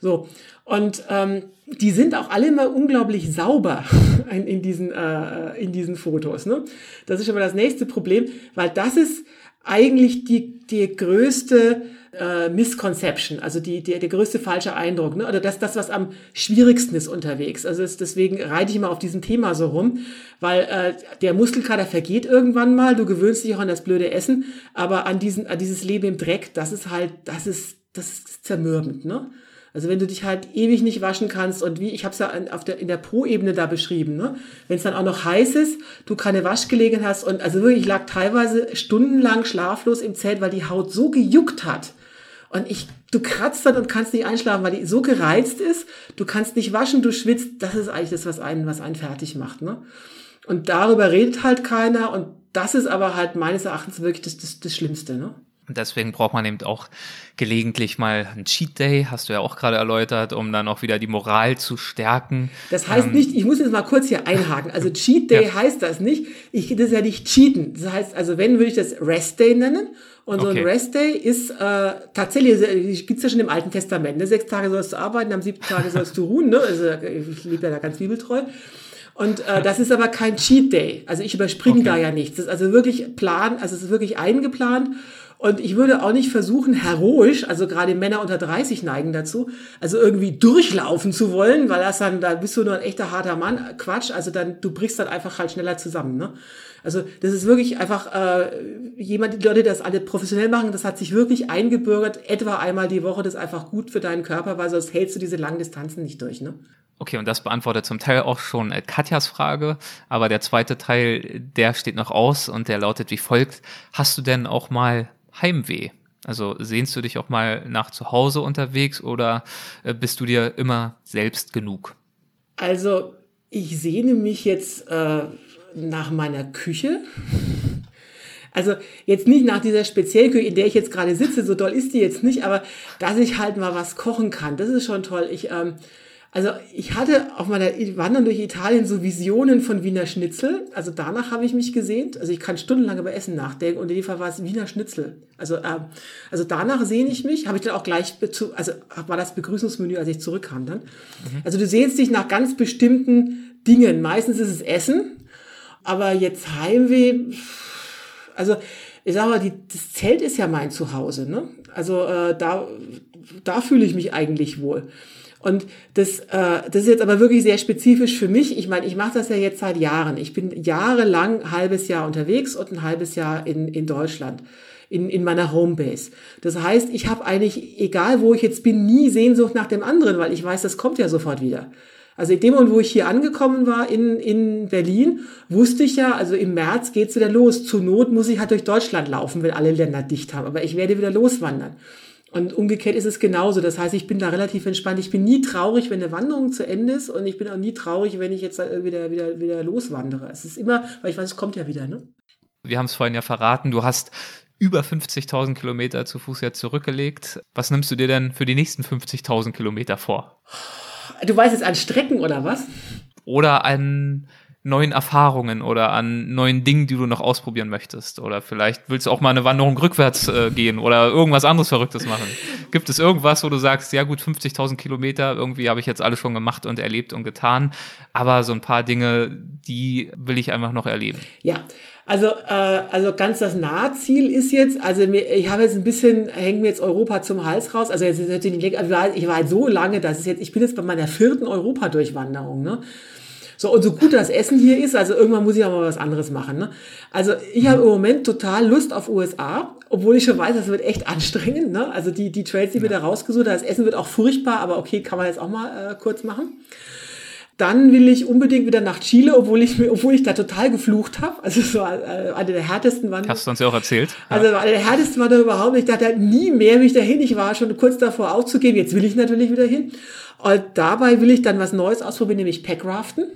So. Und ähm, die sind auch alle immer unglaublich sauber in, in, diesen, äh, in diesen Fotos. Ne? Das ist schon mal das nächste Problem, weil das ist eigentlich die, die größte äh, Misconception, also die, die, der größte falsche Eindruck, ne? oder das, das, was am schwierigsten ist unterwegs. Also es, deswegen reite ich immer auf diesem Thema so rum, weil äh, der Muskelkater vergeht irgendwann mal, du gewöhnst dich auch an das blöde Essen, aber an, diesen, an dieses Leben im Dreck, das ist halt, das ist, das ist zermürbend, ne? Also wenn du dich halt ewig nicht waschen kannst und wie, ich habe es ja auf der, in der Pro-Ebene da beschrieben, ne? wenn es dann auch noch heiß ist, du keine Waschgelegenheit hast und also wirklich, ich lag teilweise stundenlang schlaflos im Zelt, weil die Haut so gejuckt hat. Und ich, du kratzt dann und kannst nicht einschlafen, weil die so gereizt ist. Du kannst nicht waschen, du schwitzt. Das ist eigentlich das, was einen, was einen fertig macht. Ne? Und darüber redet halt keiner. Und das ist aber halt meines Erachtens wirklich das, das, das Schlimmste. Ne? Und deswegen braucht man eben auch gelegentlich mal einen Cheat Day, hast du ja auch gerade erläutert, um dann auch wieder die Moral zu stärken. Das heißt ähm, nicht, ich muss jetzt mal kurz hier einhaken. Also Cheat Day ja. heißt das nicht. Ich, das ist ja nicht Cheaten. Das heißt, also wenn würde ich das Rest Day nennen. Und so ein Rest Day ist äh, tatsächlich, gibt's ja schon im Alten Testament. Ne? Sechs Tage sollst du arbeiten, am siebten Tage sollst du ruhen. Ne? Also ich lebe ja da ganz bibeltreu. Und äh, das ist aber kein Cheat Day. Also ich überspringe okay. da ja nichts. Das ist also wirklich plan, also es ist wirklich eingeplant. Und ich würde auch nicht versuchen, heroisch, also gerade Männer unter 30 neigen dazu, also irgendwie durchlaufen zu wollen, weil das dann, da bist du nur ein echter harter Mann. Quatsch, also dann, du brichst dann einfach halt schneller zusammen. Ne? Also das ist wirklich einfach äh, jemand, die Leute, die das alle professionell machen, das hat sich wirklich eingebürgert, etwa einmal die Woche, das ist einfach gut für deinen Körper, weil sonst hältst du diese langen Distanzen nicht durch. Ne? Okay, und das beantwortet zum Teil auch schon äh, Katjas Frage, aber der zweite Teil, der steht noch aus und der lautet wie folgt. Hast du denn auch mal Heimweh? Also sehnst du dich auch mal nach zu Hause unterwegs oder äh, bist du dir immer selbst genug? Also ich sehne mich jetzt äh, nach meiner Küche. Also jetzt nicht nach dieser Speziellküche, in der ich jetzt gerade sitze, so doll ist die jetzt nicht, aber dass ich halt mal was kochen kann, das ist schon toll. Ich ähm, also ich hatte auf meiner Wandern durch Italien so Visionen von Wiener Schnitzel. Also danach habe ich mich gesehnt. Also ich kann stundenlang über Essen nachdenken und in dem Fall war es Wiener Schnitzel. Also, äh, also danach sehne ich mich. Habe ich dann auch gleich, also war das Begrüßungsmenü, als ich zurückkam dann. Mhm. Also du sehnst dich nach ganz bestimmten Dingen. Meistens ist es Essen, aber jetzt Heimweh. Also ich sage mal, die, das Zelt ist ja mein Zuhause. Ne? Also äh, da, da fühle ich mich eigentlich wohl. Und das, äh, das ist jetzt aber wirklich sehr spezifisch für mich. Ich meine, ich mache das ja jetzt seit Jahren. Ich bin jahrelang ein halbes Jahr unterwegs und ein halbes Jahr in, in Deutschland in, in meiner Homebase. Das heißt, ich habe eigentlich, egal wo ich jetzt bin, nie Sehnsucht nach dem anderen, weil ich weiß, das kommt ja sofort wieder. Also in dem Moment, wo ich hier angekommen war in, in Berlin, wusste ich ja, also im März geht's wieder los. Zur Not muss ich halt durch Deutschland laufen, wenn alle Länder dicht haben. Aber ich werde wieder loswandern. Und umgekehrt ist es genauso. Das heißt, ich bin da relativ entspannt. Ich bin nie traurig, wenn eine Wanderung zu Ende ist. Und ich bin auch nie traurig, wenn ich jetzt wieder, wieder, wieder loswandere. Es ist immer, weil ich weiß, es kommt ja wieder, ne? Wir haben es vorhin ja verraten. Du hast über 50.000 Kilometer zu Fuß jetzt zurückgelegt. Was nimmst du dir denn für die nächsten 50.000 Kilometer vor? Du weißt jetzt an Strecken oder was? Oder an neuen Erfahrungen oder an neuen Dingen, die du noch ausprobieren möchtest. Oder vielleicht willst du auch mal eine Wanderung rückwärts äh, gehen oder irgendwas anderes Verrücktes machen. Gibt es irgendwas, wo du sagst, ja gut, 50.000 Kilometer, irgendwie habe ich jetzt alles schon gemacht und erlebt und getan, aber so ein paar Dinge, die will ich einfach noch erleben. Ja, also, äh, also ganz das Nahziel ist jetzt, also mir, ich habe jetzt ein bisschen, hängt mir jetzt Europa zum Hals raus. Also jetzt ist natürlich nicht, also ich war halt so lange, dass es jetzt, ich bin jetzt bei meiner vierten Europa-Durchwanderung, ne? So, und so gut das Essen hier ist, also irgendwann muss ich auch mal was anderes machen. Ne? Also ich habe im Moment total Lust auf USA, obwohl ich schon weiß, das wird echt anstrengend. Ne? Also die, die Trails, die wir da rausgesucht haben, das Essen wird auch furchtbar, aber okay, kann man jetzt auch mal äh, kurz machen. Dann will ich unbedingt wieder nach Chile, obwohl ich, obwohl ich da total geflucht habe. Also so äh, eine der härtesten waren. Hast du uns ja auch erzählt. Also eine der härtesten war da überhaupt. Ich dachte nie mehr mich dahin. Ich war schon kurz davor aufzugeben. Jetzt will ich natürlich wieder hin. Und dabei will ich dann was Neues ausprobieren, nämlich Packraften.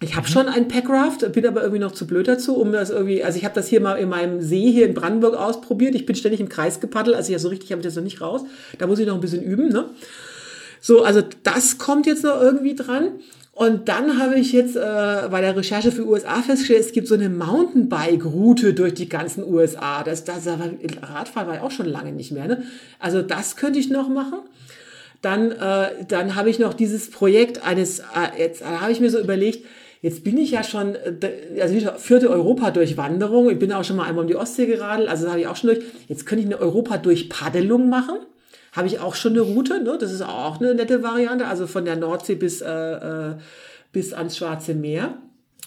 Ich habe mhm. schon ein Packraft, bin aber irgendwie noch zu blöd dazu, um das irgendwie, also ich habe das hier mal in meinem See hier in Brandenburg ausprobiert. Ich bin ständig im Kreis gepaddelt, also ja so richtig habe ich das noch nicht raus. Da muss ich noch ein bisschen üben, ne? So, also das kommt jetzt noch irgendwie dran. Und dann habe ich jetzt äh, bei der Recherche für USA festgestellt, es gibt so eine Mountainbike-Route durch die ganzen USA. Das, das Radfahren war ja auch schon lange nicht mehr. Ne? Also das könnte ich noch machen. Dann, äh, dann habe ich noch dieses Projekt eines, äh, jetzt habe ich mir so überlegt, jetzt bin ich ja schon, äh, also vierte Europa-Durchwanderung. Ich bin auch schon mal einmal um die Ostsee geradelt, also das habe ich auch schon durch. Jetzt könnte ich eine Europa-Durchpaddelung machen habe ich auch schon eine Route. Ne? Das ist auch eine nette Variante. Also von der Nordsee bis, äh, äh, bis ans Schwarze Meer.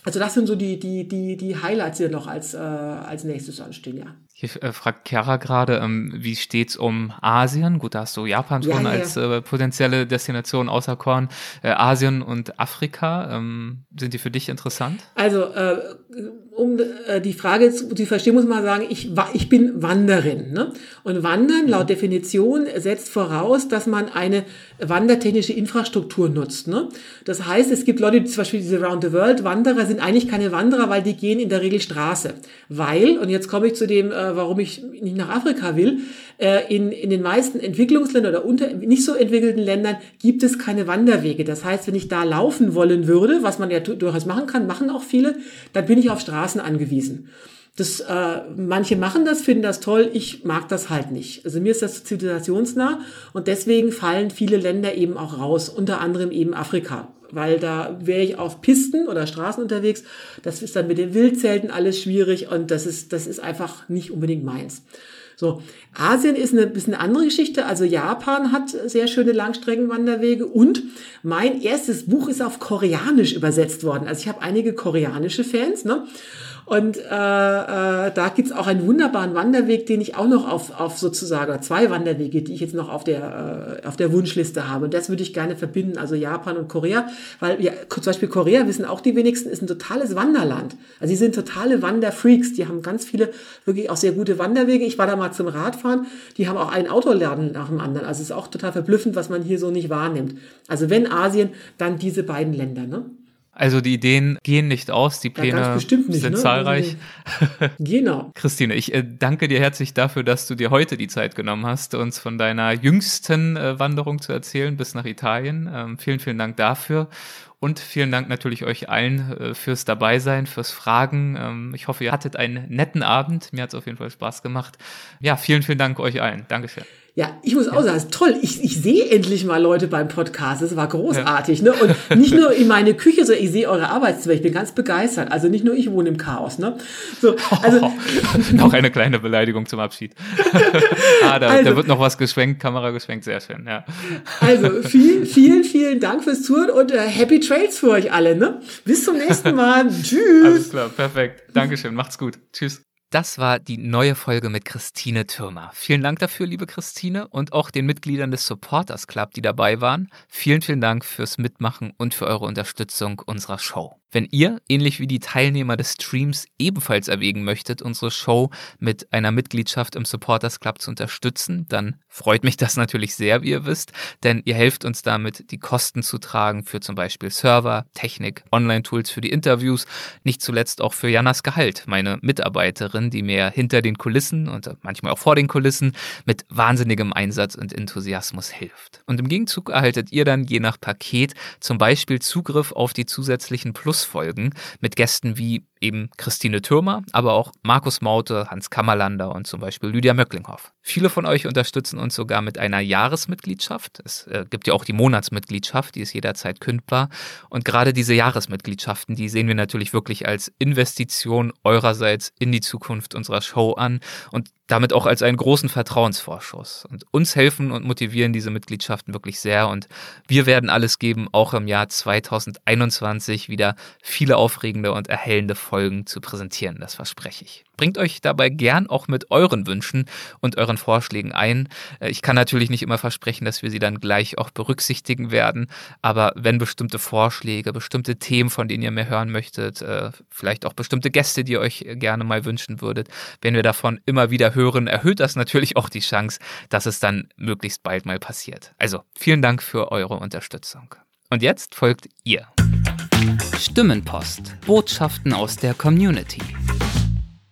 Also das sind so die, die, die, die Highlights, die noch als, äh, als nächstes anstehen, ja. Hier äh, fragt Chiara gerade, ähm, wie steht's um Asien? Gut, da hast du Japan schon ja, ja. als äh, potenzielle Destination außer Korn. Äh, Asien und Afrika, ähm, sind die für dich interessant? Also, äh, um äh, die Frage zu, zu verstehen, muss man sagen, ich, ich bin Wanderin. Ne? Und Wandern laut Definition setzt voraus, dass man eine wandertechnische Infrastruktur nutzt. Ne? Das heißt, es gibt Leute, die zum Beispiel diese Round the World Wanderer sind eigentlich keine Wanderer, weil die gehen in der Regel Straße. Weil, und jetzt komme ich zu dem, äh, warum ich nicht nach Afrika will, äh, in, in den meisten Entwicklungsländern oder unter, nicht so entwickelten Ländern gibt es keine Wanderwege. Das heißt, wenn ich da laufen wollen würde, was man ja durchaus machen kann, machen auch viele, dann bin ich auf Straßen angewiesen. Das, äh, manche machen das, finden das toll, ich mag das halt nicht. Also mir ist das zivilisationsnah und deswegen fallen viele Länder eben auch raus, unter anderem eben Afrika. Weil da wäre ich auf Pisten oder Straßen unterwegs. Das ist dann mit den Wildzelten alles schwierig und das ist, das ist einfach nicht unbedingt meins. So, Asien ist eine bisschen andere Geschichte. Also Japan hat sehr schöne Langstreckenwanderwege und mein erstes Buch ist auf Koreanisch übersetzt worden. Also ich habe einige koreanische Fans, ne? Und äh, äh, da gibt's auch einen wunderbaren Wanderweg, den ich auch noch auf, auf sozusagen, zwei Wanderwege, die ich jetzt noch auf der, äh, auf der Wunschliste habe. Und das würde ich gerne verbinden, also Japan und Korea, weil ja, zum Beispiel Korea, wissen auch die wenigsten, ist ein totales Wanderland. Also sie sind totale Wanderfreaks, die haben ganz viele wirklich auch sehr gute Wanderwege. Ich war da mal zum Radfahren, die haben auch einen Autoladen nach dem anderen. Also es ist auch total verblüffend, was man hier so nicht wahrnimmt. Also wenn Asien, dann diese beiden Länder, ne? Also die Ideen gehen nicht aus, die Pläne ja, nicht, sind ne? zahlreich. genau. Christine, ich äh, danke dir herzlich dafür, dass du dir heute die Zeit genommen hast, uns von deiner jüngsten äh, Wanderung zu erzählen bis nach Italien. Ähm, vielen, vielen Dank dafür. Und vielen Dank natürlich euch allen äh, fürs Dabeisein, fürs Fragen. Ähm, ich hoffe, ihr hattet einen netten Abend. Mir hat es auf jeden Fall Spaß gemacht. Ja, vielen, vielen Dank euch allen. Dankeschön. Ja, ich muss auch sagen, es ist toll. Ich, ich sehe endlich mal Leute beim Podcast. Das war großartig. Ja. Ne? Und nicht nur in meine Küche, sondern ich sehe eure Arbeitszimmer. Ich bin ganz begeistert. Also nicht nur ich wohne im Chaos. Ne? So, also oh, noch eine kleine Beleidigung zum Abschied. ah, da, also, da, wird noch was geschwenkt, Kamera geschwenkt, sehr schön. Ja. Also vielen, vielen, vielen Dank fürs Zuhören und äh, Happy Trails für euch alle. Ne? Bis zum nächsten Mal. Tschüss. Alles klar, perfekt. Dankeschön. Macht's gut. Tschüss. Das war die neue Folge mit Christine Türmer. Vielen Dank dafür, liebe Christine, und auch den Mitgliedern des Supporters Club, die dabei waren. Vielen, vielen Dank fürs Mitmachen und für eure Unterstützung unserer Show. Wenn ihr, ähnlich wie die Teilnehmer des Streams, ebenfalls erwägen möchtet, unsere Show mit einer Mitgliedschaft im Supporters Club zu unterstützen, dann freut mich das natürlich sehr, wie ihr wisst, denn ihr helft uns damit, die Kosten zu tragen für zum Beispiel Server, Technik, Online-Tools für die Interviews, nicht zuletzt auch für Janas Gehalt, meine Mitarbeiterin, die mir hinter den Kulissen und manchmal auch vor den Kulissen mit wahnsinnigem Einsatz und Enthusiasmus hilft. Und im Gegenzug erhaltet ihr dann je nach Paket zum Beispiel Zugriff auf die zusätzlichen Plus Folgen mit Gästen wie eben Christine Türmer, aber auch Markus Maute, Hans Kammerlander und zum Beispiel Lydia Möcklinghoff. Viele von euch unterstützen uns sogar mit einer Jahresmitgliedschaft. Es äh, gibt ja auch die Monatsmitgliedschaft, die ist jederzeit kündbar. Und gerade diese Jahresmitgliedschaften, die sehen wir natürlich wirklich als Investition eurerseits in die Zukunft unserer Show an und damit auch als einen großen Vertrauensvorschuss. Und uns helfen und motivieren diese Mitgliedschaften wirklich sehr. Und wir werden alles geben, auch im Jahr 2021 wieder viele aufregende und erhellende Folgen zu präsentieren. Das verspreche ich. Bringt euch dabei gern auch mit euren Wünschen und euren Vorschlägen ein. Äh, ich kann natürlich nicht immer versprechen, dass wir sie dann gleich auch berücksichtigen werden, aber wenn bestimmte Vorschläge, bestimmte Themen, von denen ihr mehr hören möchtet, äh, vielleicht auch bestimmte Gäste, die ihr euch gerne mal wünschen würdet, wenn wir davon immer wieder hören, erhöht das natürlich auch die Chance, dass es dann möglichst bald mal passiert. Also vielen Dank für eure Unterstützung. Und jetzt folgt ihr. Stimmenpost. Botschaften aus der Community.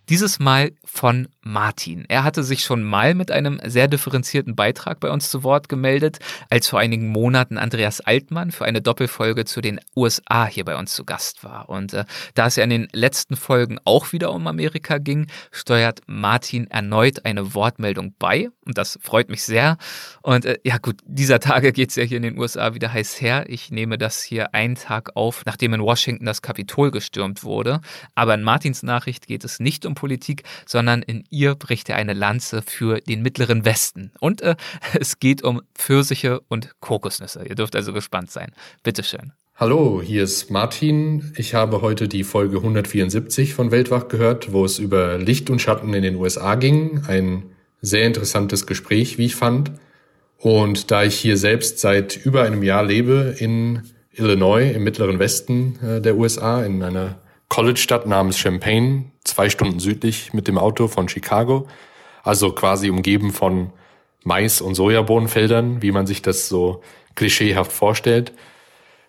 Dieses Mal von Martin. Er hatte sich schon mal mit einem sehr differenzierten Beitrag bei uns zu Wort gemeldet, als vor einigen Monaten Andreas Altmann für eine Doppelfolge zu den USA hier bei uns zu Gast war. Und äh, da es ja in den letzten Folgen auch wieder um Amerika ging, steuert Martin erneut eine Wortmeldung bei. Und das freut mich sehr. Und äh, ja gut, dieser Tage geht es ja hier in den USA wieder heiß her. Ich nehme das hier einen Tag auf, nachdem in Washington das Kapitol gestürmt wurde. Aber in Martins Nachricht geht es nicht um Politik, sondern in ihr bricht er eine Lanze für den Mittleren Westen. Und äh, es geht um Pfirsiche und Kokosnüsse. Ihr dürft also gespannt sein. Bitteschön. Hallo, hier ist Martin. Ich habe heute die Folge 174 von Weltwach gehört, wo es über Licht und Schatten in den USA ging. Ein sehr interessantes Gespräch, wie ich fand. Und da ich hier selbst seit über einem Jahr lebe in Illinois, im mittleren Westen äh, der USA, in einer College-Stadt namens Champaign, zwei Stunden südlich mit dem Auto von Chicago. Also quasi umgeben von Mais- und Sojabohnenfeldern, wie man sich das so klischeehaft vorstellt.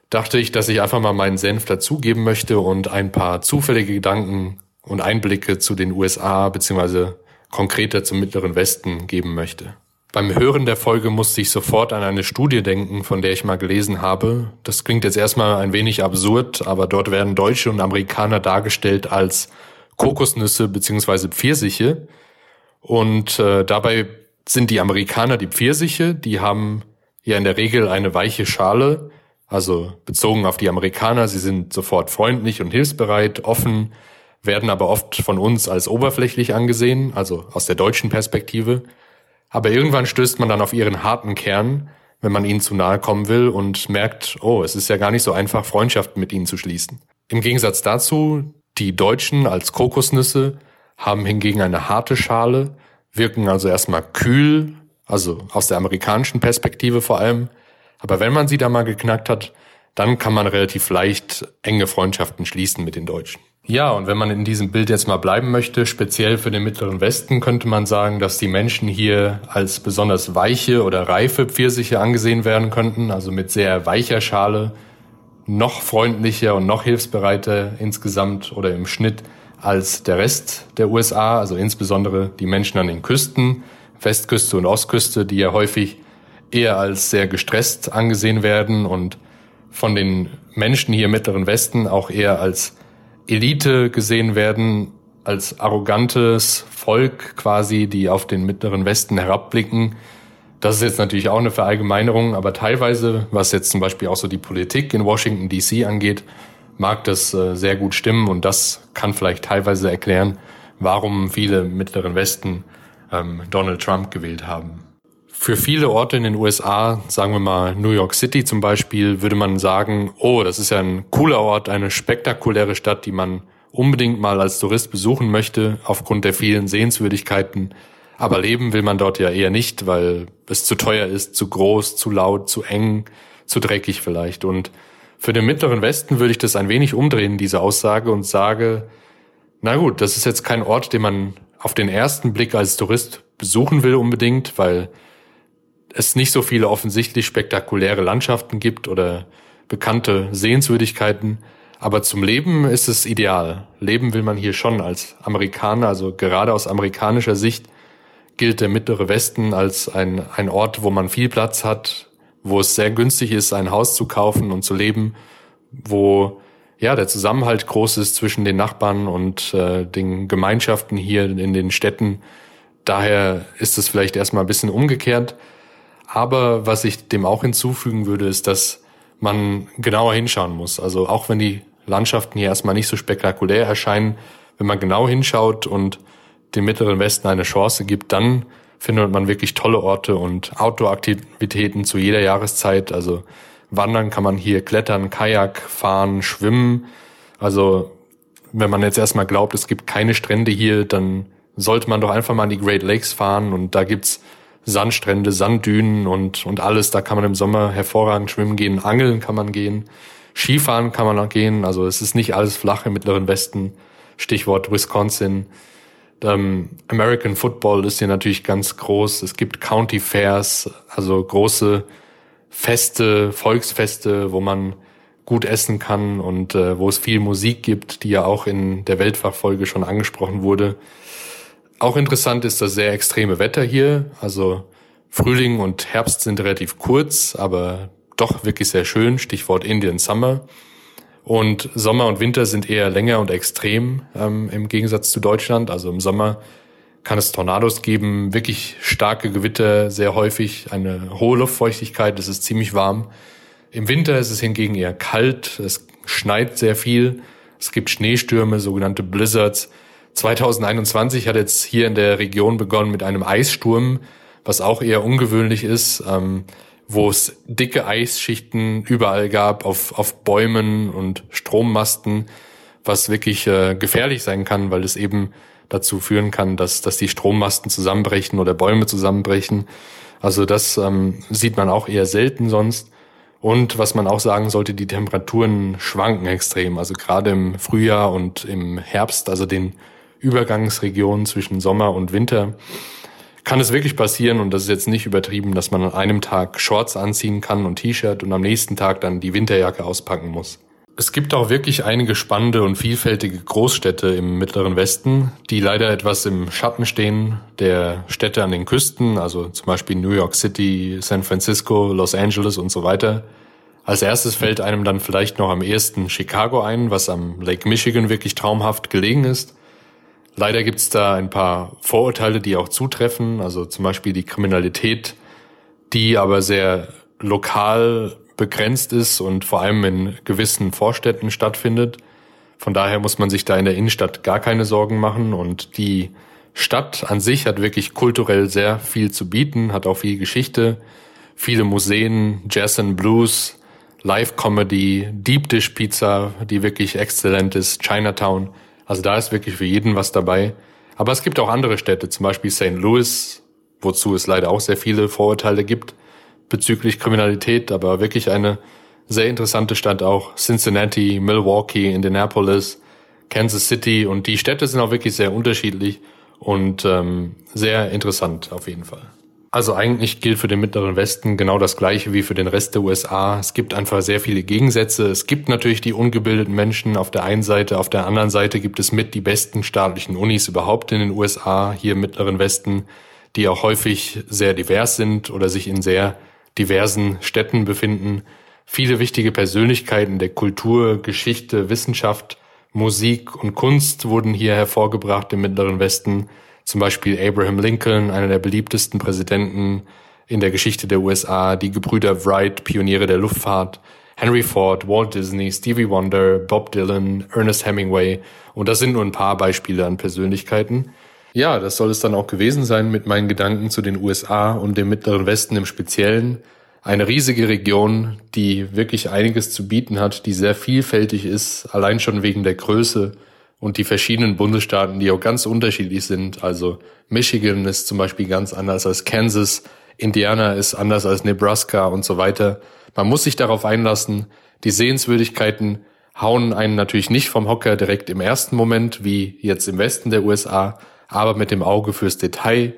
Dachte ich, dass ich einfach mal meinen Senf dazugeben möchte und ein paar zufällige Gedanken und Einblicke zu den USA beziehungsweise konkreter zum Mittleren Westen geben möchte. Beim Hören der Folge musste ich sofort an eine Studie denken, von der ich mal gelesen habe. Das klingt jetzt erstmal ein wenig absurd, aber dort werden Deutsche und Amerikaner dargestellt als Kokosnüsse beziehungsweise Pfirsiche. Und äh, dabei sind die Amerikaner die Pfirsiche, die haben ja in der Regel eine weiche Schale, also bezogen auf die Amerikaner, sie sind sofort freundlich und hilfsbereit, offen, werden aber oft von uns als oberflächlich angesehen, also aus der deutschen Perspektive. Aber irgendwann stößt man dann auf ihren harten Kern, wenn man ihnen zu nahe kommen will und merkt, oh, es ist ja gar nicht so einfach, Freundschaften mit ihnen zu schließen. Im Gegensatz dazu, die Deutschen als Kokosnüsse haben hingegen eine harte Schale, wirken also erstmal kühl, also aus der amerikanischen Perspektive vor allem. Aber wenn man sie da mal geknackt hat, dann kann man relativ leicht enge Freundschaften schließen mit den Deutschen. Ja, und wenn man in diesem Bild jetzt mal bleiben möchte, speziell für den Mittleren Westen, könnte man sagen, dass die Menschen hier als besonders weiche oder reife Pfirsiche angesehen werden könnten, also mit sehr weicher Schale, noch freundlicher und noch hilfsbereiter insgesamt oder im Schnitt als der Rest der USA, also insbesondere die Menschen an den Küsten, Westküste und Ostküste, die ja häufig eher als sehr gestresst angesehen werden und von den Menschen hier im Mittleren Westen auch eher als Elite gesehen werden, als arrogantes Volk quasi, die auf den Mittleren Westen herabblicken. Das ist jetzt natürlich auch eine Verallgemeinerung, aber teilweise, was jetzt zum Beispiel auch so die Politik in Washington DC angeht, mag das äh, sehr gut stimmen und das kann vielleicht teilweise erklären, warum viele im Mittleren Westen ähm, Donald Trump gewählt haben. Für viele Orte in den USA, sagen wir mal New York City zum Beispiel, würde man sagen, oh, das ist ja ein cooler Ort, eine spektakuläre Stadt, die man unbedingt mal als Tourist besuchen möchte, aufgrund der vielen Sehenswürdigkeiten. Aber leben will man dort ja eher nicht, weil es zu teuer ist, zu groß, zu laut, zu eng, zu dreckig vielleicht. Und für den mittleren Westen würde ich das ein wenig umdrehen, diese Aussage, und sage, na gut, das ist jetzt kein Ort, den man auf den ersten Blick als Tourist besuchen will unbedingt, weil es nicht so viele offensichtlich spektakuläre Landschaften gibt oder bekannte Sehenswürdigkeiten. Aber zum Leben ist es ideal. Leben will man hier schon als Amerikaner, also gerade aus amerikanischer Sicht gilt der mittlere Westen als ein, ein Ort, wo man viel Platz hat, wo es sehr günstig ist, ein Haus zu kaufen und zu leben, wo ja der Zusammenhalt groß ist zwischen den Nachbarn und äh, den Gemeinschaften hier in den Städten. Daher ist es vielleicht erstmal ein bisschen umgekehrt. Aber was ich dem auch hinzufügen würde, ist, dass man genauer hinschauen muss. Also auch wenn die Landschaften hier erstmal nicht so spektakulär erscheinen, wenn man genau hinschaut und dem Mittleren Westen eine Chance gibt, dann findet man wirklich tolle Orte und Outdoor-Aktivitäten zu jeder Jahreszeit. Also wandern kann man hier, klettern, Kajak fahren, schwimmen. Also wenn man jetzt erstmal glaubt, es gibt keine Strände hier, dann sollte man doch einfach mal an die Great Lakes fahren und da gibt's Sandstrände, Sanddünen und, und alles. Da kann man im Sommer hervorragend schwimmen gehen, angeln kann man gehen, Skifahren kann man auch gehen. Also es ist nicht alles flach im Mittleren Westen. Stichwort Wisconsin. Ähm, American Football ist hier natürlich ganz groß. Es gibt County Fairs, also große Feste, Volksfeste, wo man gut essen kann und äh, wo es viel Musik gibt, die ja auch in der Weltfachfolge schon angesprochen wurde. Auch interessant ist das sehr extreme Wetter hier. Also Frühling und Herbst sind relativ kurz, aber doch wirklich sehr schön. Stichwort Indian Summer. Und Sommer und Winter sind eher länger und extrem ähm, im Gegensatz zu Deutschland. Also im Sommer kann es Tornados geben, wirklich starke Gewitter, sehr häufig, eine hohe Luftfeuchtigkeit, es ist ziemlich warm. Im Winter ist es hingegen eher kalt, es schneit sehr viel, es gibt Schneestürme, sogenannte Blizzards. 2021 hat jetzt hier in der Region begonnen mit einem Eissturm, was auch eher ungewöhnlich ist, ähm, wo es dicke Eisschichten überall gab auf, auf Bäumen und Strommasten, was wirklich äh, gefährlich sein kann, weil es eben dazu führen kann, dass, dass die Strommasten zusammenbrechen oder Bäume zusammenbrechen. Also das ähm, sieht man auch eher selten sonst. Und was man auch sagen sollte, die Temperaturen schwanken extrem. Also gerade im Frühjahr und im Herbst, also den Übergangsregionen zwischen Sommer und Winter, kann es wirklich passieren, und das ist jetzt nicht übertrieben, dass man an einem Tag Shorts anziehen kann und T-Shirt und am nächsten Tag dann die Winterjacke auspacken muss. Es gibt auch wirklich einige spannende und vielfältige Großstädte im Mittleren Westen, die leider etwas im Schatten stehen der Städte an den Küsten, also zum Beispiel New York City, San Francisco, Los Angeles und so weiter. Als erstes fällt einem dann vielleicht noch am ehesten Chicago ein, was am Lake Michigan wirklich traumhaft gelegen ist. Leider gibt es da ein paar Vorurteile, die auch zutreffen, also zum Beispiel die Kriminalität, die aber sehr lokal begrenzt ist und vor allem in gewissen Vorstädten stattfindet. Von daher muss man sich da in der Innenstadt gar keine Sorgen machen und die Stadt an sich hat wirklich kulturell sehr viel zu bieten, hat auch viel Geschichte, viele Museen, Jazz and Blues, Live-Comedy, Deep Dish Pizza, die wirklich exzellent ist, Chinatown. Also da ist wirklich für jeden was dabei. Aber es gibt auch andere Städte, zum Beispiel St. Louis, wozu es leider auch sehr viele Vorurteile gibt bezüglich Kriminalität, aber wirklich eine sehr interessante Stadt auch. Cincinnati, Milwaukee, Indianapolis, Kansas City und die Städte sind auch wirklich sehr unterschiedlich und ähm, sehr interessant auf jeden Fall. Also eigentlich gilt für den Mittleren Westen genau das Gleiche wie für den Rest der USA. Es gibt einfach sehr viele Gegensätze. Es gibt natürlich die ungebildeten Menschen auf der einen Seite, auf der anderen Seite gibt es mit die besten staatlichen Unis überhaupt in den USA, hier im Mittleren Westen, die auch häufig sehr divers sind oder sich in sehr diversen Städten befinden. Viele wichtige Persönlichkeiten der Kultur, Geschichte, Wissenschaft, Musik und Kunst wurden hier hervorgebracht im Mittleren Westen. Zum Beispiel Abraham Lincoln, einer der beliebtesten Präsidenten in der Geschichte der USA, die Gebrüder Wright, Pioniere der Luftfahrt, Henry Ford, Walt Disney, Stevie Wonder, Bob Dylan, Ernest Hemingway. Und das sind nur ein paar Beispiele an Persönlichkeiten. Ja, das soll es dann auch gewesen sein mit meinen Gedanken zu den USA und dem Mittleren Westen im Speziellen. Eine riesige Region, die wirklich einiges zu bieten hat, die sehr vielfältig ist, allein schon wegen der Größe und die verschiedenen Bundesstaaten, die auch ganz unterschiedlich sind. Also Michigan ist zum Beispiel ganz anders als Kansas, Indiana ist anders als Nebraska und so weiter. Man muss sich darauf einlassen. Die Sehenswürdigkeiten hauen einen natürlich nicht vom Hocker direkt im ersten Moment, wie jetzt im Westen der USA, aber mit dem Auge fürs Detail,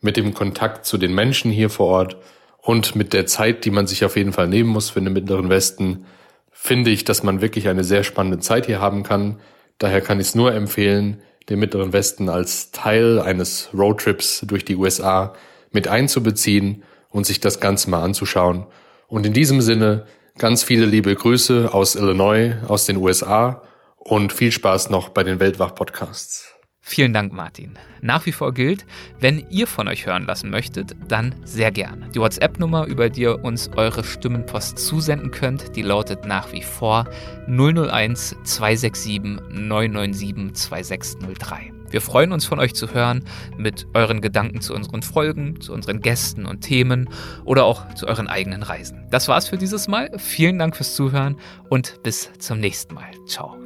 mit dem Kontakt zu den Menschen hier vor Ort und mit der Zeit, die man sich auf jeden Fall nehmen muss für den Mittleren Westen, finde ich, dass man wirklich eine sehr spannende Zeit hier haben kann. Daher kann ich es nur empfehlen, den Mittleren Westen als Teil eines Roadtrips durch die USA mit einzubeziehen und sich das Ganze mal anzuschauen. Und in diesem Sinne ganz viele liebe Grüße aus Illinois, aus den USA und viel Spaß noch bei den Weltwach-Podcasts. Vielen Dank, Martin. Nach wie vor gilt, wenn ihr von euch hören lassen möchtet, dann sehr gerne. Die WhatsApp-Nummer, über die ihr uns eure Stimmenpost zusenden könnt, die lautet nach wie vor 001 267 997 2603. Wir freuen uns von euch zu hören mit euren Gedanken zu unseren Folgen, zu unseren Gästen und Themen oder auch zu euren eigenen Reisen. Das war's für dieses Mal. Vielen Dank fürs Zuhören und bis zum nächsten Mal. Ciao.